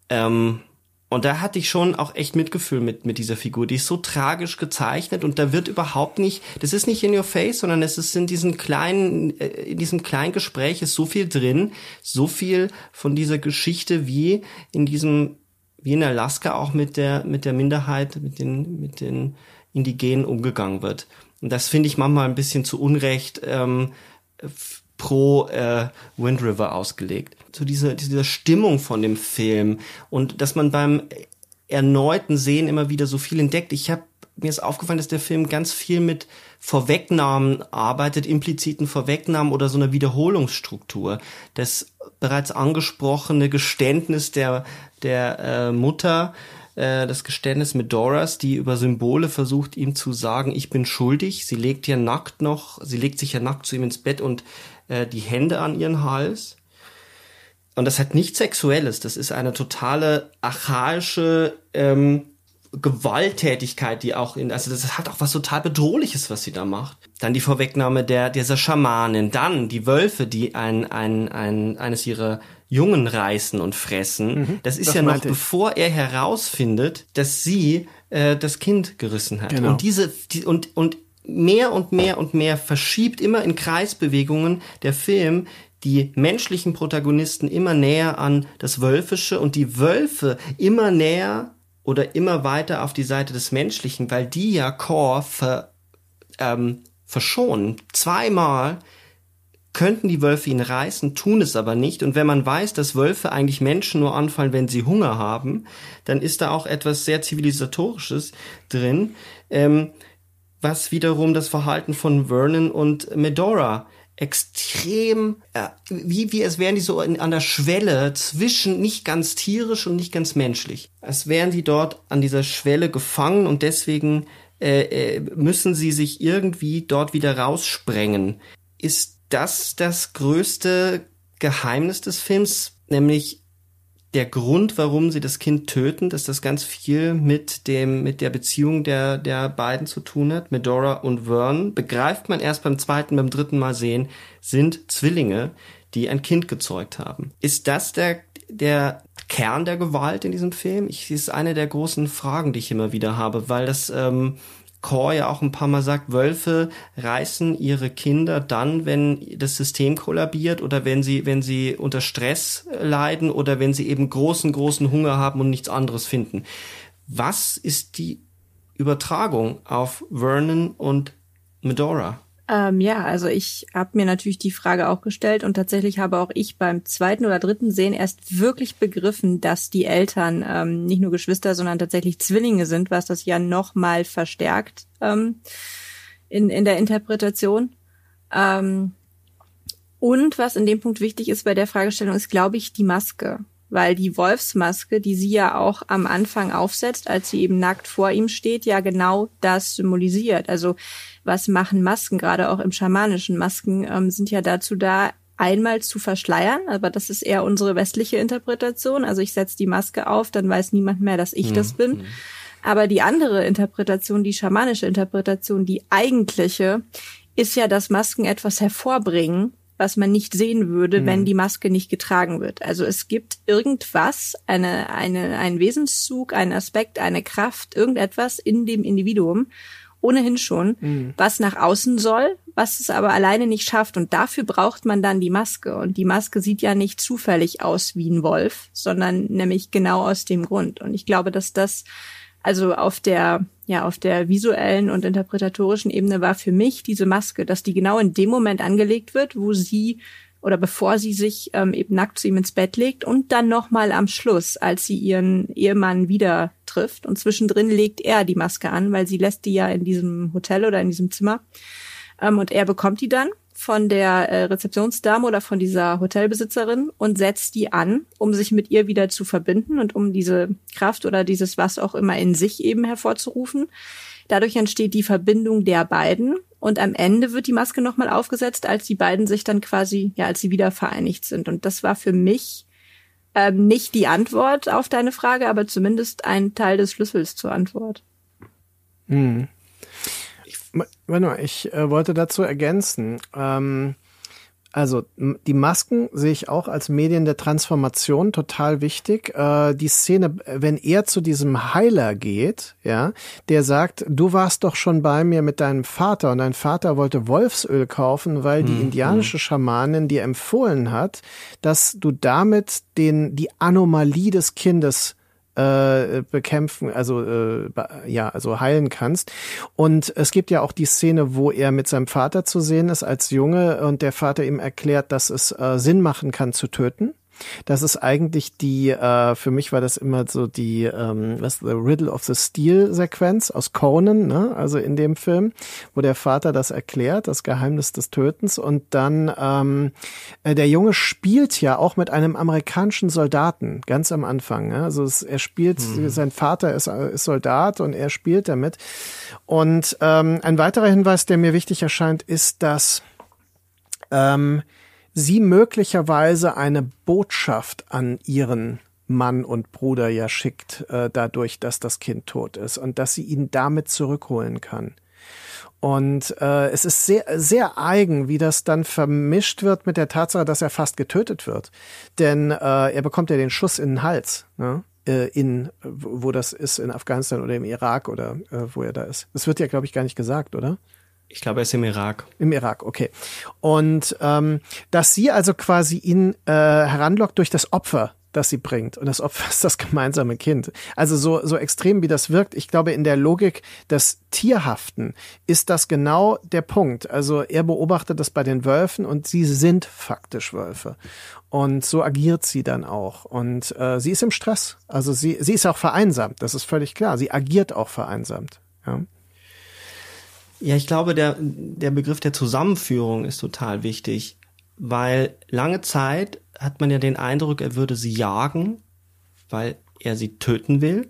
Ähm, und da hatte ich schon auch echt Mitgefühl mit, mit dieser Figur. Die ist so tragisch gezeichnet und da wird überhaupt nicht, das ist nicht in your face, sondern es ist in diesem kleinen, äh, in diesem kleinen Gespräch ist so viel drin, so viel von dieser Geschichte wie in diesem, wie in Alaska auch mit der, mit der Minderheit, mit den, mit den Indigenen umgegangen wird. Und das finde ich manchmal ein bisschen zu Unrecht, ähm, pro äh, Wind River ausgelegt. So diese, diese Stimmung von dem Film und dass man beim erneuten Sehen immer wieder so viel entdeckt. Ich habe mir ist aufgefallen, dass der Film ganz viel mit Vorwegnahmen arbeitet, impliziten Vorwegnahmen oder so einer Wiederholungsstruktur. Das bereits angesprochene Geständnis der, der äh, Mutter, äh, das Geständnis mit Doras, die über Symbole versucht, ihm zu sagen, ich bin schuldig. Sie legt ja nackt noch, sie legt sich ja nackt zu ihm ins Bett und äh, die Hände an ihren Hals. Und das hat nichts Sexuelles, das ist eine totale archaische ähm, Gewalttätigkeit, die auch in, also das hat auch was total Bedrohliches, was sie da macht. Dann die Vorwegnahme der, dieser Schamanin, dann die Wölfe, die ein, ein, ein, eines ihrer Jungen reißen und fressen. Mhm, das ist das ja noch ich. bevor er herausfindet, dass sie äh, das Kind gerissen hat. Genau. Und diese, die, und, und mehr und mehr und mehr verschiebt immer in Kreisbewegungen der Film die menschlichen Protagonisten immer näher an das Wölfische und die Wölfe immer näher oder immer weiter auf die Seite des Menschlichen, weil die ja Core ver, ähm, verschonen. Zweimal könnten die Wölfe ihn reißen, tun es aber nicht. Und wenn man weiß, dass Wölfe eigentlich Menschen nur anfallen, wenn sie Hunger haben, dann ist da auch etwas sehr zivilisatorisches drin. Ähm, was wiederum das Verhalten von Vernon und Medora extrem, äh, wie, wie es wären die so in, an der Schwelle zwischen nicht ganz tierisch und nicht ganz menschlich. Als wären die dort an dieser Schwelle gefangen und deswegen äh, äh, müssen sie sich irgendwie dort wieder raussprengen. Ist das das größte Geheimnis des Films, nämlich der Grund, warum sie das Kind töten, dass das ganz viel mit dem, mit der Beziehung der, der beiden zu tun hat, Medora und Vern, begreift man erst beim zweiten, beim dritten Mal sehen, sind Zwillinge, die ein Kind gezeugt haben. Ist das der, der Kern der Gewalt in diesem Film? Ich, das ist eine der großen Fragen, die ich immer wieder habe, weil das, ähm, Core ja auch ein paar Mal sagt, Wölfe reißen ihre Kinder dann, wenn das System kollabiert oder wenn sie, wenn sie unter Stress leiden oder wenn sie eben großen, großen Hunger haben und nichts anderes finden. Was ist die Übertragung auf Vernon und Medora? Ähm, ja, also ich habe mir natürlich die Frage auch gestellt und tatsächlich habe auch ich beim zweiten oder dritten Sehen erst wirklich begriffen, dass die Eltern ähm, nicht nur Geschwister, sondern tatsächlich Zwillinge sind, was das ja noch mal verstärkt ähm, in, in der Interpretation. Ähm, und was in dem Punkt wichtig ist bei der Fragestellung, ist, glaube ich, die Maske. Weil die Wolfsmaske, die sie ja auch am Anfang aufsetzt, als sie eben nackt vor ihm steht, ja genau das symbolisiert. Also was machen Masken, gerade auch im schamanischen Masken, ähm, sind ja dazu da, einmal zu verschleiern, aber das ist eher unsere westliche Interpretation. Also ich setze die Maske auf, dann weiß niemand mehr, dass ich mhm. das bin. Aber die andere Interpretation, die schamanische Interpretation, die eigentliche, ist ja, dass Masken etwas hervorbringen, was man nicht sehen würde, mhm. wenn die Maske nicht getragen wird. Also es gibt irgendwas, eine, eine, ein Wesenszug, ein Aspekt, eine Kraft, irgendetwas in dem Individuum, ohnehin schon, mhm. was nach außen soll, was es aber alleine nicht schafft. Und dafür braucht man dann die Maske. Und die Maske sieht ja nicht zufällig aus wie ein Wolf, sondern nämlich genau aus dem Grund. Und ich glaube, dass das also auf der, ja, auf der visuellen und interpretatorischen Ebene war für mich diese Maske, dass die genau in dem Moment angelegt wird, wo sie oder bevor sie sich ähm, eben nackt zu ihm ins Bett legt und dann nochmal am Schluss, als sie ihren Ehemann wieder trifft. Und zwischendrin legt er die Maske an, weil sie lässt die ja in diesem Hotel oder in diesem Zimmer. Ähm, und er bekommt die dann von der äh, Rezeptionsdame oder von dieser Hotelbesitzerin und setzt die an, um sich mit ihr wieder zu verbinden und um diese Kraft oder dieses was auch immer in sich eben hervorzurufen. Dadurch entsteht die Verbindung der beiden und am Ende wird die Maske nochmal aufgesetzt, als die beiden sich dann quasi, ja, als sie wieder vereinigt sind. Und das war für mich ähm, nicht die Antwort auf deine Frage, aber zumindest ein Teil des Schlüssels zur Antwort. Hm. Ich, warte mal, ich äh, wollte dazu ergänzen. Ähm, also die Masken sehe ich auch als Medien der Transformation total wichtig. Äh, die Szene, wenn er zu diesem Heiler geht, ja, der sagt, du warst doch schon bei mir mit deinem Vater und dein Vater wollte Wolfsöl kaufen, weil die mhm. indianische Schamanin dir empfohlen hat, dass du damit den die Anomalie des Kindes äh, bekämpfen, also äh, ja, also heilen kannst. Und es gibt ja auch die Szene, wo er mit seinem Vater zu sehen ist als Junge und der Vater ihm erklärt, dass es äh, Sinn machen kann zu töten. Das ist eigentlich die, äh, für mich war das immer so die, ähm, was, The Riddle of the Steel Sequenz aus Conan, ne? also in dem Film, wo der Vater das erklärt, das Geheimnis des Tötens und dann ähm, äh, der Junge spielt ja auch mit einem amerikanischen Soldaten ganz am Anfang. Ne? Also es, er spielt, hm. sein Vater ist, ist Soldat und er spielt damit. Und ähm, ein weiterer Hinweis, der mir wichtig erscheint, ist, dass ähm, sie möglicherweise eine Botschaft an ihren Mann und Bruder ja schickt, äh, dadurch, dass das Kind tot ist und dass sie ihn damit zurückholen kann. Und äh, es ist sehr, sehr eigen, wie das dann vermischt wird mit der Tatsache, dass er fast getötet wird. Denn äh, er bekommt ja den Schuss in den Hals, ne? Äh, in, wo das ist, in Afghanistan oder im Irak oder äh, wo er da ist. Das wird ja, glaube ich, gar nicht gesagt, oder? Ich glaube, er ist im Irak. Im Irak, okay. Und ähm, dass sie also quasi ihn äh, heranlockt durch das Opfer, das sie bringt. Und das Opfer ist das gemeinsame Kind. Also so, so extrem wie das wirkt, ich glaube, in der Logik des Tierhaften ist das genau der Punkt. Also er beobachtet das bei den Wölfen und sie sind faktisch Wölfe. Und so agiert sie dann auch. Und äh, sie ist im Stress. Also sie, sie ist auch vereinsamt, das ist völlig klar. Sie agiert auch vereinsamt. Ja. Ja, ich glaube, der, der Begriff der Zusammenführung ist total wichtig, weil lange Zeit hat man ja den Eindruck, er würde sie jagen, weil er sie töten will.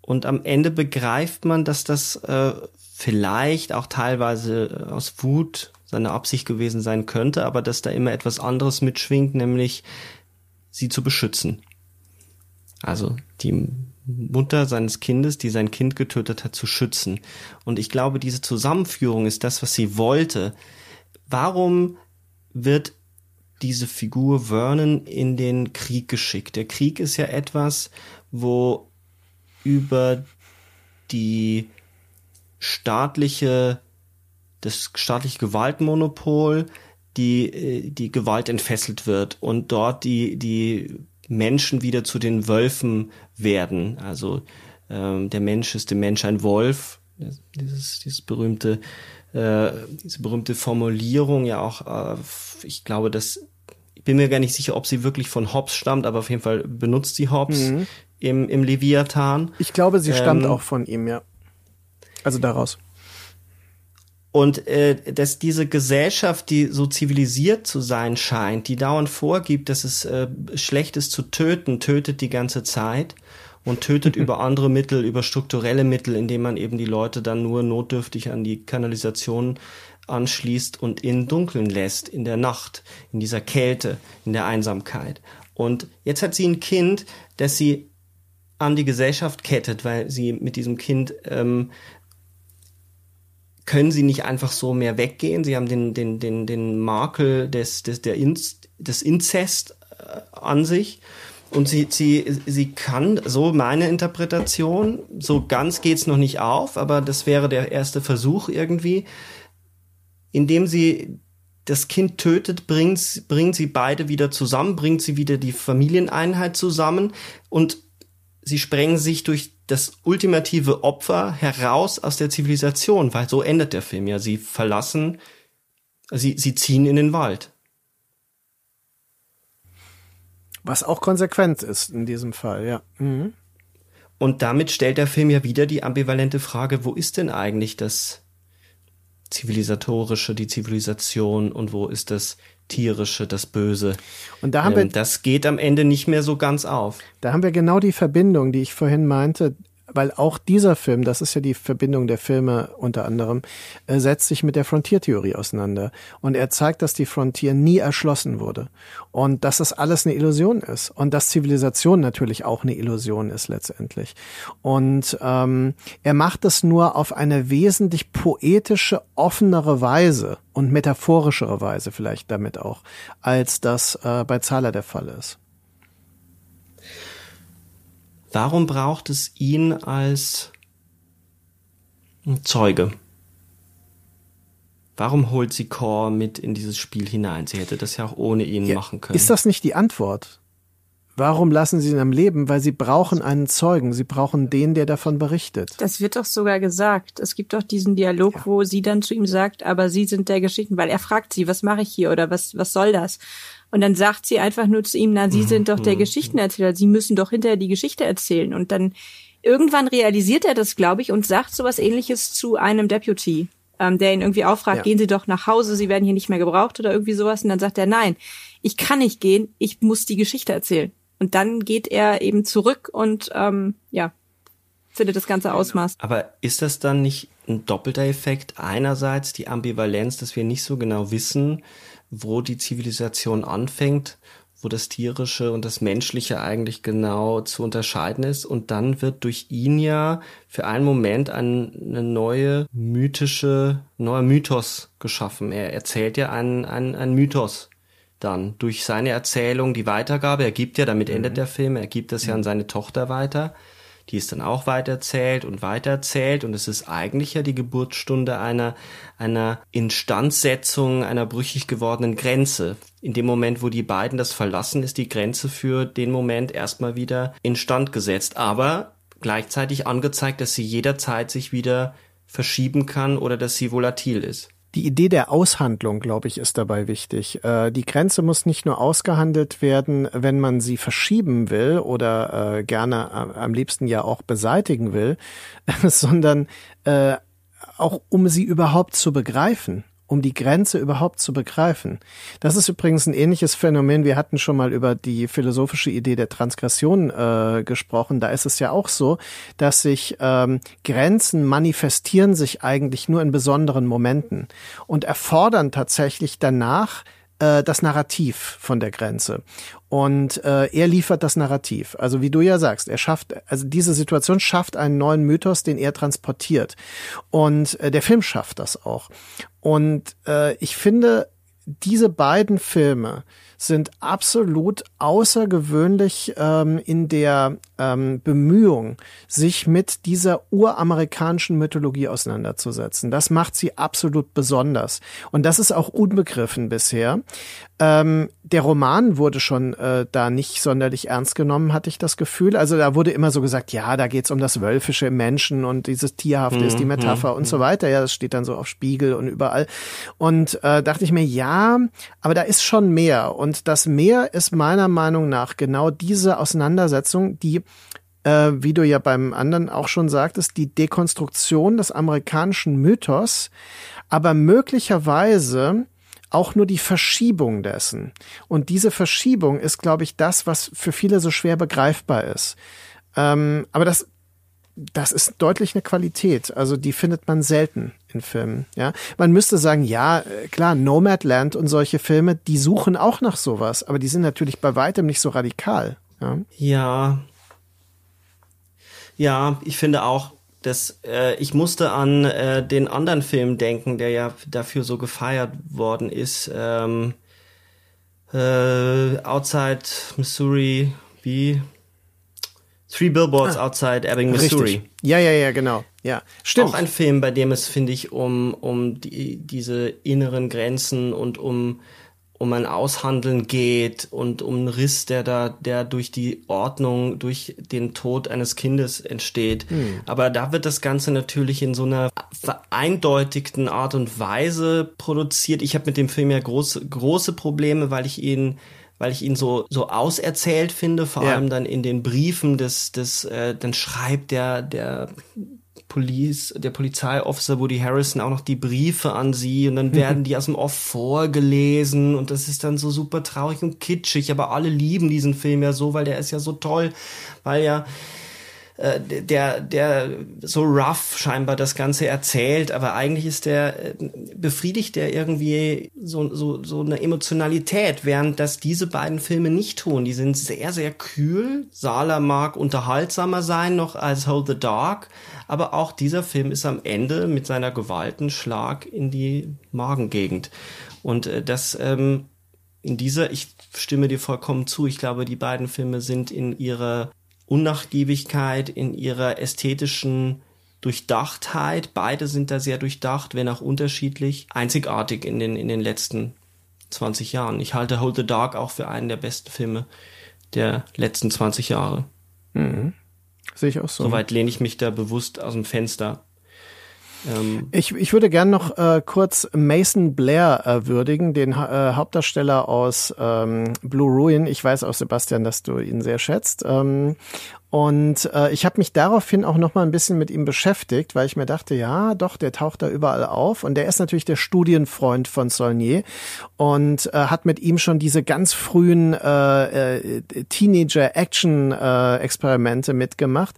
Und am Ende begreift man, dass das äh, vielleicht auch teilweise aus Wut seine Absicht gewesen sein könnte, aber dass da immer etwas anderes mitschwingt, nämlich sie zu beschützen. Also die Mutter seines Kindes, die sein Kind getötet hat, zu schützen. Und ich glaube, diese Zusammenführung ist das, was sie wollte. Warum wird diese Figur Vernon in den Krieg geschickt? Der Krieg ist ja etwas, wo über die staatliche, das staatliche Gewaltmonopol, die, äh, die Gewalt entfesselt wird und dort die, die Menschen wieder zu den Wölfen werden. Also ähm, der Mensch ist dem Mensch ein Wolf. Dieses, dieses berühmte, äh, diese berühmte Formulierung ja auch, äh, ich glaube, dass ich bin mir gar nicht sicher, ob sie wirklich von Hobbes stammt, aber auf jeden Fall benutzt sie Hobbes mhm. im, im Leviathan. Ich glaube, sie stammt ähm, auch von ihm, ja. Also daraus. Und äh, dass diese Gesellschaft, die so zivilisiert zu sein scheint, die dauernd vorgibt, dass es äh, schlecht ist zu töten, tötet die ganze Zeit und tötet über andere Mittel, über strukturelle Mittel, indem man eben die Leute dann nur notdürftig an die Kanalisation anschließt und in Dunkeln lässt, in der Nacht, in dieser Kälte, in der Einsamkeit. Und jetzt hat sie ein Kind, das sie an die Gesellschaft kettet, weil sie mit diesem Kind ähm, können sie nicht einfach so mehr weggehen. Sie haben den, den, den, den Makel des, des, der Inst, des Inzest äh, an sich. Und sie, sie, sie kann, so meine Interpretation, so ganz geht's noch nicht auf, aber das wäre der erste Versuch irgendwie, indem sie das Kind tötet, bringt, bringt sie beide wieder zusammen, bringt sie wieder die Familieneinheit zusammen und sie sprengen sich durch das ultimative Opfer heraus aus der Zivilisation, weil so endet der Film ja. Sie verlassen, sie, sie ziehen in den Wald. Was auch konsequent ist in diesem Fall, ja. Mhm. Und damit stellt der Film ja wieder die ambivalente Frage, wo ist denn eigentlich das Zivilisatorische, die Zivilisation und wo ist das tierische, das Böse. Und da haben ähm, wir, das geht am Ende nicht mehr so ganz auf. Da haben wir genau die Verbindung, die ich vorhin meinte weil auch dieser Film, das ist ja die Verbindung der Filme unter anderem, äh, setzt sich mit der Frontiertheorie auseinander. Und er zeigt, dass die Frontier nie erschlossen wurde. Und dass das alles eine Illusion ist. Und dass Zivilisation natürlich auch eine Illusion ist letztendlich. Und ähm, er macht es nur auf eine wesentlich poetische, offenere Weise und metaphorischere Weise vielleicht damit auch, als das äh, bei Zahler der Fall ist. Warum braucht es ihn als Zeuge? Warum holt sie Core mit in dieses Spiel hinein? Sie hätte das ja auch ohne ihn ja, machen können. Ist das nicht die Antwort? Warum lassen sie ihn am Leben? Weil sie brauchen einen Zeugen. Sie brauchen den, der davon berichtet. Das wird doch sogar gesagt. Es gibt doch diesen Dialog, ja. wo sie dann zu ihm sagt, aber sie sind der Geschichten, weil er fragt sie, was mache ich hier oder was, was soll das? Und dann sagt sie einfach nur zu ihm, na, Sie sind doch der mhm. Geschichtenerzähler, Sie müssen doch hinterher die Geschichte erzählen. Und dann irgendwann realisiert er das, glaube ich, und sagt sowas ähnliches zu einem Deputy, ähm, der ihn irgendwie auffragt, ja. gehen Sie doch nach Hause, Sie werden hier nicht mehr gebraucht oder irgendwie sowas. Und dann sagt er, nein, ich kann nicht gehen, ich muss die Geschichte erzählen. Und dann geht er eben zurück und ähm, ja, findet das ganze Ausmaß. Aber ist das dann nicht ein doppelter Effekt? Einerseits die Ambivalenz, dass wir nicht so genau wissen, wo die Zivilisation anfängt, wo das Tierische und das Menschliche eigentlich genau zu unterscheiden ist. Und dann wird durch ihn ja für einen Moment eine neue mythische, neuer Mythos geschaffen. Er erzählt ja einen, einen, einen Mythos dann durch seine Erzählung, die Weitergabe. Er gibt ja, damit endet mhm. der Film, er gibt das ja an seine Tochter weiter die ist dann auch weitererzählt und weitererzählt und es ist eigentlich ja die Geburtsstunde einer, einer Instandsetzung einer brüchig gewordenen Grenze. In dem Moment, wo die beiden das verlassen, ist die Grenze für den Moment erstmal wieder instand gesetzt, aber gleichzeitig angezeigt, dass sie jederzeit sich wieder verschieben kann oder dass sie volatil ist. Die Idee der Aushandlung, glaube ich, ist dabei wichtig. Äh, die Grenze muss nicht nur ausgehandelt werden, wenn man sie verschieben will oder äh, gerne am liebsten ja auch beseitigen will, sondern äh, auch um sie überhaupt zu begreifen um die Grenze überhaupt zu begreifen. Das ist übrigens ein ähnliches Phänomen. Wir hatten schon mal über die philosophische Idee der Transgression äh, gesprochen. Da ist es ja auch so, dass sich ähm, Grenzen manifestieren sich eigentlich nur in besonderen Momenten und erfordern tatsächlich danach äh, das Narrativ von der Grenze. Und äh, er liefert das Narrativ. Also wie du ja sagst, er schafft, also diese Situation schafft einen neuen Mythos, den er transportiert. Und äh, der Film schafft das auch. Und äh, ich finde, diese beiden Filme sind absolut außergewöhnlich ähm, in der ähm, Bemühung, sich mit dieser uramerikanischen Mythologie auseinanderzusetzen. Das macht sie absolut besonders. Und das ist auch unbegriffen bisher. Ähm, der Roman wurde schon äh, da nicht sonderlich ernst genommen, hatte ich das Gefühl. Also da wurde immer so gesagt, ja, da geht's um das Wölfische im Menschen und dieses Tierhafte mhm, ist die mhm, Metapher mhm. und so weiter. Ja, das steht dann so auf Spiegel und überall. Und äh, dachte ich mir, ja, aber da ist schon mehr. Und das Mehr ist meiner Meinung nach genau diese Auseinandersetzung, die äh, wie du ja beim anderen auch schon sagtest, die Dekonstruktion des amerikanischen Mythos, aber möglicherweise auch nur die Verschiebung dessen. Und diese Verschiebung ist, glaube ich, das, was für viele so schwer begreifbar ist. Ähm, aber das, das ist deutlich eine Qualität. Also die findet man selten in Filmen. Ja, man müsste sagen, ja, äh, klar, Nomadland und solche Filme, die suchen auch nach sowas, aber die sind natürlich bei weitem nicht so radikal. Ja, ja, ja ich finde auch, das, äh, ich musste an äh, den anderen Film denken, der ja dafür so gefeiert worden ist. Ähm, äh, Outside Missouri, wie? Three Billboards ah, Outside Ebbing, Missouri. Richtig. Ja, ja, ja, genau. Ja, stimmt. Auch ein Film, bei dem es, finde ich, um, um die, diese inneren Grenzen und um um ein Aushandeln geht und um einen Riss, der da, der durch die Ordnung, durch den Tod eines Kindes entsteht. Hm. Aber da wird das Ganze natürlich in so einer vereindeutigten Art und Weise produziert. Ich habe mit dem Film ja große, große Probleme, weil ich ihn weil ich ihn so so auserzählt finde, vor ja. allem dann in den Briefen des des äh, dann schreibt der der Police, der Polizeiofficer Woody Harrison auch noch die Briefe an sie und dann werden die aus dem Off vorgelesen und das ist dann so super traurig und kitschig, aber alle lieben diesen Film ja so, weil der ist ja so toll, weil ja äh, der, der so rough scheinbar das Ganze erzählt, aber eigentlich ist der, äh, befriedigt der irgendwie so, so, so eine Emotionalität, während das diese beiden Filme nicht tun. Die sind sehr, sehr kühl. Sala mag unterhaltsamer sein noch als Hold the Dark, aber auch dieser Film ist am Ende mit seiner Gewalt Schlag in die Magengegend. Und äh, das, ähm, in dieser, ich stimme dir vollkommen zu, ich glaube, die beiden Filme sind in ihrer Unnachgiebigkeit, in ihrer ästhetischen Durchdachtheit. Beide sind da sehr durchdacht, wenn auch unterschiedlich, einzigartig in den, in den letzten 20 Jahren. Ich halte Hold the Dark auch für einen der besten Filme der letzten 20 Jahre. Mhm. Sehe ich auch so. Soweit lehne ich mich da bewusst aus dem Fenster. Ähm, ich, ich würde gern noch äh, kurz Mason Blair äh, würdigen, den äh, Hauptdarsteller aus ähm, Blue Ruin. Ich weiß auch, Sebastian, dass du ihn sehr schätzt. Ähm, und äh, ich habe mich daraufhin auch noch mal ein bisschen mit ihm beschäftigt, weil ich mir dachte, ja, doch, der taucht da überall auf. Und der ist natürlich der Studienfreund von Saulnier und äh, hat mit ihm schon diese ganz frühen äh, äh, Teenager-Action-Experimente äh, mitgemacht.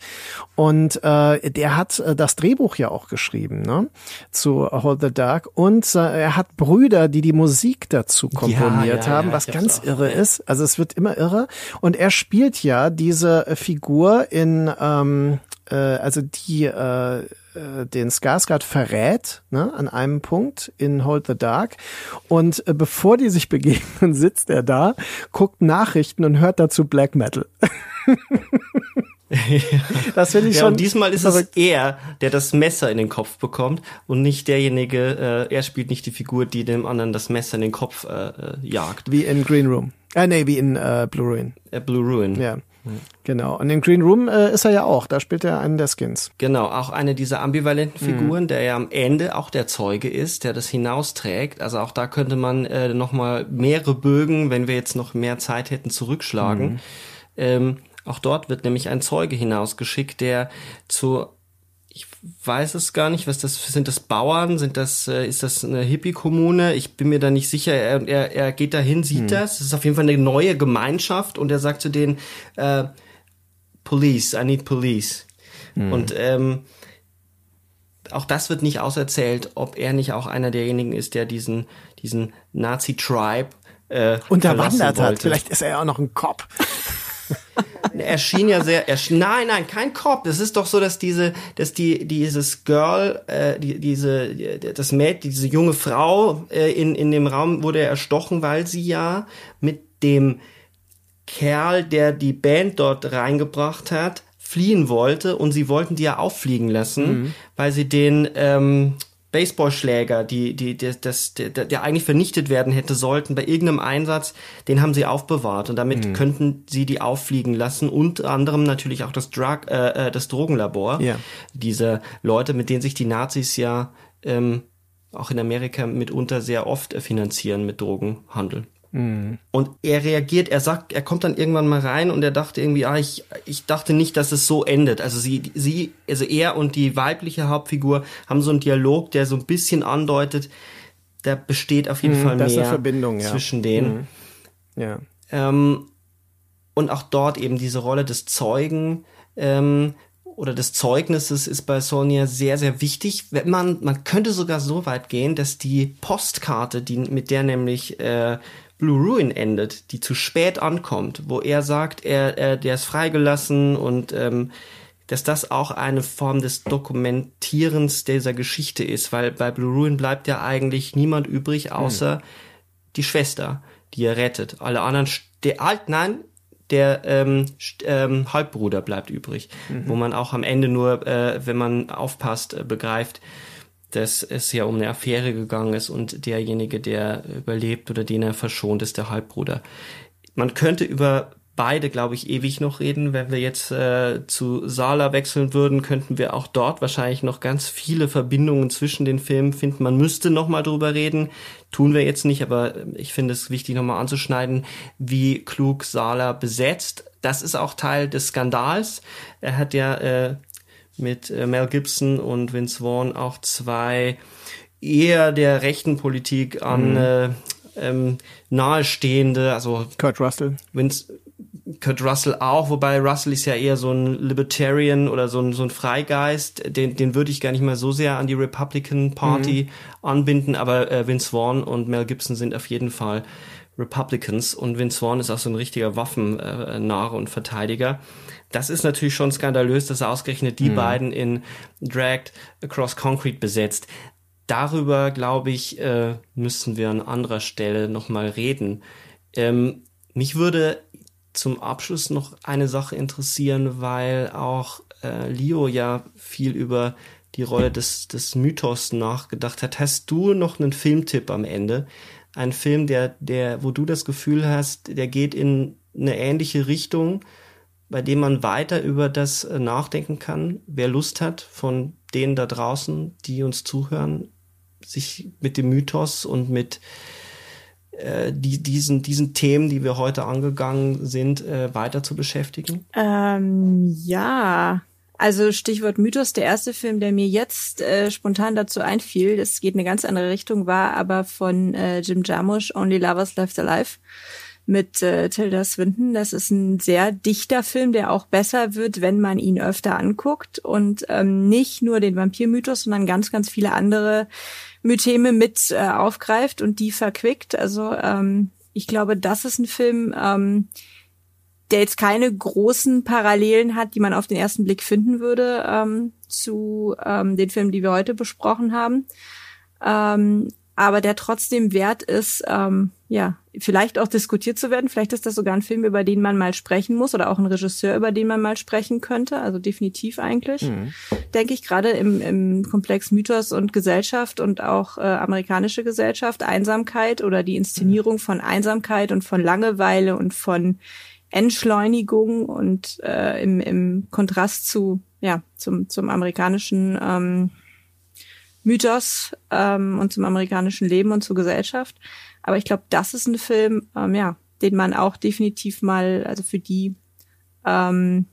Und äh, der hat äh, das Drehbuch ja auch geschrieben ne? zu Hold the Dark. Und äh, er hat Brüder, die die Musik dazu komponiert ja, ja, haben, ja, was ganz irre ist. Also es wird immer irre. Und er spielt ja diese Figur Figur in, ähm, äh, also die äh, äh, den Skarsgård verrät ne, an einem Punkt in Hold the Dark. Und äh, bevor die sich begegnen, sitzt er da, guckt Nachrichten und hört dazu Black Metal. das finde ich ja, schon. Und diesmal ist verrückt. es er, der das Messer in den Kopf bekommt und nicht derjenige, äh, er spielt nicht die Figur, die dem anderen das Messer in den Kopf äh, äh jagt. Wie in Green Room. Äh, nee, wie in äh, Blue Ruin. Äh, Blue Ruin. Ja. Genau. Und in Green Room äh, ist er ja auch. Da spielt er einen der Skins. Genau, auch eine dieser ambivalenten Figuren, mhm. der ja am Ende auch der Zeuge ist, der das hinausträgt. Also auch da könnte man äh, noch mal mehrere Bögen, wenn wir jetzt noch mehr Zeit hätten, zurückschlagen. Mhm. Ähm, auch dort wird nämlich ein Zeuge hinausgeschickt, der zu ich weiß es gar nicht, was das sind das Bauern, sind das äh, ist das eine Hippie Kommune? Ich bin mir da nicht sicher. Er, er, er geht dahin, sieht hm. das. Es ist auf jeden Fall eine neue Gemeinschaft und er sagt zu denen äh, Police, I need police. Hm. Und ähm, auch das wird nicht auserzählt, ob er nicht auch einer derjenigen ist, der diesen diesen Nazi Tribe äh, unterwandert hat. Vielleicht ist er ja auch noch ein Cop. er schien ja sehr, er nein, nein, kein Cop. Das ist doch so, dass diese, dass die, dieses Girl, äh, die, diese, das Mädchen, diese junge Frau äh, in in dem Raum wurde erstochen, weil sie ja mit dem Kerl, der die Band dort reingebracht hat, fliehen wollte und sie wollten die ja auffliegen lassen, mhm. weil sie den ähm, Baseballschläger, die, die, die, das, der, der eigentlich vernichtet werden hätte sollten bei irgendeinem Einsatz, den haben sie aufbewahrt und damit mhm. könnten sie die auffliegen lassen. Unter anderem natürlich auch das Drug, äh, äh das Drogenlabor. Ja. Diese Leute, mit denen sich die Nazis ja ähm, auch in Amerika mitunter sehr oft finanzieren mit Drogenhandel. Mhm. Und er reagiert, er sagt, er kommt dann irgendwann mal rein und er dachte irgendwie, ah, ich, ich dachte nicht, dass es so endet. Also sie, sie, also er und die weibliche Hauptfigur haben so einen Dialog, der so ein bisschen andeutet, da besteht auf jeden mhm, Fall mehr Verbindung, ja. zwischen denen. Mhm. Ja. Ähm, und auch dort eben diese Rolle des Zeugen, ähm, oder des Zeugnisses ist bei Sonja sehr, sehr wichtig. Wenn man, man könnte sogar so weit gehen, dass die Postkarte, die, mit der nämlich äh, Blue Ruin endet, die zu spät ankommt, wo er sagt, er, er der ist freigelassen und ähm, dass das auch eine Form des Dokumentierens dieser Geschichte ist, weil bei Blue Ruin bleibt ja eigentlich niemand übrig, außer hm. die Schwester, die er rettet. Alle anderen, der alt, nein, der ähm, ähm, Halbbruder bleibt übrig, mhm. wo man auch am Ende nur, äh, wenn man aufpasst, äh, begreift, dass es ja um eine Affäre gegangen ist und derjenige, der überlebt oder den er verschont, ist der Halbbruder. Man könnte über beide, glaube ich, ewig noch reden. Wenn wir jetzt äh, zu Sala wechseln würden, könnten wir auch dort wahrscheinlich noch ganz viele Verbindungen zwischen den Filmen finden. Man müsste noch mal drüber reden. Tun wir jetzt nicht, aber ich finde es wichtig, noch mal anzuschneiden, wie klug Sala besetzt. Das ist auch Teil des Skandals. Er hat ja äh, mit äh, Mel Gibson und Vince Vaughn auch zwei eher der rechten Politik an mhm. äh, ähm, nahestehende, also Kurt Russell. Vince, Kurt Russell auch, wobei Russell ist ja eher so ein Libertarian oder so ein, so ein Freigeist, den, den würde ich gar nicht mal so sehr an die Republican Party mhm. anbinden, aber äh, Vince Vaughn und Mel Gibson sind auf jeden Fall Republicans und Vince Vaughn ist auch so ein richtiger Waffennarre und Verteidiger. Das ist natürlich schon skandalös, dass er ausgerechnet die mhm. beiden in Dragged Across Concrete besetzt. Darüber, glaube ich, äh, müssen wir an anderer Stelle nochmal reden. Ähm, mich würde zum Abschluss noch eine Sache interessieren, weil auch äh, Leo ja viel über die Rolle des, des Mythos nachgedacht hat. Hast du noch einen Filmtipp am Ende? Ein Film, der, der, wo du das Gefühl hast, der geht in eine ähnliche Richtung, bei dem man weiter über das äh, nachdenken kann. Wer Lust hat von denen da draußen, die uns zuhören, sich mit dem Mythos und mit äh, die, diesen, diesen Themen, die wir heute angegangen sind, äh, weiter zu beschäftigen? Ähm, ja. Also Stichwort Mythos, der erste Film, der mir jetzt äh, spontan dazu einfiel, das geht in eine ganz andere Richtung, war aber von äh, Jim Jarmusch, Only Lovers Left Alive mit äh, Tilda Swinton. Das ist ein sehr dichter Film, der auch besser wird, wenn man ihn öfter anguckt und ähm, nicht nur den Vampirmythos, sondern ganz, ganz viele andere Mytheme mit äh, aufgreift und die verquickt. Also ähm, ich glaube, das ist ein Film, ähm, der jetzt keine großen Parallelen hat, die man auf den ersten Blick finden würde ähm, zu ähm, den Filmen, die wir heute besprochen haben. Ähm, aber der trotzdem wert ist, ähm, ja, vielleicht auch diskutiert zu werden. Vielleicht ist das sogar ein Film, über den man mal sprechen muss oder auch ein Regisseur, über den man mal sprechen könnte. Also definitiv eigentlich, mhm. denke ich, gerade im, im Komplex Mythos und Gesellschaft und auch äh, amerikanische Gesellschaft, Einsamkeit oder die Inszenierung mhm. von Einsamkeit und von Langeweile und von Entschleunigung und äh, im, im Kontrast zu, ja, zum, zum amerikanischen ähm, Mythos ähm, und zum amerikanischen Leben und zur Gesellschaft. Aber ich glaube, das ist ein Film, ähm, ja, den man auch definitiv mal, also für die ähm,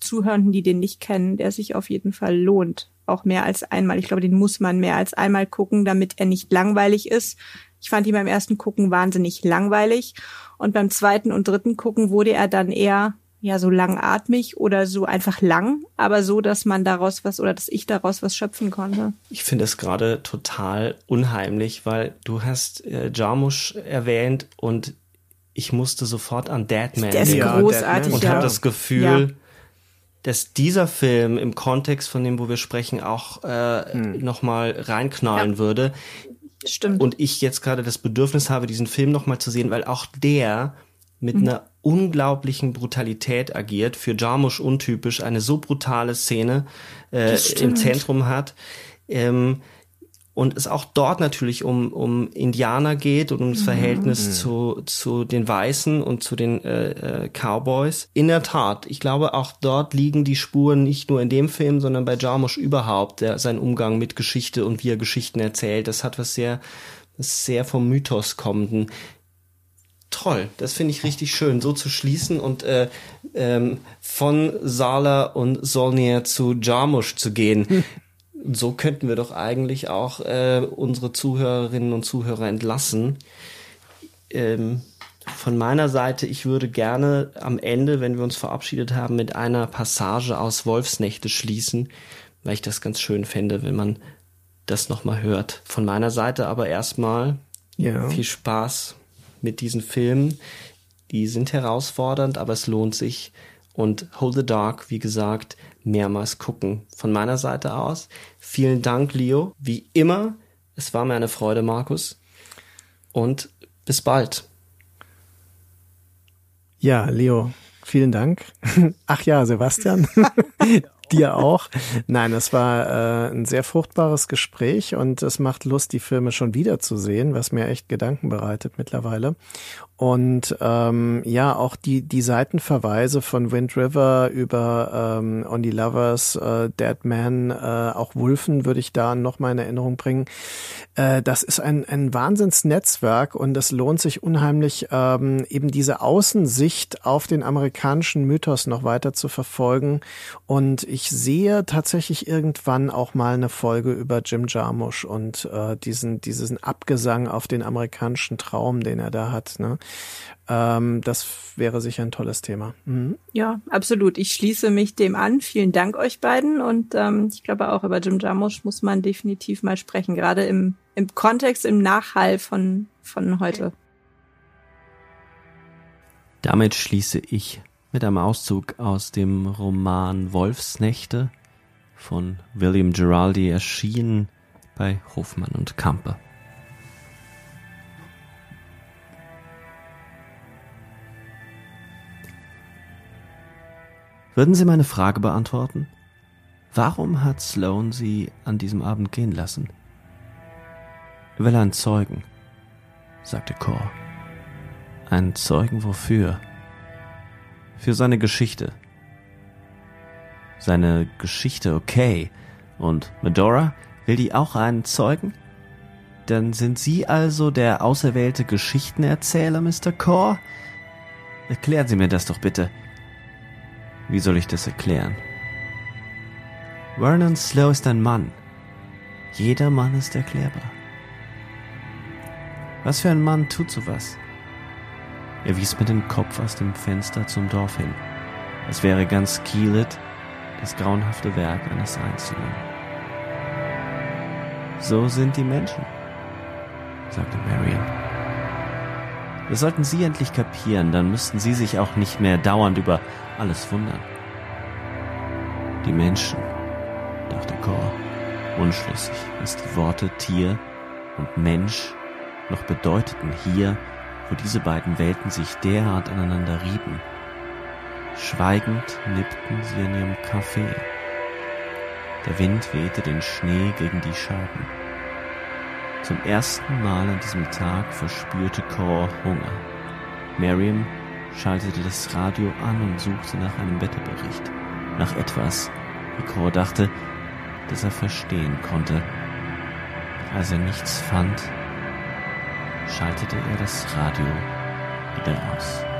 Zuhörenden, die den nicht kennen, der sich auf jeden Fall lohnt. Auch mehr als einmal. Ich glaube, den muss man mehr als einmal gucken, damit er nicht langweilig ist. Ich fand ihn beim ersten Gucken wahnsinnig langweilig. Und beim zweiten und dritten Gucken wurde er dann eher ja so langatmig oder so einfach lang, aber so, dass man daraus was oder dass ich daraus was schöpfen konnte. Ich finde es gerade total unheimlich, weil du hast äh, Jarmusch erwähnt und ich musste sofort an Deadman Der ist ja, großartig. Und ja. habe das Gefühl, ja. dass dieser Film im Kontext von dem, wo wir sprechen, auch äh, hm. nochmal reinknallen ja. würde. Stimmt. Und ich jetzt gerade das Bedürfnis habe, diesen Film nochmal zu sehen, weil auch der mit mhm. einer unglaublichen Brutalität agiert, für Jarmusch untypisch, eine so brutale Szene äh, im Zentrum hat. Ähm, und es auch dort natürlich um, um Indianer geht und um das mhm. Verhältnis mhm. zu, zu den Weißen und zu den äh, äh, Cowboys. In der Tat, ich glaube, auch dort liegen die Spuren nicht nur in dem Film, sondern bei Jarmusch überhaupt, der, sein Umgang mit Geschichte und wie er Geschichten erzählt. Das hat was sehr, sehr vom Mythos kommenden. Toll, das finde ich richtig schön, so zu schließen und äh, ähm, von Sala und Solnier zu Jarmusch zu gehen. so könnten wir doch eigentlich auch äh, unsere Zuhörerinnen und Zuhörer entlassen. Ähm, von meiner Seite, ich würde gerne am Ende, wenn wir uns verabschiedet haben, mit einer Passage aus Wolfsnächte schließen, weil ich das ganz schön fände, wenn man das nochmal hört. Von meiner Seite aber erstmal ja. viel Spaß mit diesen Filmen. Die sind herausfordernd, aber es lohnt sich. Und Hold the Dark, wie gesagt, mehrmals gucken. Von meiner Seite aus. Vielen Dank, Leo. Wie immer, es war mir eine Freude, Markus. Und bis bald. Ja, Leo, vielen Dank. Ach ja, Sebastian. dir auch. Nein, es war äh, ein sehr fruchtbares Gespräch und es macht Lust, die Filme schon wieder zu sehen, was mir echt Gedanken bereitet mittlerweile. Und ähm, ja, auch die, die Seitenverweise von Wind River über ähm, On the Lovers, äh, Dead Man, äh, auch Wolfen würde ich da noch mal in Erinnerung bringen. Äh, das ist ein, ein Wahnsinnsnetzwerk und es lohnt sich unheimlich, ähm, eben diese Außensicht auf den amerikanischen Mythos noch weiter zu verfolgen. Und ich sehe tatsächlich irgendwann auch mal eine Folge über Jim Jarmusch und äh, diesen, diesen Abgesang auf den amerikanischen Traum, den er da hat. Ne? Ähm, das wäre sicher ein tolles Thema. Mhm. Ja, absolut. Ich schließe mich dem an. Vielen Dank euch beiden. Und ähm, ich glaube auch über Jim Jarmusch muss man definitiv mal sprechen, gerade im, im Kontext, im Nachhall von, von heute. Damit schließe ich mit einem Auszug aus dem Roman Wolfsnächte von William Giraldi erschienen bei Hofmann und Kampe. Würden Sie meine Frage beantworten? Warum hat Sloan Sie an diesem Abend gehen lassen? Will einen Zeugen, sagte Cor. Einen Zeugen wofür? Für seine Geschichte. Seine Geschichte, okay. Und Medora, will die auch einen Zeugen? Dann sind Sie also der auserwählte Geschichtenerzähler, Mr. Core? Erklären Sie mir das doch bitte. Wie soll ich das erklären? Vernon Slow ist ein Mann. Jeder Mann ist erklärbar. Was für ein Mann tut sowas? Er wies mit dem Kopf aus dem Fenster zum Dorf hin. Es wäre ganz Kielet das grauenhafte Werk eines Einzelnen. So sind die Menschen, sagte Marion. Das sollten Sie endlich kapieren, dann müssten Sie sich auch nicht mehr dauernd über alles wundern. Die Menschen, dachte Cor, unschlüssig, was die Worte Tier und Mensch noch bedeuteten hier, wo diese beiden Welten sich derart aneinander rieben. Schweigend nippten sie an ihrem Kaffee. Der Wind wehte den Schnee gegen die Scheiben. Zum ersten Mal an diesem Tag verspürte Cor Hunger. Miriam schaltete das Radio an und suchte nach einem Wetterbericht. Nach etwas, wie Cor dachte, das er verstehen konnte. Als er nichts fand, schaltete er das Radio wieder aus.